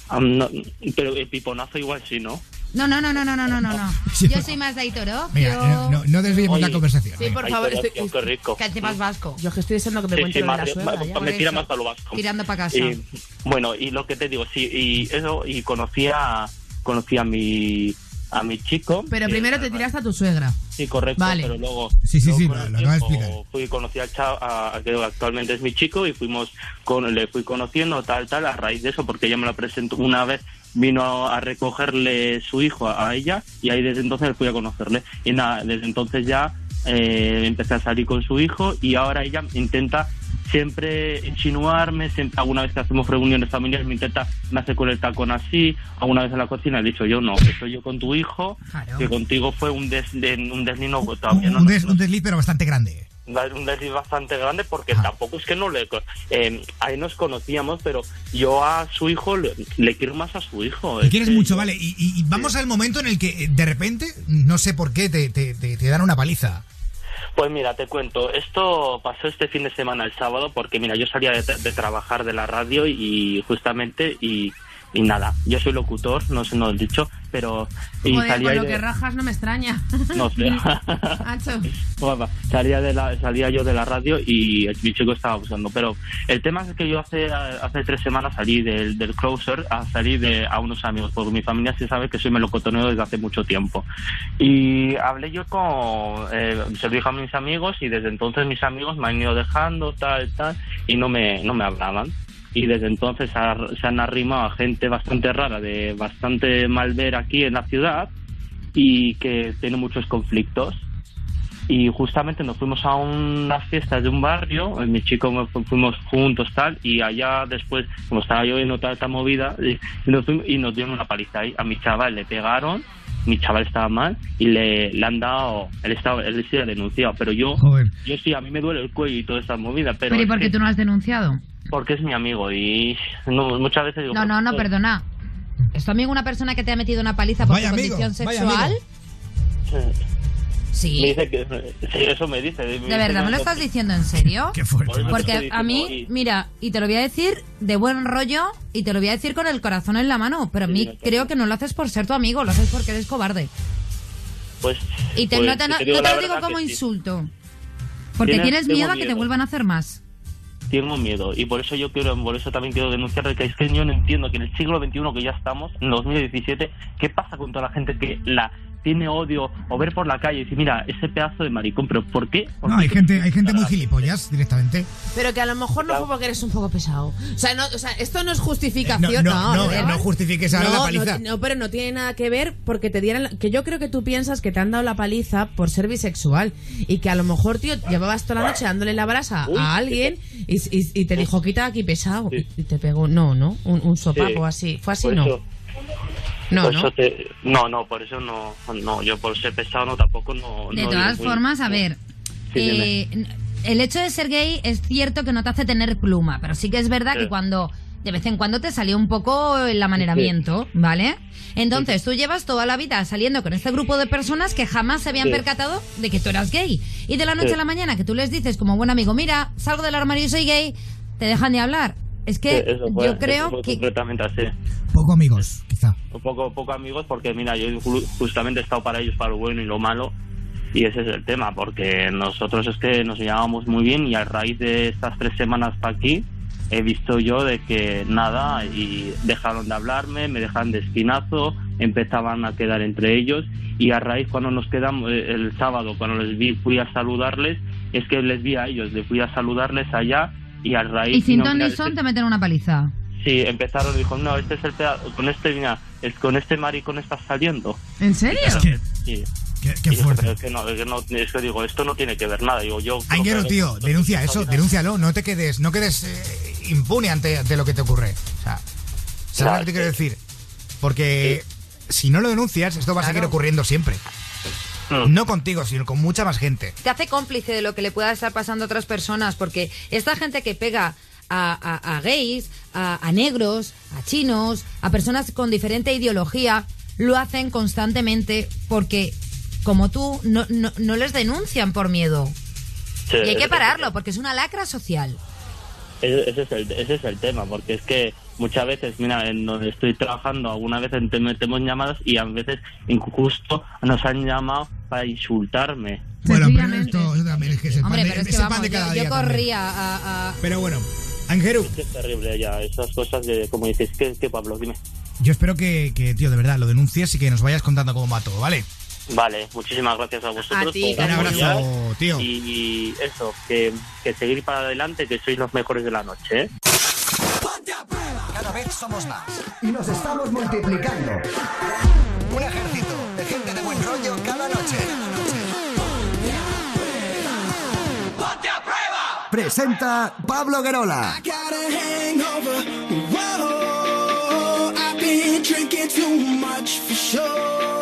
Speaker 29: Ah, no, pero el piponazo igual sí, ¿no?
Speaker 3: No, no, no, no, no, no, no, no. [laughs] Yo soy más de Aitoró.
Speaker 1: Mira, eh, no, no desviemos la
Speaker 29: Oye.
Speaker 1: conversación.
Speaker 2: Sí, por favor, estoy,
Speaker 29: qué rico.
Speaker 3: Que sepas vasco.
Speaker 2: Yo que estoy deseando que me
Speaker 29: Sí,
Speaker 2: cuente
Speaker 29: sí,
Speaker 2: lo de la suegra.
Speaker 29: ma-
Speaker 2: ya.
Speaker 29: me tira
Speaker 2: eso.
Speaker 29: más a lo vasco.
Speaker 3: Tirando para casa.
Speaker 29: Y, bueno, y lo que te digo, sí, y eso, y conocí a, conocí a mi, a mi chico.
Speaker 2: Pero primero te tiraste a tu suegra.
Speaker 29: Sí, correcto,
Speaker 2: Vale.
Speaker 29: pero luego...
Speaker 1: Sí, sí,
Speaker 29: luego
Speaker 1: sí, lo, lo acaba de
Speaker 29: tiempo
Speaker 1: explicar.
Speaker 29: Fui, conocí al chavo, a, a que actualmente es mi chico, y fuimos, con, le fui conociendo, tal, tal, a raíz de eso, porque ella me lo presentó una vez, vino a recogerle su hijo a, ella, y ahí desde entonces fui a conocerle. Y nada, desde entonces ya eh, empecé a salir con su hijo, y ahora ella intenta siempre insinuarme, siempre, alguna vez que hacemos reuniones familiares me intenta, me hace con el tacón así, alguna vez en la cocina he dicho yo no, que soy yo con tu hijo, que contigo fue un, des, de- un deslino todavía no
Speaker 1: Un, des- un desliz, pero bastante grande.
Speaker 29: Un desliz bastante grande porque tampoco es que no le eh, ahí nos conocíamos pero yo a su hijo le, le quiero más a su hijo Es
Speaker 1: quieres
Speaker 29: que-
Speaker 1: mucho, vale. Y, y- vamos al momento en el que eh, de repente, no sé por qué, te, te- te- te dan una paliza.
Speaker 29: Pues mira, te cuento, esto pasó este fin de semana, el sábado, porque mira, yo salía de, de trabajar de la radio y justamente, y, y nada, yo soy locutor, no sé, no lo he dicho, pero... Y
Speaker 2: Joder,
Speaker 29: salía
Speaker 2: con lo
Speaker 29: de-
Speaker 2: que rajas no me extraña. [laughs]
Speaker 29: No sé. [laughs] Bueno, salía de la, salía yo de la radio y el- mi chico estaba usando pero el tema es que yo hace hace tres semanas salí del, del closer a salir de a unos amigos porque mi familia se sabe que soy melocotoneo desde hace mucho tiempo. Y hablé yo con eh, se lo dije a mis amigos y desde entonces mis amigos me han ido dejando tal tal y no me no me hablaban y desde entonces se han arrimado a gente bastante rara de bastante mal ver aquí en la ciudad y que tiene muchos conflictos. Y justamente nos fuimos a unas fiestas de un barrio, eh, mi chico fuimos juntos tal, y allá después, como estaba lloviendo toda esta movida, [laughs] y, nos, y nos dieron una paliza ahí, a mi chaval le pegaron, mi chaval estaba mal, y le, le han dado, él estaba, él sí ha denunciado, pero yo, yo sí, a mí me duele el cuello y toda esa movida, pero,
Speaker 3: Pero ¿y por qué tú no has denunciado?
Speaker 29: porque es mi amigo, y no, muchas veces digo,
Speaker 3: No, no, no, perdona. ¿Es tu amigo una persona que te ha metido una paliza por
Speaker 29: Vaya
Speaker 3: tu
Speaker 29: amigo,
Speaker 3: condición
Speaker 29: vaya
Speaker 3: sexual? Sí.
Speaker 29: Me dice que, sí, eso me dice.
Speaker 3: ¿De verdad me lo estás diciendo en serio? [laughs]
Speaker 29: Qué fuerte.
Speaker 3: Porque a mí, mira, y te lo voy a decir de buen rollo y te lo voy a decir con el corazón en la mano, pero a mí creo que no lo haces por ser tu amigo, lo haces porque eres cobarde.
Speaker 29: Pues,
Speaker 3: Y te,
Speaker 29: pues,
Speaker 3: no te, no
Speaker 29: te digo
Speaker 3: te
Speaker 29: la
Speaker 3: lo digo como insulto. Porque
Speaker 29: Tienes-
Speaker 3: miedo a que te vuelvan a hacer más.
Speaker 29: Tengo miedo y por eso yo quiero, por eso también quiero denunciar que es que yo no entiendo que en el siglo XXI que ya estamos, en 2017, ¿qué pasa con toda la gente que la tiene odio o ver por la calle y decir, mira, ese pedazo de maricón, pero ¿por qué? ¿Por
Speaker 1: No,
Speaker 29: qué?
Speaker 1: hay gente, hay gente muy gilipollas directamente.
Speaker 2: Pero que a lo mejor no fue porque eres un poco pesado. O sea, no, o sea esto no es justificación.
Speaker 1: Eh, no, no,
Speaker 2: ¿verdad?
Speaker 1: no justifiques ahora
Speaker 2: No,
Speaker 1: la paliza.
Speaker 2: No, no, pero no tiene nada que ver porque te dieran. la- Que yo creo que tú piensas que te han dado la paliza por ser bisexual. Y que a lo mejor, tío, llevabas toda la noche dándole la brasa
Speaker 29: Uy,
Speaker 2: a alguien y, y- y te dijo, quita aquí pesado. Y te pegó, no, ¿no? Un, un sopapo
Speaker 29: Sí.
Speaker 2: así. Fue así, ¿no? No,
Speaker 29: Por
Speaker 2: ¿no?
Speaker 29: eso te- no, no, por eso no, no, yo por ser pesado no tampoco no.
Speaker 3: De
Speaker 29: no
Speaker 3: todas formas, a ver,
Speaker 29: Sí,
Speaker 3: eh, el hecho de ser gay es cierto que no te hace tener pluma, pero sí que es verdad
Speaker 29: Sí.
Speaker 3: que cuando de vez en cuando te salió un poco el amaneramiento, ¿vale? Entonces tú llevas toda la vida saliendo con este grupo de personas que jamás se habían
Speaker 29: Sí.
Speaker 3: percatado de que tú eras gay. Y de la noche a la mañana que tú les dices como buen amigo, mira, salgo del armario y soy gay, te dejan de hablar. Es que
Speaker 29: Sí, eso fue-
Speaker 3: yo
Speaker 29: eso
Speaker 3: creo
Speaker 29: fue
Speaker 3: que...
Speaker 29: completamente así.
Speaker 1: Poco amigos, quizá.
Speaker 29: Un poco, poco amigos porque mira, yo ju- justamente he estado para ellos para lo bueno y lo malo y ese es el tema porque nosotros es que nos llevábamos muy bien y a raíz de estas tres semanas para aquí he visto yo de que nada y dejaron de hablarme, me dejaron de espinazo, empezaban a quedar entre ellos y a raíz cuando nos quedamos eh, el sábado cuando les vi fui a saludarles es que les vi a ellos, les fui a saludarles allá y a raíz
Speaker 3: Y sin
Speaker 29: no,
Speaker 3: ton ni son te meten una paliza.
Speaker 29: Sí, empezaron y dijo, no, este es el peda- con este, mira, es, con este maricón estás saliendo.
Speaker 2: ¿En serio?
Speaker 29: Sí.
Speaker 1: Qué, qué
Speaker 29: Y yo,
Speaker 1: fuerte.
Speaker 29: es que no, es que no, es que digo, esto no tiene que ver nada. Digo, yo. Que-
Speaker 1: tío, denuncia eso, denúncialo, no te quedes, no quedes eh, impune ante, ante lo que te ocurre. O sea, ¿sabes lo que te quiero decir? Porque si no lo denuncias, esto va a seguir ocurriendo siempre. No contigo, sino con mucha más gente.
Speaker 30: te hace cómplice de lo que le pueda estar pasando a otras personas, porque esta gente que pega a, a- a gays, a, a negros, a chinos, a personas con diferente ideología, lo hacen constantemente porque, como tú, no, no, no les denuncian por miedo.
Speaker 29: Sí,
Speaker 30: y hay que pararlo, porque es una lacra social.
Speaker 29: Ese es el, ese es el tema, porque es que muchas veces, mira, en donde estoy trabajando, alguna vez te metemos llamadas y a veces injusto nos han llamado para insultarme.
Speaker 1: Bueno, pero esto, también es que pan
Speaker 30: Hombre,
Speaker 1: de,
Speaker 30: pero es que
Speaker 1: pan de cada
Speaker 30: yo,
Speaker 1: día.
Speaker 30: yo corría a... a-
Speaker 1: Pero bueno, Angeru,
Speaker 29: Es que es terrible ya, esas cosas de, como dices, que, que Pablo, dime.
Speaker 1: yo espero que, que, tío, de verdad, lo denuncies y que nos vayas contando cómo va todo, ¿vale?
Speaker 29: Vale, muchísimas gracias a vosotros.
Speaker 1: A ti, Un abrazo, tío.
Speaker 29: Y, y eso, que, que seguir para adelante, que sois los mejores de la noche, ¿eh?
Speaker 5: Cada vez somos más y nos estamos multiplicando. Un ejército de gente de buen rollo cada noche. Presenta Pablo Guerola.
Speaker 19: got a hangover. Whoa, I've been drinking too much for sure.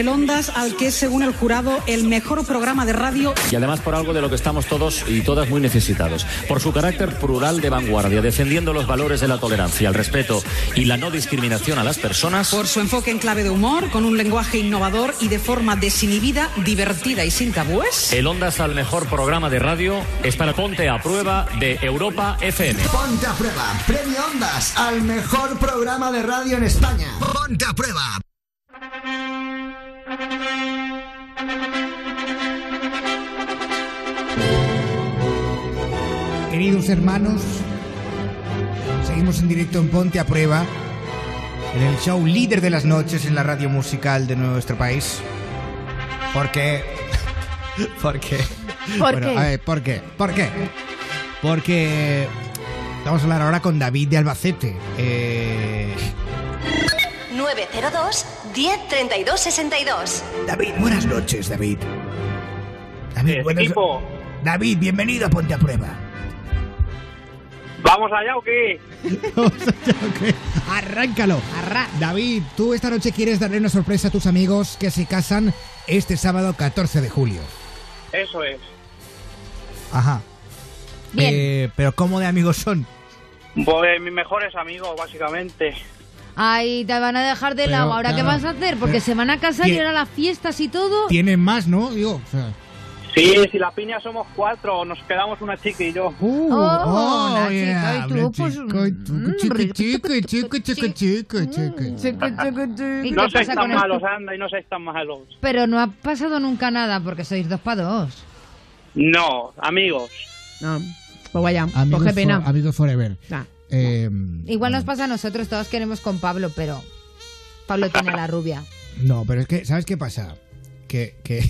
Speaker 31: El Ondas, al que es, según el jurado, el mejor programa de radio.
Speaker 32: Y además por algo de lo que estamos todos y todas muy necesitados. Por su carácter plural de vanguardia, defendiendo los valores de la tolerancia, el respeto y la no discriminación a las personas.
Speaker 31: Por su enfoque en clave de humor, con un lenguaje innovador y de forma desinhibida, divertida y sin tabúes.
Speaker 32: El Ondas al mejor programa de radio es para Ponte a Prueba de Europa FM.
Speaker 5: Ponte a prueba. Premio Ondas al mejor programa de radio en España. Ponte a prueba.
Speaker 1: Queridos hermanos, seguimos en directo en Ponte a Prueba, en el show líder de las noches en la radio musical de nuestro país. ¿Por qué? [laughs] ¿Por qué?
Speaker 2: ¿Por
Speaker 1: Bueno,
Speaker 2: qué?
Speaker 1: a ver, ¿por qué? ¿Por qué? Porque vamos a hablar ahora con David de Albacete. Eh,
Speaker 6: 902 10 32 62.
Speaker 1: David, buenas noches, David. David, buenas-
Speaker 22: equipo.
Speaker 1: David, bienvenido a Ponte a Prueba. [laughs]
Speaker 22: ¿Vamos allá o qué?
Speaker 1: Arráncalo. David, tú esta noche quieres darle una sorpresa a tus amigos que se casan este sábado 14 de julio.
Speaker 22: Eso es.
Speaker 1: Ajá.
Speaker 3: Bien.
Speaker 1: Eh, pero ¿cómo de amigos son?
Speaker 22: Pues mis mejores amigos, básicamente.
Speaker 3: Ay, te van a dejar de
Speaker 1: Pero,
Speaker 3: lado. ¿Ahora qué vas a hacer? Porque
Speaker 1: pero-
Speaker 3: se van a casar y ahora las fiestas y todo.
Speaker 1: Tienen más, ¿no? Digo, o sea,
Speaker 22: Sí, si la piña somos cuatro, nos quedamos una chica y yo.
Speaker 1: Uh,
Speaker 3: Oh, una
Speaker 1: yeah,
Speaker 3: chica y tú, pues,
Speaker 1: chica y tú,
Speaker 3: mm,
Speaker 1: chica, chica, chica, chica, chica, chica.
Speaker 3: ¿Y
Speaker 22: No
Speaker 3: pasa
Speaker 22: tan malos, anda, y no seis tan malos.
Speaker 3: Pero no ha pasado nunca nada porque sois dos para dos.
Speaker 22: No, amigos.
Speaker 2: No, pues vaya,
Speaker 1: Amigos,
Speaker 2: pues qué pena.
Speaker 1: for- amigos forever.
Speaker 2: Ah.
Speaker 1: Eh,
Speaker 3: Igual nos pasa a nosotros, todos queremos con Pablo, pero Pablo tiene a la rubia.
Speaker 1: no, pero es que, ¿sabes qué pasa? Que, que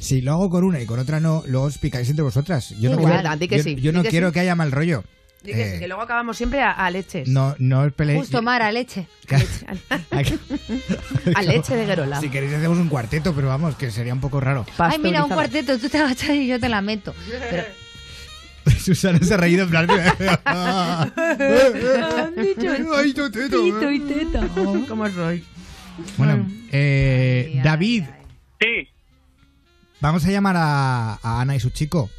Speaker 1: si lo hago con una y con otra no, luego os picáis entre vosotras. Yo no
Speaker 2: Igual,
Speaker 1: quiero,
Speaker 2: que
Speaker 1: yo,
Speaker 2: sí,
Speaker 1: yo
Speaker 2: di
Speaker 1: no
Speaker 2: que
Speaker 1: quiero
Speaker 2: sí.
Speaker 1: que haya mal rollo.
Speaker 2: Di que sí,
Speaker 1: Eh,
Speaker 2: que luego acabamos siempre a, a leches.
Speaker 1: no, no os peleéis.
Speaker 3: Justo Mara, leche. [laughs] [laughs] [laughs]
Speaker 2: A leche de Gerola.
Speaker 1: Si queréis hacemos un cuarteto, pero vamos, que sería un poco raro.
Speaker 3: Ay, mira, un cuarteto, tú te agachas y yo te la meto. Pero,
Speaker 1: Susana se ha reído en plan...
Speaker 2: Han dicho
Speaker 1: Ay, tu teta,
Speaker 2: pito y teta. ¿Cómo soy?
Speaker 1: Bueno, eh, David,
Speaker 22: Sí,
Speaker 1: vamos a llamar a, a Ana y su chico.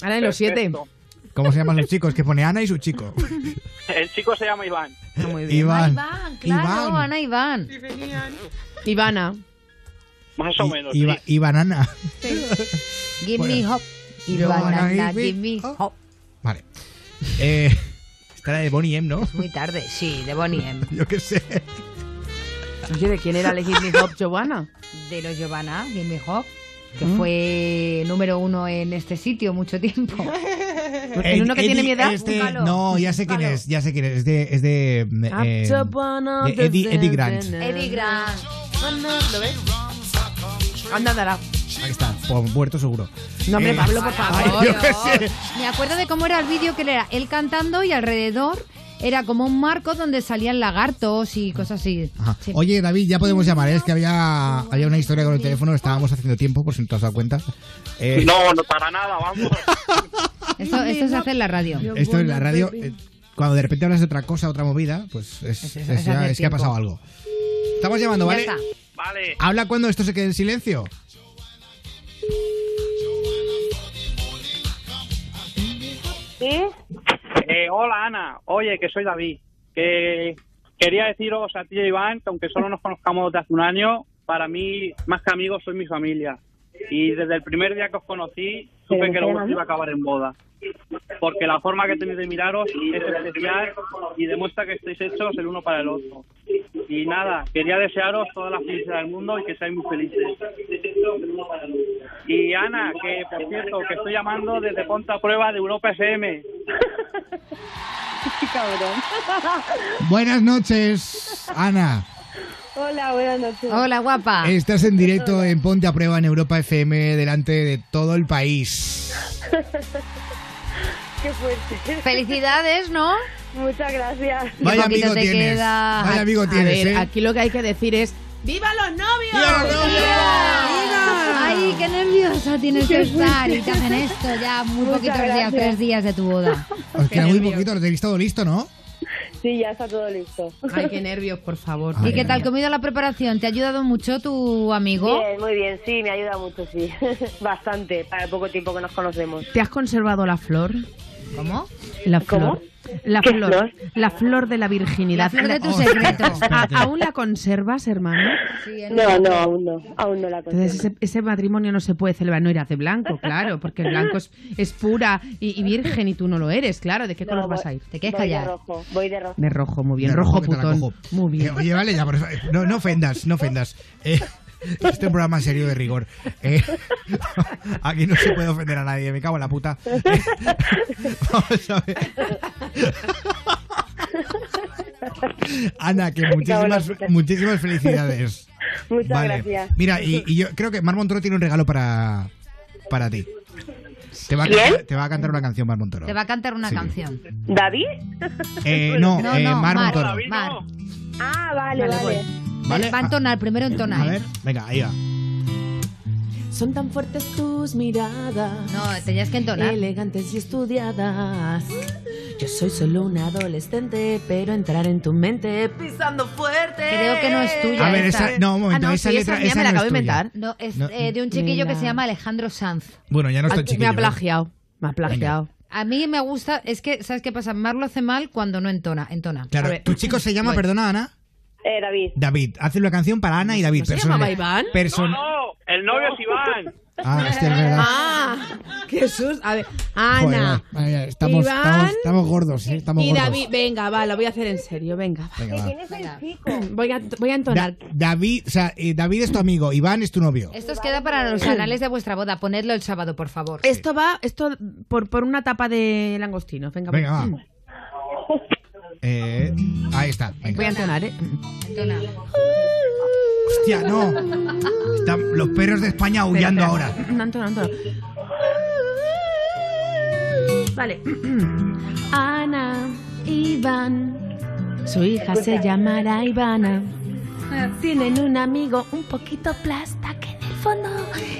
Speaker 2: Ahora en los siete.
Speaker 1: ¿Cómo se llaman los chicos? Que pone Ana y su chico. [laughs]
Speaker 22: el chico se llama Iván.
Speaker 2: Muy
Speaker 1: Iván.
Speaker 3: Iván, claro,
Speaker 1: Iván.
Speaker 3: Ana Iván.
Speaker 2: Ivana.
Speaker 22: Más o menos.
Speaker 1: Iba, y banana.
Speaker 3: Give
Speaker 1: Bueno.
Speaker 3: me hop.
Speaker 1: Yo
Speaker 3: Ivana,
Speaker 1: wanna give
Speaker 3: give me hop.
Speaker 1: Vale. Eh, esta era de Bonnie M, ¿no?
Speaker 3: Muy tarde, sí, de Bonnie M. [laughs]
Speaker 1: Yo qué sé.
Speaker 2: Oye, ¿de quién era el Hit Me Hop Giovanna?
Speaker 3: De los Giovanna, Give me hop. Que
Speaker 1: Mm.
Speaker 3: fue número uno en este sitio mucho tiempo. [laughs]
Speaker 2: ¿En uno que tiene mi edad?
Speaker 1: es de-
Speaker 3: Búscalo,
Speaker 1: no, ya sé quién es, ya sé quién es. Es de. Es de, eh, de Eddie, Eddie Grant.
Speaker 3: Eddie Grant.
Speaker 2: ¿Lo ves? Anda, dará.
Speaker 1: Ahí está. por muerto seguro.
Speaker 2: No, hombre,
Speaker 1: Eh,
Speaker 2: Pablo, por [laughs] favor.
Speaker 1: ay, yo qué sé.
Speaker 3: Me acuerdo de cómo era el vídeo que era él cantando y alrededor era como un marco donde salían lagartos y cosas así. Sí.
Speaker 1: Oye, David, ya podemos llamar, ¿eh? es que había, había una historia con el teléfono, estábamos haciendo tiempo, por si no te has dado cuenta. Eh,
Speaker 33: No, no, para nada, vamos. [laughs]
Speaker 3: Esto, esto se hace en la radio.
Speaker 1: Esto en la radio, eh, cuando de repente hablas de otra cosa, otra movida, pues es,
Speaker 3: Es-
Speaker 1: es
Speaker 3: es
Speaker 1: ya- que ha pasado algo. Estamos llamando,
Speaker 3: Ya
Speaker 1: ¿vale?
Speaker 3: está.
Speaker 33: Vale.
Speaker 1: Habla cuando esto se quede en silencio.
Speaker 33: ¿Sí? Eh, hola, Ana. Oye, que soy David. Que quería deciros a ti y Iván que aunque solo nos conozcamos desde hace un año, para mí, más que amigos, sois mi familia. Y desde el primer día que os conocí, supe que lo vuestro iba a acabar en boda. Porque la forma que tenéis de miraros es especial y demuestra que estáis hechos el uno para el otro. Y nada, quería desearos toda la felicidad del mundo y que seáis muy felices. Y Ana, que por cierto, que estoy llamando desde Ponta Prueba de Europa FM. [laughs] [laughs]
Speaker 1: Buenas noches, Ana.
Speaker 31: Hola, buenas noches.
Speaker 3: Hola, guapa.
Speaker 1: Estás en directo en Ponte a Prueba en Europa FM delante de todo el país. [laughs]
Speaker 31: Qué fuerte.
Speaker 3: Felicidades, ¿no?
Speaker 31: Muchas gracias.
Speaker 1: Vaya amigo
Speaker 3: te
Speaker 1: tienes.
Speaker 3: queda.
Speaker 1: Vaya amigo
Speaker 2: A
Speaker 1: tienes,
Speaker 2: ver,
Speaker 1: ¿eh?
Speaker 2: aquí lo que hay que decir es ¡Viva los novios!
Speaker 3: Ay, qué nerviosa tienes que estar y te hacen esto ya muy
Speaker 31: Muchas
Speaker 3: poquitos días, tres días de tu boda. [laughs]
Speaker 1: Os queda muy poquito, lo tenéis todo listo, ¿no?
Speaker 31: Sí, ya está todo listo.
Speaker 2: Ay, qué nervios, por favor. [laughs]
Speaker 3: ¿Y qué tal? ¿Cómo ha ido la preparación? ¿Te ha ayudado mucho tu amigo?
Speaker 31: Bien, muy bien, sí, me ayuda mucho, sí. [laughs] Bastante, para el poco tiempo que nos conocemos.
Speaker 2: ¿Te has conservado la flor?
Speaker 3: ¿Cómo?
Speaker 2: La
Speaker 31: ¿Cómo?
Speaker 2: flor. La
Speaker 31: ¿Qué
Speaker 2: flor,
Speaker 31: flor?
Speaker 2: La flor de la virginidad.
Speaker 3: La flor de tu
Speaker 2: La-
Speaker 3: secreto.
Speaker 2: ¿A- [laughs] ¿Aún la conservas, hermano?
Speaker 31: No, no, aún no, aún no la conservo.
Speaker 2: Entonces ese, ese matrimonio no se puede celebrar. No irás de blanco, claro, porque el blanco es, es pura y, y virgen y tú no lo eres, claro. ¿De qué color vas a ir?
Speaker 3: ¿Te quieres callar?
Speaker 31: de rojo, voy de rojo.
Speaker 2: De rojo, muy bien.
Speaker 1: De
Speaker 2: rojo,
Speaker 1: la
Speaker 2: putón. Muy bien.
Speaker 1: Eh, oye, vale, ya, por eso- no, no ofendas, no ofendas. Eh, este es un programa serio de rigor. Eh, [laughs] aquí no se puede ofender a nadie, me cago en la puta. Eh, [laughs] vamos a ver. [laughs] Ana, que muchísimas, muchísimas felicidades.
Speaker 31: Muchas
Speaker 1: Vale.
Speaker 31: gracias.
Speaker 1: Mira, y, y yo creo que Mar Montoro tiene un regalo para, para ti. Te va, a te va a cantar una canción, Mar Montoro.
Speaker 3: Te va a cantar una
Speaker 1: Sí.
Speaker 3: canción.
Speaker 31: ¿David?
Speaker 1: Eh, no,
Speaker 3: No,
Speaker 1: eh,
Speaker 3: no,
Speaker 1: Mar
Speaker 3: Mar,
Speaker 1: Montoro.
Speaker 3: Mar.
Speaker 31: Ah, vale,
Speaker 3: Vale,
Speaker 31: vale.
Speaker 1: ¿Vale?
Speaker 3: Va a entonar, primero entona.
Speaker 1: A ver, venga, ahí va.
Speaker 2: Son tan fuertes tus miradas.
Speaker 3: No, tenías que entonar.
Speaker 2: Elegantes y estudiadas. Yo soy solo una adolescente, pero entrar en tu mente pisando fuerte.
Speaker 3: Creo que no es tuya.
Speaker 1: A ver, esa, no, un momento,
Speaker 2: Ah, no,
Speaker 1: esa
Speaker 2: sí,
Speaker 1: letra
Speaker 2: esa mía
Speaker 1: esa
Speaker 2: me la
Speaker 1: no
Speaker 2: acabo de inventar.
Speaker 3: No, es
Speaker 1: No.
Speaker 3: eh, de un chiquillo que se llama Alejandro Sanz.
Speaker 1: Bueno, ya no está
Speaker 2: Ah,
Speaker 1: el
Speaker 2: Me
Speaker 1: chiquillo.
Speaker 2: ha
Speaker 1: ¿eh?
Speaker 2: plagiado. Me ha plagiado.
Speaker 3: A mí me gusta, es que, ¿sabes qué pasa? Mar lo hace mal cuando no entona. Entona.
Speaker 1: Claro, tu chico se llama,
Speaker 3: Voy.
Speaker 1: perdona, Ana.
Speaker 31: Eh, David.
Speaker 1: David. Hace una canción para Ana y David.
Speaker 2: ¿No se llamaba Iván?
Speaker 1: person-
Speaker 33: No, el novio es Iván.
Speaker 1: Ah, hostia, es verdad.
Speaker 2: Ah, Jesús. A ver, Ana.
Speaker 1: Joder, vaya, estamos,
Speaker 2: Iván
Speaker 1: estamos, estamos gordos, ¿eh? Estamos
Speaker 2: y
Speaker 1: gordos.
Speaker 2: David, venga, va, lo voy a hacer en serio, venga. va.
Speaker 1: Venga, va.
Speaker 31: ¿Quién es el chico?
Speaker 2: Voy a, voy a entonar.
Speaker 1: Da- David, o sea, eh, David es tu amigo, Iván es tu novio.
Speaker 3: Esto os queda para los anales de vuestra boda. Ponedlo el sábado, por favor.
Speaker 2: Esto va, esto por, por una tapa de langostinos. Venga,
Speaker 1: Venga, va. [laughs] Eh, ahí está. venga.
Speaker 2: Voy a entonar, ¿eh?
Speaker 3: Entona.
Speaker 1: Hostia, no. Están los perros de España aullando ahora.
Speaker 2: No, entono, entono. Vale. Ana, Iván. Su hija se llamará Ivana. Tienen un amigo un poquito plasta que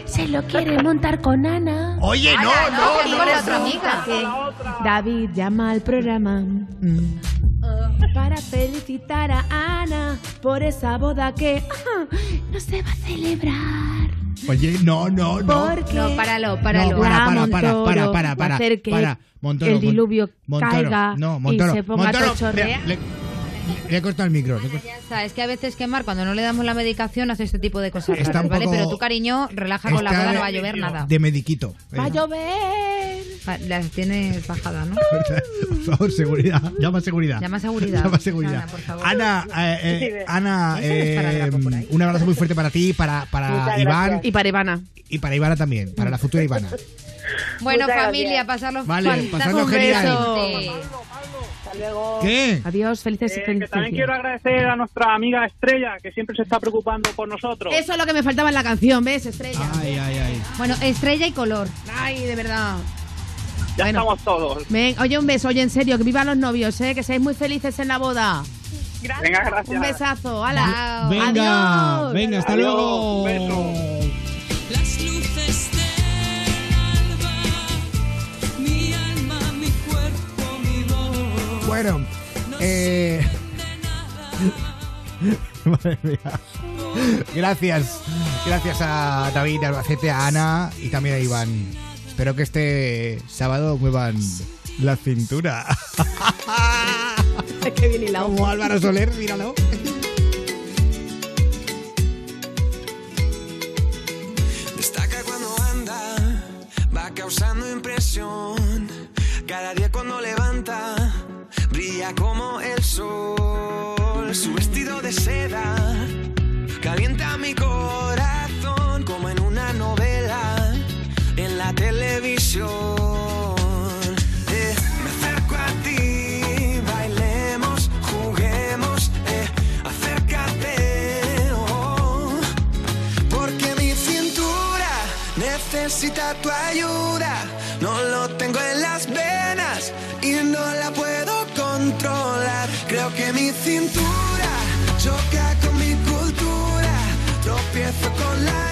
Speaker 2: se lo quiere montar con Ana.
Speaker 1: Oye, no, no, no.
Speaker 3: otra amiga.
Speaker 2: que David llama al programa mm, para felicitar a Ana por esa boda que ah, no se va a celebrar.
Speaker 1: Oye, no, no, no.
Speaker 2: Porque
Speaker 3: No, páralo, páralo.
Speaker 1: No, para, para, para, para, para, para,
Speaker 2: hacer que
Speaker 1: para. Montoro,
Speaker 2: el diluvio
Speaker 1: Montoro,
Speaker 2: caiga
Speaker 1: no, Montoro,
Speaker 2: y se ponga
Speaker 1: Montoro. Le, le- le he cortado el micro.
Speaker 3: Ya está, es que a veces quemar cuando no le damos la medicación hace este tipo de cosas
Speaker 1: Está
Speaker 3: raras, ¿vale?
Speaker 1: poco-
Speaker 3: Pero tu cariño, relaja con la boda, no va a llover nada.
Speaker 1: De mediquito.
Speaker 2: Va a llover.
Speaker 3: Va- Las tienes bajada, ¿no? [laughs]
Speaker 1: Por favor, seguridad. Llama a seguridad.
Speaker 3: Llama a seguridad.
Speaker 1: Llama a seguridad.
Speaker 3: Ana, por favor.
Speaker 1: Ana, eh, eh, Ana,
Speaker 3: ¿Eso es para
Speaker 1: eh, un abrazo muy fuerte para ti, para, para Iván
Speaker 31: gracias.
Speaker 2: Y para Ivana.
Speaker 1: y para Ivana también, para la futura Ivana.
Speaker 3: Bueno,
Speaker 31: Muchas
Speaker 3: familia,
Speaker 31: gracias.
Speaker 3: pasarlo
Speaker 1: Vale,
Speaker 3: fantásticamente.
Speaker 1: pasadlo
Speaker 2: Un
Speaker 1: genial.
Speaker 2: Beso.
Speaker 31: Hasta luego.
Speaker 1: ¿Qué?
Speaker 2: Adiós, felices
Speaker 31: Eh,
Speaker 2: felices
Speaker 31: que también
Speaker 2: días.
Speaker 31: quiero agradecer a nuestra amiga Estrella, que siempre se está preocupando por nosotros.
Speaker 2: Eso es lo que me faltaba en la canción, ¿ves, Estrella?
Speaker 1: Ay, ay, ay.
Speaker 3: Bueno, estrella y color.
Speaker 2: Ay, de verdad.
Speaker 31: Ya
Speaker 2: Bueno.
Speaker 31: estamos todos.
Speaker 2: Ven, oye, un beso, oye, en serio, que vivan los novios, ¿eh? Que seáis muy felices en la boda.
Speaker 31: Venga, gracias.
Speaker 2: Un besazo, hala.
Speaker 1: Venga,
Speaker 2: Adiós.
Speaker 1: venga, hasta
Speaker 31: Adiós,
Speaker 1: luego.
Speaker 34: Las luces
Speaker 1: Bueno, eh... [laughs] Madre mía. Gracias. Gracias a David, a Albacete, a Ana y también a Iván. Espero que este sábado muevan la cintura. [laughs]
Speaker 2: Qué bien hilado.
Speaker 1: Como Álvaro Soler, míralo.
Speaker 19: Destaca cuando anda, va causando impresión. Cada día cuando levanta, como el sol. Su vestido de seda calienta mi corazón como en una novela en la televisión. Eh, me acerco a ti, bailemos, juguemos, eh, acércate. oh. Porque mi cintura necesita tu ayuda. No lo tengo en las venas y no la Creo que mi cintura choca con mi cultura. Tropiezo con la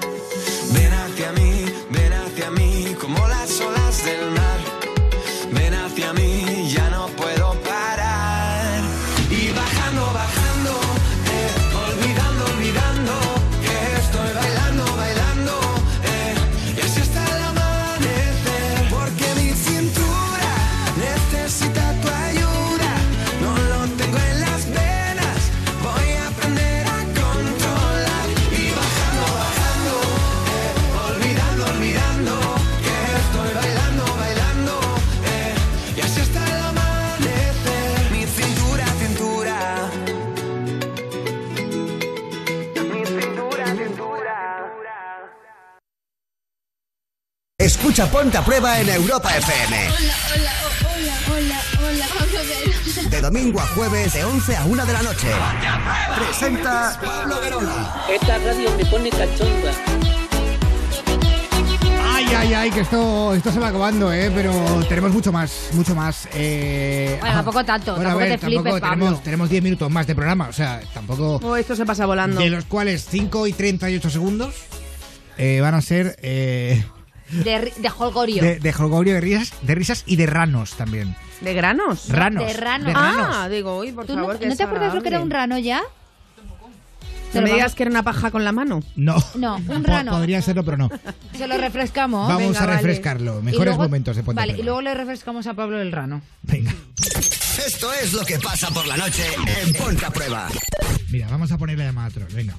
Speaker 5: Escucha Ponte a Prueba en Europa FM.
Speaker 34: Hola, hola, hola, hola, hola, vamos a ver.
Speaker 5: De domingo a jueves, de 11 a 1 de la noche. Presenta Pablo Verola.
Speaker 35: Esta radio me pone cachonda.
Speaker 1: Ay, ay, ay, que esto, esto se va acabando, ¿eh? Pero tenemos mucho más, mucho más. Eh...
Speaker 3: Bueno, tampoco tanto,
Speaker 1: Bueno, a
Speaker 3: tampoco
Speaker 1: ver,
Speaker 3: te flipes,
Speaker 1: tampoco
Speaker 3: Pablo.
Speaker 1: tenemos, tenemos 10 minutos más de programa, o sea, tampoco...
Speaker 2: Oh, esto se pasa volando.
Speaker 1: De los cuales 5 y 38 segundos eh, van a ser eh,
Speaker 3: De, de holgorio.
Speaker 1: de, de jolgorio, de risas, de risas y de ranos también.
Speaker 2: ¿De granos?
Speaker 1: Ranos.
Speaker 3: De ranos.
Speaker 1: de ranos.
Speaker 2: Ah, digo, uy, por
Speaker 3: ¿Tú
Speaker 2: favor,
Speaker 3: no,
Speaker 2: que
Speaker 3: ¿no te acuerdas lo que era un rano ya?
Speaker 2: No me digas que era una paja con la mano.
Speaker 1: No.
Speaker 3: No, un rano.
Speaker 1: Podría serlo, pero no.
Speaker 3: Se lo refrescamos.
Speaker 1: Vamos
Speaker 3: Venga,
Speaker 1: a refrescarlo. Mejores
Speaker 3: luego-
Speaker 1: momentos de Ponte
Speaker 3: Vale, y luego le refrescamos a Pablo el rano.
Speaker 1: Venga.
Speaker 5: esto es lo que pasa por la noche en Ponte a Prueba.
Speaker 1: Mira, vamos a ponerle llamada a Troll, venga.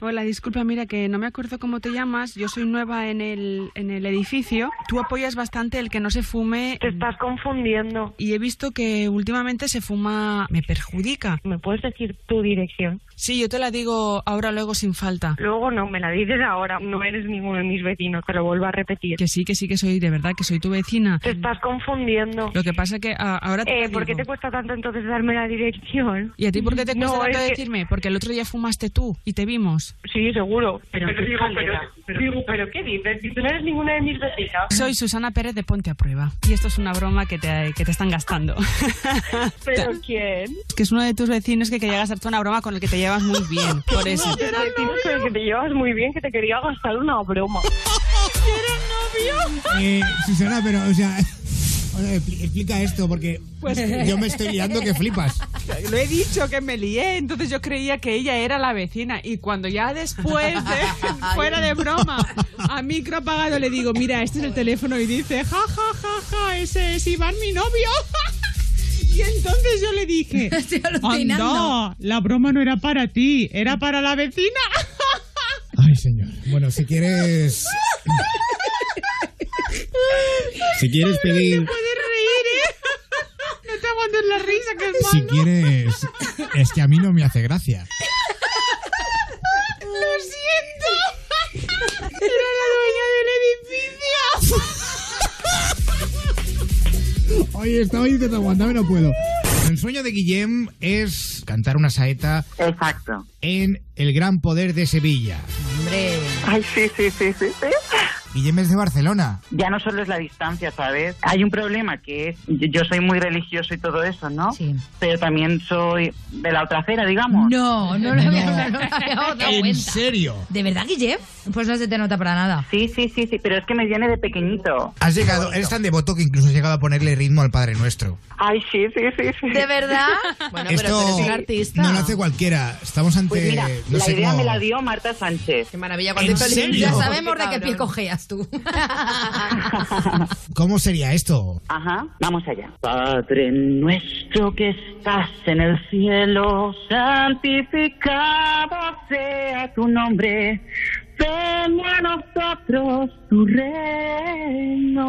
Speaker 24: Hola, disculpa, mira que no me acuerdo cómo te llamas. Yo soy nueva en el, en el edificio. Tú apoyas bastante el que no se fume.
Speaker 36: Te estás confundiendo.
Speaker 24: Y he visto que últimamente se fuma. me perjudica.
Speaker 36: ¿Me puedes decir tu dirección?
Speaker 24: Sí, yo te la digo ahora luego sin falta.
Speaker 36: Luego no, me la dices ahora. No eres ninguno de mis vecinos, te lo vuelvo a repetir.
Speaker 24: Que sí, que sí, que soy de verdad, que soy tu vecina.
Speaker 36: Te estás confundiendo.
Speaker 24: Lo que pasa que ah, ahora te
Speaker 36: Eh, ¿Por qué te cuesta tanto entonces darme la dirección?
Speaker 24: ¿Y a ti por qué te cuesta
Speaker 36: No,
Speaker 24: tanto
Speaker 36: es que-
Speaker 24: decirme? Porque el otro día fumaste tú y te vimos.
Speaker 36: Sí, seguro. Pero,
Speaker 24: Pero
Speaker 36: digo, pero, pero, digo, ¿pero qué dices? Si tú no eres ninguna de mis vecinas.
Speaker 24: Soy Susana Pérez de Ponte a Prueba. Y esto es una broma que te, que te están gastando. [laughs]
Speaker 36: ¿Pero [laughs] quién?
Speaker 24: que es uno de tus vecinos que quería gastarte una broma con el que te llevas muy bien. Por eso.
Speaker 36: Pero vecinos con el que te llevas muy bien, que te quería gastar una broma. [laughs]
Speaker 1: Eh, Susana, pero, o sea, o sea, expli- explica esto, porque
Speaker 24: Pues-
Speaker 1: yo me estoy liando que flipas.
Speaker 24: Lo he dicho que me lié, entonces yo creía que ella era la vecina y cuando ya después, de, [laughs] fuera de broma, a micro apagado le digo, mira, este es el teléfono y dice, ja, ja, ja, ja, ese es Iván, mi novio. [laughs] Y entonces yo le dije, [laughs] anda, la broma no era para ti, era para la vecina.
Speaker 1: Ay, señor. Bueno, si quieres... Si quieres pedir...
Speaker 24: puedes reír, ¿eh? No te aguantes la risa, que es
Speaker 1: Si
Speaker 24: malo.
Speaker 1: quieres... Es que a mí no me hace gracia. [laughs]
Speaker 24: Lo siento. Era la dueña del edificio.
Speaker 1: Oye, estaba intentando aguantarme, no puedo. El sueño de Guillem es cantar una saeta
Speaker 37: Exacto.
Speaker 1: en El Gran Poder de Sevilla.
Speaker 3: Hombre.
Speaker 37: Ay, sí, sí, sí, sí, sí.
Speaker 1: Guillem es de Barcelona.
Speaker 37: Ya no solo es la distancia, ¿sabes? Hay un problema que es, yo soy muy religioso y todo eso, ¿no?
Speaker 3: Sí.
Speaker 37: Pero también soy de la otra acera, digamos.
Speaker 3: No, no lo había, no lo había dado
Speaker 1: ¿En
Speaker 3: cuenta.
Speaker 1: serio?
Speaker 3: ¿De verdad, Guillem? Pues no se te nota para nada.
Speaker 37: Sí, sí, sí, sí, pero es que me viene de pequeñito.
Speaker 1: Has llegado, eres tan devoto que incluso has llegado a ponerle ritmo al Padre Nuestro.
Speaker 37: Ay, sí, sí, sí, sí.
Speaker 3: ¿De verdad?
Speaker 2: Bueno,
Speaker 1: Esto
Speaker 2: pero tú eres un artista.
Speaker 1: no lo hace cualquiera. Estamos ante...
Speaker 37: Pues mira,
Speaker 1: no
Speaker 37: la
Speaker 1: sé
Speaker 37: idea
Speaker 1: cómo-
Speaker 37: me la dio Marta Sánchez.
Speaker 2: Qué maravilla.
Speaker 1: ¿En
Speaker 2: hizo el
Speaker 1: serio?
Speaker 3: Ya sabemos de qué pie cojeas tú. [laughs]
Speaker 1: ¿Cómo sería esto?
Speaker 37: Ajá, vamos allá. Padre nuestro que estás en el cielo, santificado sea tu nombre. Ven a nosotros tu reino.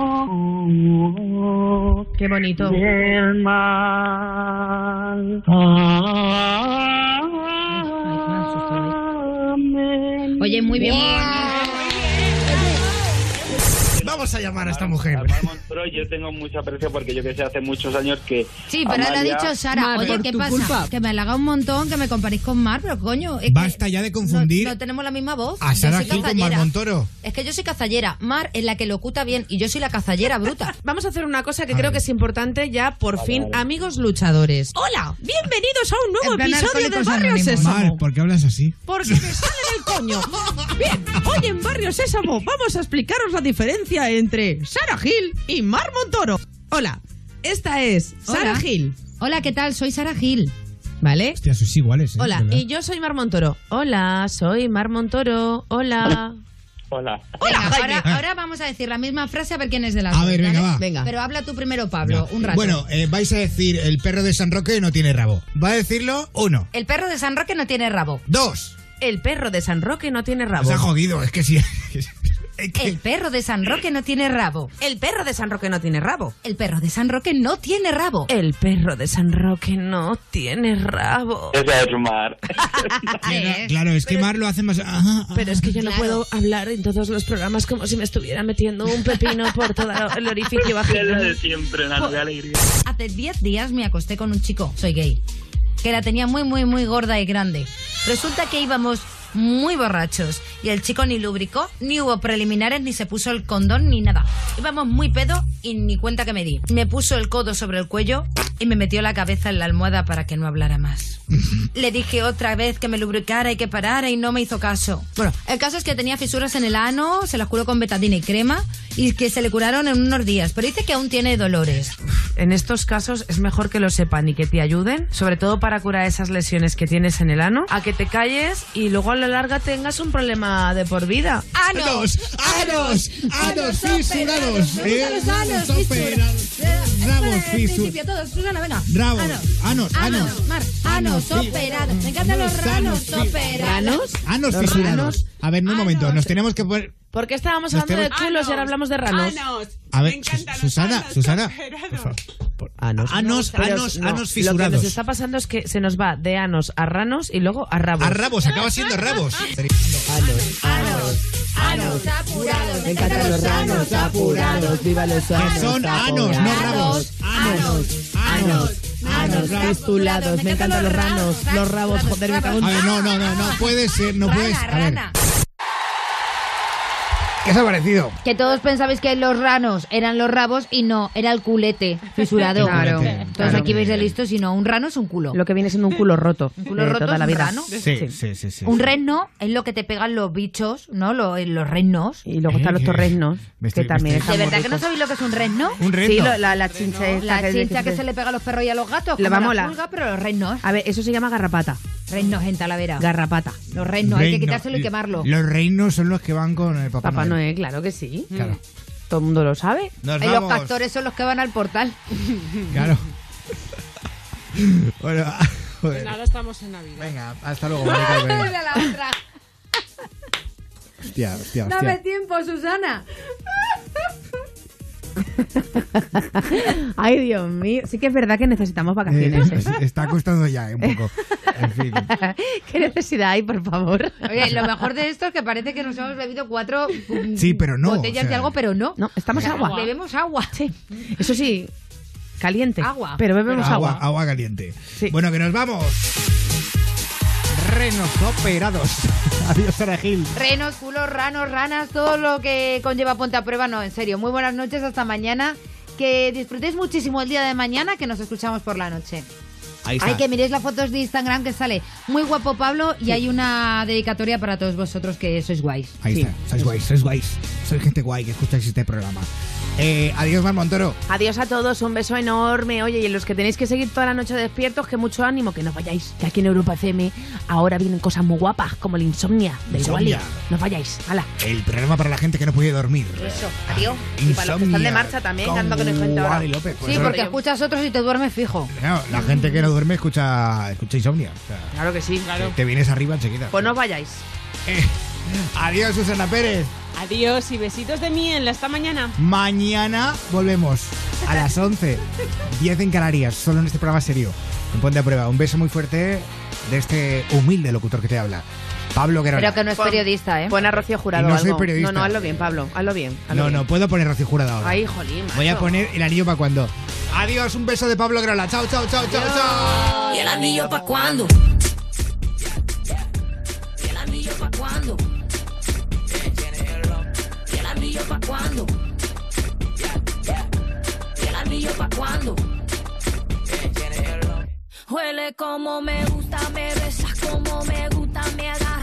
Speaker 2: Qué bonito.
Speaker 37: Del mal. Amén.
Speaker 3: Oye, muy bien.
Speaker 1: Vamos a llamar a esta mujer.
Speaker 21: Mar Montoro, yo tengo mucho aprecio porque yo que sé, hace muchos años que.
Speaker 3: Sí, pero le ha
Speaker 21: Amalia-
Speaker 3: dicho Sara,
Speaker 2: Mar,
Speaker 3: oye, ¿qué pasa?
Speaker 2: culpa.
Speaker 3: Que me halaga un montón que me comparéis con Mar, pero coño, es
Speaker 1: Basta
Speaker 3: que
Speaker 1: ya de confundir
Speaker 3: no, no tenemos la misma voz.
Speaker 1: a Sara Gil con Mar. Montoro.
Speaker 3: Es que yo soy cazallera. Mar es la que locuta bien y yo soy la cazallera bruta. [laughs]
Speaker 2: Vamos a hacer una cosa que
Speaker 1: A
Speaker 2: creo
Speaker 1: ver.
Speaker 2: que es importante ya, por fin, amigos luchadores. Hola, bienvenidos a un nuevo episodio de Barrio. Sésamo.
Speaker 1: Mar, ¿por qué hablas así?
Speaker 2: Porque me sale del coño. Bien, hoy en Barrio Sésamo vamos a explicaros la diferencia entre Sara Gil y Mar Montoro. Hola, esta es Sara
Speaker 3: Hola.
Speaker 2: Gil,
Speaker 3: Hola, ¿qué tal? Soy Sara Gil.
Speaker 2: ¿vale?
Speaker 1: Hostia, sois iguales, ¿eh?
Speaker 2: Hola,
Speaker 1: ¿Verdad?
Speaker 2: y yo soy Mar Montoro. Hola, soy Mar Montoro. Hola.
Speaker 21: Hola.
Speaker 3: Venga,
Speaker 2: Jaime.
Speaker 3: ahora, ahora vamos a decir la misma frase a ver quién es de las
Speaker 1: A
Speaker 3: dos,
Speaker 1: ver, venga,
Speaker 3: ¿vale?
Speaker 1: va.
Speaker 2: Venga.
Speaker 3: Pero habla tú primero, Pablo, un rato.
Speaker 1: Bueno, eh, vais a decir el perro de San Roque no tiene rabo. Va a decirlo uno.
Speaker 3: El perro de San Roque no tiene rabo.
Speaker 1: Dos.
Speaker 2: El perro de San Roque no tiene rabo.
Speaker 1: Os ha jodido, es que sí. Que-
Speaker 3: El perro de San Roque no tiene rabo.
Speaker 2: El perro de San Roque no tiene rabo.
Speaker 3: El perro de San Roque no tiene rabo.
Speaker 2: El perro de San Roque no tiene rabo.
Speaker 21: Esa es Mar. [laughs]
Speaker 1: Claro, claro, es que Mar lo hace más. Ajá, ajá.
Speaker 2: Pero es que yo no
Speaker 3: Claro.
Speaker 2: puedo hablar en todos los programas como si me estuviera metiendo un pepino por todo el orificio vaginal.
Speaker 21: de siempre, alegría.
Speaker 3: Hace 10 días me acosté con un chico, soy gay, que la tenía muy, muy, muy gorda y grande. Resulta que íbamos muy borrachos y el chico ni lubricó, ni hubo preliminares, ni se puso el condón, ni nada. Íbamos muy pedo y ni cuenta que me di. Me puso el codo sobre el cuello y me metió la cabeza en la almohada para que no hablara más. [laughs] Le dije otra vez que me lubricara y que parara y no me hizo caso. Bueno, el caso es que tenía fisuras en el ano, se las curó con betadina y crema y que se le curaron en unos días, pero dice que aún tiene dolores.
Speaker 2: En estos casos es mejor que lo sepan y que te ayuden, sobre todo para curar esas lesiones que tienes en el ano, a que te calles y luego la larga tengas un problema de por vida.
Speaker 1: ¡Anos! ¡Anos! ¡Anos fisurados!
Speaker 3: Anos
Speaker 1: Anos operados. Rabo Fisu-
Speaker 3: principio, todos. Susana, venga.
Speaker 1: Rabos,
Speaker 3: Anos,
Speaker 1: anos, anos.
Speaker 3: Operados. Me encantan los
Speaker 1: Anos,
Speaker 3: ranos
Speaker 1: fisurados. A ver, no, un momento, nos tenemos que poner...
Speaker 2: ¿Por qué estábamos hablando de culos y ahora hablamos de ranos?
Speaker 1: A ver, Sus- Susana, Susana. por favor.
Speaker 2: Anos.
Speaker 1: Anos, anos,
Speaker 2: no,
Speaker 1: anos
Speaker 2: Lo que
Speaker 1: fisurados.
Speaker 2: nos está pasando es que se nos va de anos a ranos y luego a rabos.
Speaker 1: A rabos, acaba siendo rabos.
Speaker 2: Anos, anos,
Speaker 3: anos apurados.
Speaker 2: Me encantan los ranos apurados, viva los anos
Speaker 1: Que son anos, no rabos.
Speaker 2: Anos, anos, anos, fistulados. Me encantan los ranos, los rabos, joder, me cago en...
Speaker 1: A ver, no, no, no, no puede ser, no puedes. A ver. ¿Qué os ha parecido?
Speaker 3: Que todos pensabais que los ranos eran los rabos y no, era el culete fisurado.
Speaker 2: Claro,
Speaker 3: Todos
Speaker 2: claro.
Speaker 3: aquí veis de listos y no, un rano es un culo.
Speaker 2: Lo que viene siendo un culo roto. Un
Speaker 3: culo roto
Speaker 2: toda
Speaker 3: es
Speaker 2: la
Speaker 3: un
Speaker 2: vida.
Speaker 3: rano.
Speaker 1: Sí, sí, sí, sí.
Speaker 3: Un reno es lo que te pegan los bichos, ¿no? Lo- los renos.
Speaker 2: Y luego están los torrenos,
Speaker 1: Me estoy-
Speaker 2: que también están
Speaker 3: ¿De
Speaker 2: muy
Speaker 3: verdad que no
Speaker 2: ricos.
Speaker 3: sabéis lo que es un reno?
Speaker 1: Un reno.
Speaker 2: Sí, lo- la, la chincha esta
Speaker 3: La
Speaker 2: que-
Speaker 3: chincha que se le pega a los perros y a los gatos.
Speaker 2: Le
Speaker 3: como
Speaker 2: va a molar.
Speaker 3: pulga, pero los renos.
Speaker 2: A ver, eso se llama garrapata.
Speaker 3: Renos en Talavera.
Speaker 2: Garrapata.
Speaker 3: Los renos, hay que
Speaker 1: Reino.
Speaker 3: quitárselo y quemarlo.
Speaker 1: Los reinos son los que van con el Papá,
Speaker 2: Papá
Speaker 1: Noel.
Speaker 2: Noel, claro que sí.
Speaker 1: Claro.
Speaker 2: Todo el mundo lo sabe.
Speaker 1: Nos
Speaker 3: Y los
Speaker 1: vamos.
Speaker 3: pastores son los que van al portal. [laughs]
Speaker 1: Claro. [laughs] bueno, joder.
Speaker 24: Nada, estamos en Navidad.
Speaker 1: Venga, hasta luego, Mónica. [laughs]
Speaker 3: Mira la otra.
Speaker 1: Hostia, hostia,
Speaker 3: Dame
Speaker 1: hostia.
Speaker 3: tiempo, Susana. [laughs]
Speaker 2: Ay, Dios mío. Sí que es verdad que necesitamos vacaciones.
Speaker 1: Eh,
Speaker 2: ¿eh?
Speaker 1: es- está costando ya, eh, un poco. [laughs] En fin.
Speaker 2: ¿Qué necesidad hay, por favor?
Speaker 3: Oye, lo mejor de esto es que parece que nos hemos bebido cuatro mm,
Speaker 1: Sí, pero no,
Speaker 3: botellas
Speaker 1: o sea-
Speaker 3: de algo, pero no.
Speaker 2: No, estamos
Speaker 3: sea,
Speaker 2: agua.
Speaker 3: Bebemos agua.
Speaker 2: Sí. Eso sí, caliente.
Speaker 3: Agua.
Speaker 2: Pero bebemos
Speaker 1: agua,
Speaker 2: agua.
Speaker 1: agua caliente. Bueno, que nos vamos. Renos operados. [laughs] Adiós, Sara Gil.
Speaker 3: Renos, culos, ranos, ranas, todo lo que conlleva Ponte a Prueba. No, en serio. Muy buenas noches, hasta mañana. Que disfrutéis muchísimo el día de mañana, que nos escuchamos por la noche.
Speaker 1: Ahí está.
Speaker 3: Hay que miréis las fotos de Instagram que sale muy guapo Pablo y hay una dedicatoria para todos vosotros que sois guays.
Speaker 1: Ahí
Speaker 2: Sí.
Speaker 1: está. Sois guays, sois guays. Sois gente guay que escucháis este programa. Eh, adiós, Mar Montoro.
Speaker 2: Adiós a todos, un beso enorme. Oye, y los que tenéis que seguir toda la noche despiertos, que mucho ánimo, que no vayáis. Que aquí en Europa FM ahora vienen cosas muy guapas, como el insomnia de. Igualia. No vayáis. Hala.
Speaker 1: El programa para la gente que no puede dormir.
Speaker 2: Eso. Adiós. Y para los que están de marcha también, que ando con el gente ahora.
Speaker 1: Wally López. Por
Speaker 3: Sí, porque escuchas otros y te duermes fijo.
Speaker 1: Claro, la gente que no duerme escucha, escucha insomnia. O sea,
Speaker 2: Claro que sí.
Speaker 1: te- te vienes arriba enseguida.
Speaker 2: Pues no vayáis. [laughs]
Speaker 1: Adiós, Susana Pérez.
Speaker 24: Adiós y besitos de miel. Hasta mañana.
Speaker 1: Mañana volvemos a las 11, 10 en Canarias, solo en este programa serio. En Ponte a Prueba. Un beso muy fuerte de este humilde locutor que te habla. Pablo Guerrero.
Speaker 3: Pero que no es periodista, ¿eh?
Speaker 2: Pon a Rocío Jurado
Speaker 1: Y no soy
Speaker 2: algo.
Speaker 1: periodista.
Speaker 2: No, no, hazlo bien, Pablo. Hazlo bien. hazlo
Speaker 1: No,
Speaker 2: bien.
Speaker 1: no, puedo poner Rocío Jurado ahora.
Speaker 2: Ay, jolín,
Speaker 1: Voy a poner el anillo para cuando. Adiós, un beso de Pablo Guerola. Chao, chao, chao, chao, chao.
Speaker 7: ¿Y el anillo pa' cuándo? ¿Y el anillo pa' cuándo? ¿Y el anillo pa' cuándo? ¿Y el anillo pa' cuándo? Huele como me gusta, me besas como me gusta, me agarras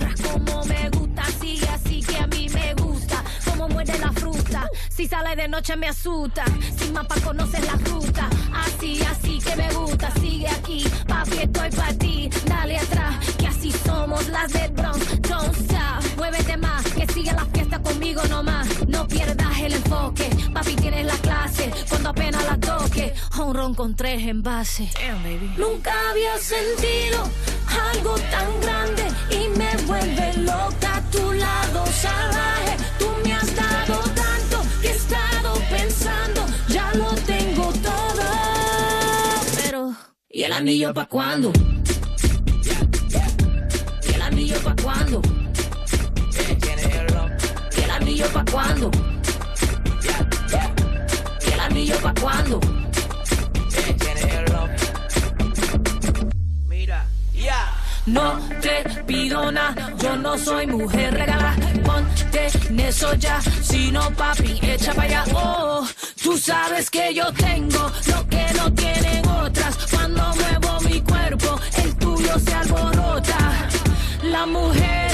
Speaker 7: me gusta, sigue así que a mí me gusta, como muerde la fruta, si sale de noche me asusta, sin mapa conoces la ruta, así, así que me gusta, sigue aquí, papi estoy para ti, dale atrás, así somos las del Bronx, don't stop, muévete más, que siga la fiesta conmigo nomás, no pierdas el enfoque, papi tienes la clase, cuando apenas la toque, un ron con tres envases. Nunca había sentido algo tan grande y me vuelve loca a tu lado salvaje. Tú me has dado tanto que he estado pensando, ya lo tengo todo. Pero, ¿y el anillo pa' cuándo? ¿Y el anillo pa' cuándo? ¿Y el anillo pa' cuándo? ¿Y el anillo pa' cuándo? No te pido nada, yo no soy mujer regalada. Ponte en eso ya, si no papi, echa para allá. Oh, tú sabes que yo tengo lo que no tienen otras. Cuando muevo mi cuerpo, el tuyo se alborota. Las mujeres